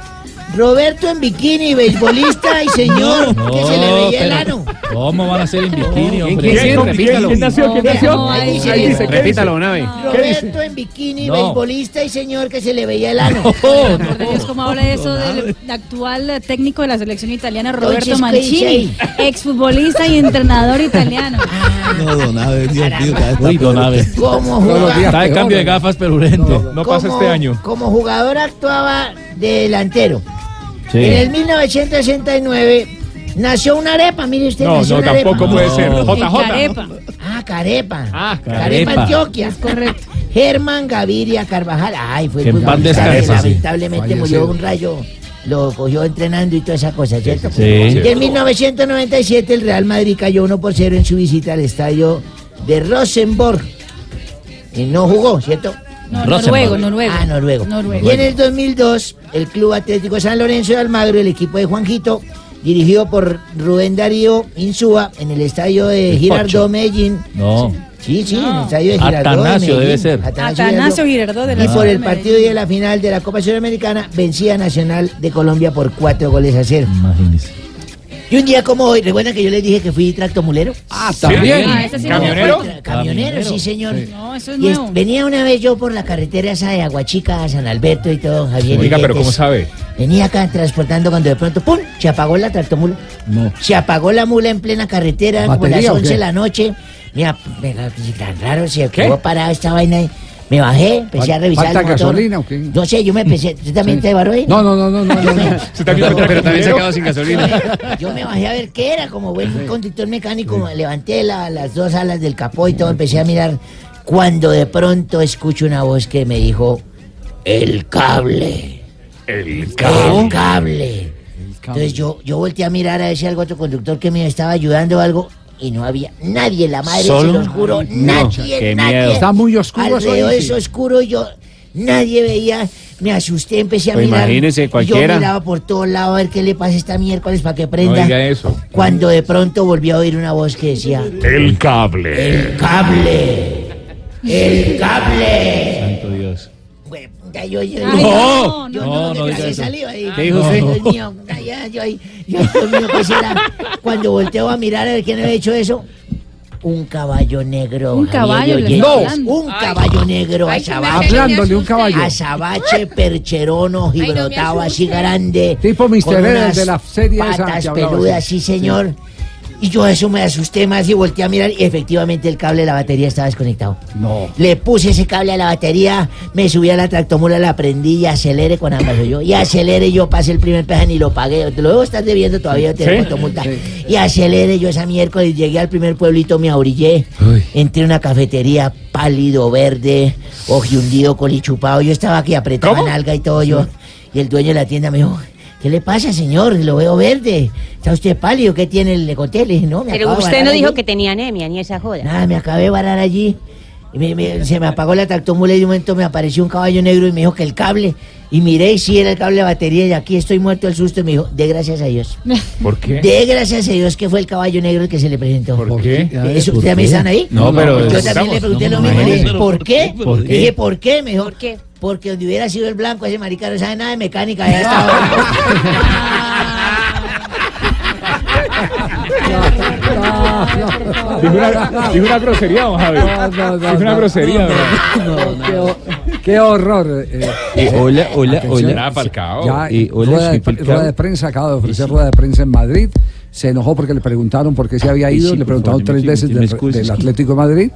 Roberto en bikini, beisbolista y señor, No, que se le veía el ano. ¿Cómo van a ser en bikini, hombre? quién, quién, repítalo. quién nació? ¿Quién nació? Ahí dice, ahí dice, ¿qué Repítalo, dice? Nave. Roberto en bikini, No. beisbolista y señor que se le veía el ano. Es como habla eso del actual técnico de la selección italiana, Roberto Entonces, ¿qué dice Mancini, exfutbolista y entrenador italiano. No, Donave, Dios mío, cada vez Uy. Donave. ¿Cómo jugaba? Está de cambio de gafas, pero urgente. No, pasa Como- este año. Como jugador actuaba de delantero. Sí. En el 1969 nació una arepa, mire usted. No, nació no, una tampoco arepa. puede ser. JJ. Carepa. Ah, Carepa. Ah, Carepa, Carepa. Antioquia. Es correcto. Germán Gaviria Carvajal. Ay, fue sí. lamentablemente murió un rayo. Lo cogió entrenando y toda esa cosa, ¿cierto? Sí. Y en 1997 el Real Madrid cayó 1 por 0 en su visita al estadio de Rosenborg. Y no jugó, ¿cierto? No, noruego, noruego. Ah, noruego. Noruego. Y en el 2002, el Club Atlético San Lorenzo de Almagro, el equipo de Juanjito, dirigido por Rubén Darío Insúa, en el estadio de El Girardot Pocho. Medellín. No. Sí, sí, en el estadio de Girardot. de Atanasio Medellín. debe ser. Atanasio Girardot de la Y por de el partido y de la final de la Copa Sudamericana, vencía Nacional de Colombia por cuatro goles a cero. Imagínese. Y un día como hoy, ¿recuerdan que yo les dije que fui tractomulero? Ah, también. Ah, sí ¿Camionero? Camionero, sí, señor. No, eso es Y nuevo. venía una vez yo por la carretera esa de Aguachica a San Alberto y todo, Javier. Oiga, pero. ¿cómo sabe? Venía acá transportando cuando de pronto, ¡pum! Se apagó la tractomula. No. Se apagó la mula en plena carretera, como ¿Batería las o 11 qué? de la noche. Mira, me- tan raro, se quedó parada esta vaina ahí. Me bajé, empecé a revisar ¿falta el motor. gasolina o qué? No sé, yo me empecé. ¿Usted también Sí. te varó ahí? No, no, no, no, no, no, no. Se también Pero también se quedó sin gasolina. Yo me bajé a ver qué era, como buen conductor mecánico, me levanté la- las dos alas del capó y todo, empecé a mirar, cuando de pronto escucho una voz que me dijo, el cable, El el cable. Entonces yo, yo volteé a mirar a ver si algo otro conductor que me estaba ayudando o algo, y no había nadie, la madre, ¿Solo? se los juro, nadie, qué nadie. miedo. Está muy oscuro eso Alrededor de sí. eso oscuro y yo, nadie veía, me asusté, empecé a Pues mirar. imagínese, Yo cualquiera. miraba por todos lados a ver qué le pasa esta miércoles para que No prenda. diga eso. Cuando de pronto volví a oír una voz que decía, El cable. el cable, el cable. Santo Dios. Yo, yo, Ay, yo, no, yo no, no, no me diga tragué eso. saliva Dios mío, yo Dios ¿qué será? Cuando volteo a mirar a ver quién había hecho eso, un caballo negro. Un caballo, está hablando. un caballo negro, Ay, qué azabache. Hablándole un caballo. Azabache, percherono, Ay, no gibrotado así grande. Tipo Mr. de la serie esa Patas hablaba peludas, sí, señor. Y yo a eso me asusté más y volteé a mirar y efectivamente el cable de la batería estaba desconectado. No. Le puse ese cable a la batería, me subí a la tractomula, la prendí y acelere con ambas yo. Y acelere yo pasé el primer peaje y lo pagué. Te lo debo estar debiendo todavía, te ¿Sí? multa. Y acelere yo esa miércoles, llegué al primer pueblito, me abrillé. Entré a una cafetería pálido, verde, ojihundido, colichupado. Yo estaba aquí apretado en alga y todo yo. Y el dueño de la tienda me dijo, ¿qué le pasa, señor? Lo veo verde. ¿Está usted pálido? ¿Qué tiene? Le conté, le dije, no, me Pero usted no dijo allí". que tenía anemia ni esa joda. Nada, me acabé de varar allí. Y me- me- se me apagó la tractomula y de un momento me apareció un caballo negro y me dijo que el cable. Y miré y sí era el cable de batería y aquí estoy muerto del susto. Y me dijo, de gracias a Dios. ¿Por qué? De gracias a Dios que fue el caballo negro el que se le presentó. ¿Por qué? ¿Eso ¿Por ustedes me están ahí? No, pero- Yo también le pregunté No, lo mismo. dije. ¿Por qué? ¿Por qué? Dije, ¿por qué? Me dijo, ¿Por qué? Porque donde hubiera sido el blanco, ese marica no sabe nada de mecánica. Ya estaba. Dijo una, dijo una grosería, don Javi. No, no, no, Dijo una no, grosería, no, ¿verdad? no, qué, ho- qué horror. eh, Eh, hola, hola, Atención. hola. Ah, Falcao. Ya, Eh, hola, rueda, de, Falcao. rueda de prensa, acaba de ofrecer rueda de prensa en Madrid. Se enojó porque le preguntaron por qué se había ido. Sí, le preguntaron favor, tres veces del, del Atlético de Madrid.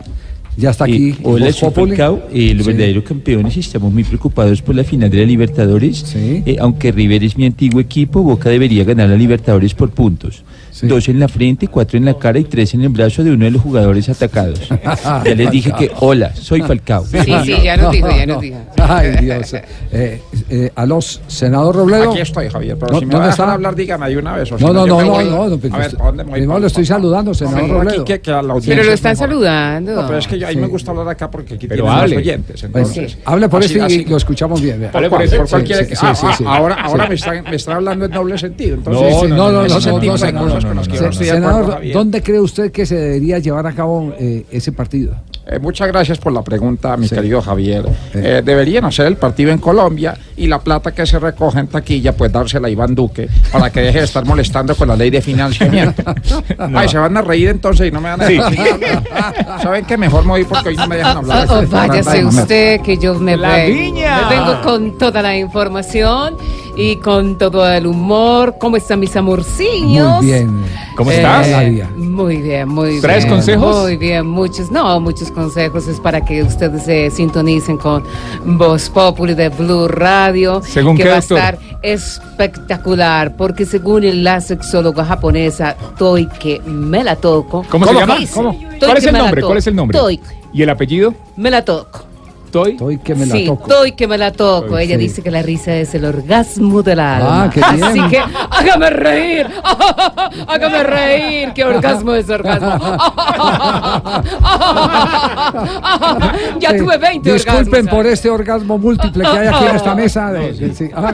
Ya está aquí. Eh, hola, soy. Falcao. Eh, los Sí. verdaderos campeones estamos muy preocupados por la final de la Libertadores. Eh, aunque River es mi antiguo equipo, Boca debería ganar la Libertadores por puntos. Dos en la frente, cuatro en la cara y tres en el brazo de uno de los jugadores atacados. ya les dije que, hola, soy Falcao. Sí, sí, ya nos dijo, ya nos dijo. Ay, Dios. Eh, eh, aló, senador Robledo. Aquí estoy, Javier, pero No, si me ¿dónde va a dejar hablar, dígame de una vez. o si No, no, no, no, no, no, pues A ver, usted- ¿para dónde me le estoy saludando, senador aquí Robledo. que- que a la audiencia Pero lo es están saludando. No, pero es que yo- a mí Sí. me gusta hablar acá porque aquí Pero tienen hable. los oyentes. Pues, Entonces, hable por así- este y así- lo escuchamos bien. vea. ¿Por cuál Sí, quiere sí, que- sí, ah, sí, ah, sí. Ahora, Sí. ahora me, está, me está hablando en doble sentido. No, Entonces, no, no, no, no, no, no, que acuerdo, Senador. ¿dónde cree usted que se debería llevar a cabo eh, ese partido? Eh, muchas gracias por la pregunta, mi querido Javier. Eh, deberían hacer el partido en Colombia y la plata que se recoge en taquilla, pues dársela a Iván Duque para que deje de estar molestando con la ley de financiamiento. Ay, se van a reír entonces y no me van a Sí. dejar. ¿Saben qué? Mejor me voy porque hoy no me dejan hablar. Oh, váyase usted, que yo me, La viña. Me vengo con toda la información y con todo el humor. ¿Cómo están mis amorcillos? Muy bien. ¿Cómo Eh, estás? Nadia. Muy bien, muy bien. ¿Traes consejos? Muy bien, muchos, no, muchos consejos. Es para que ustedes se sintonicen con Voz Populi de Blue Radio. ¿Según que qué, va doctor? a estar espectacular, porque según la sexóloga japonesa Toike Melatoko. ¿Cómo se llama? ¿Cómo? ¿Cuál es el nombre? ¿Cuál es el nombre? Toike ¿Y el apellido? Melatoko. Toy. Toy que me la sí, toco. Toy que me la toco. Toy, Ella sí. dice que la risa es el orgasmo del alma. Ah, qué bien. Así que hágame reír. hágame reír. ¿Qué orgasmo es orgasmo? ya Sí. tuve 20 Disculpen orgasmos. por este orgasmo múltiple que hay aquí en esta mesa. de- de- sí. Ah.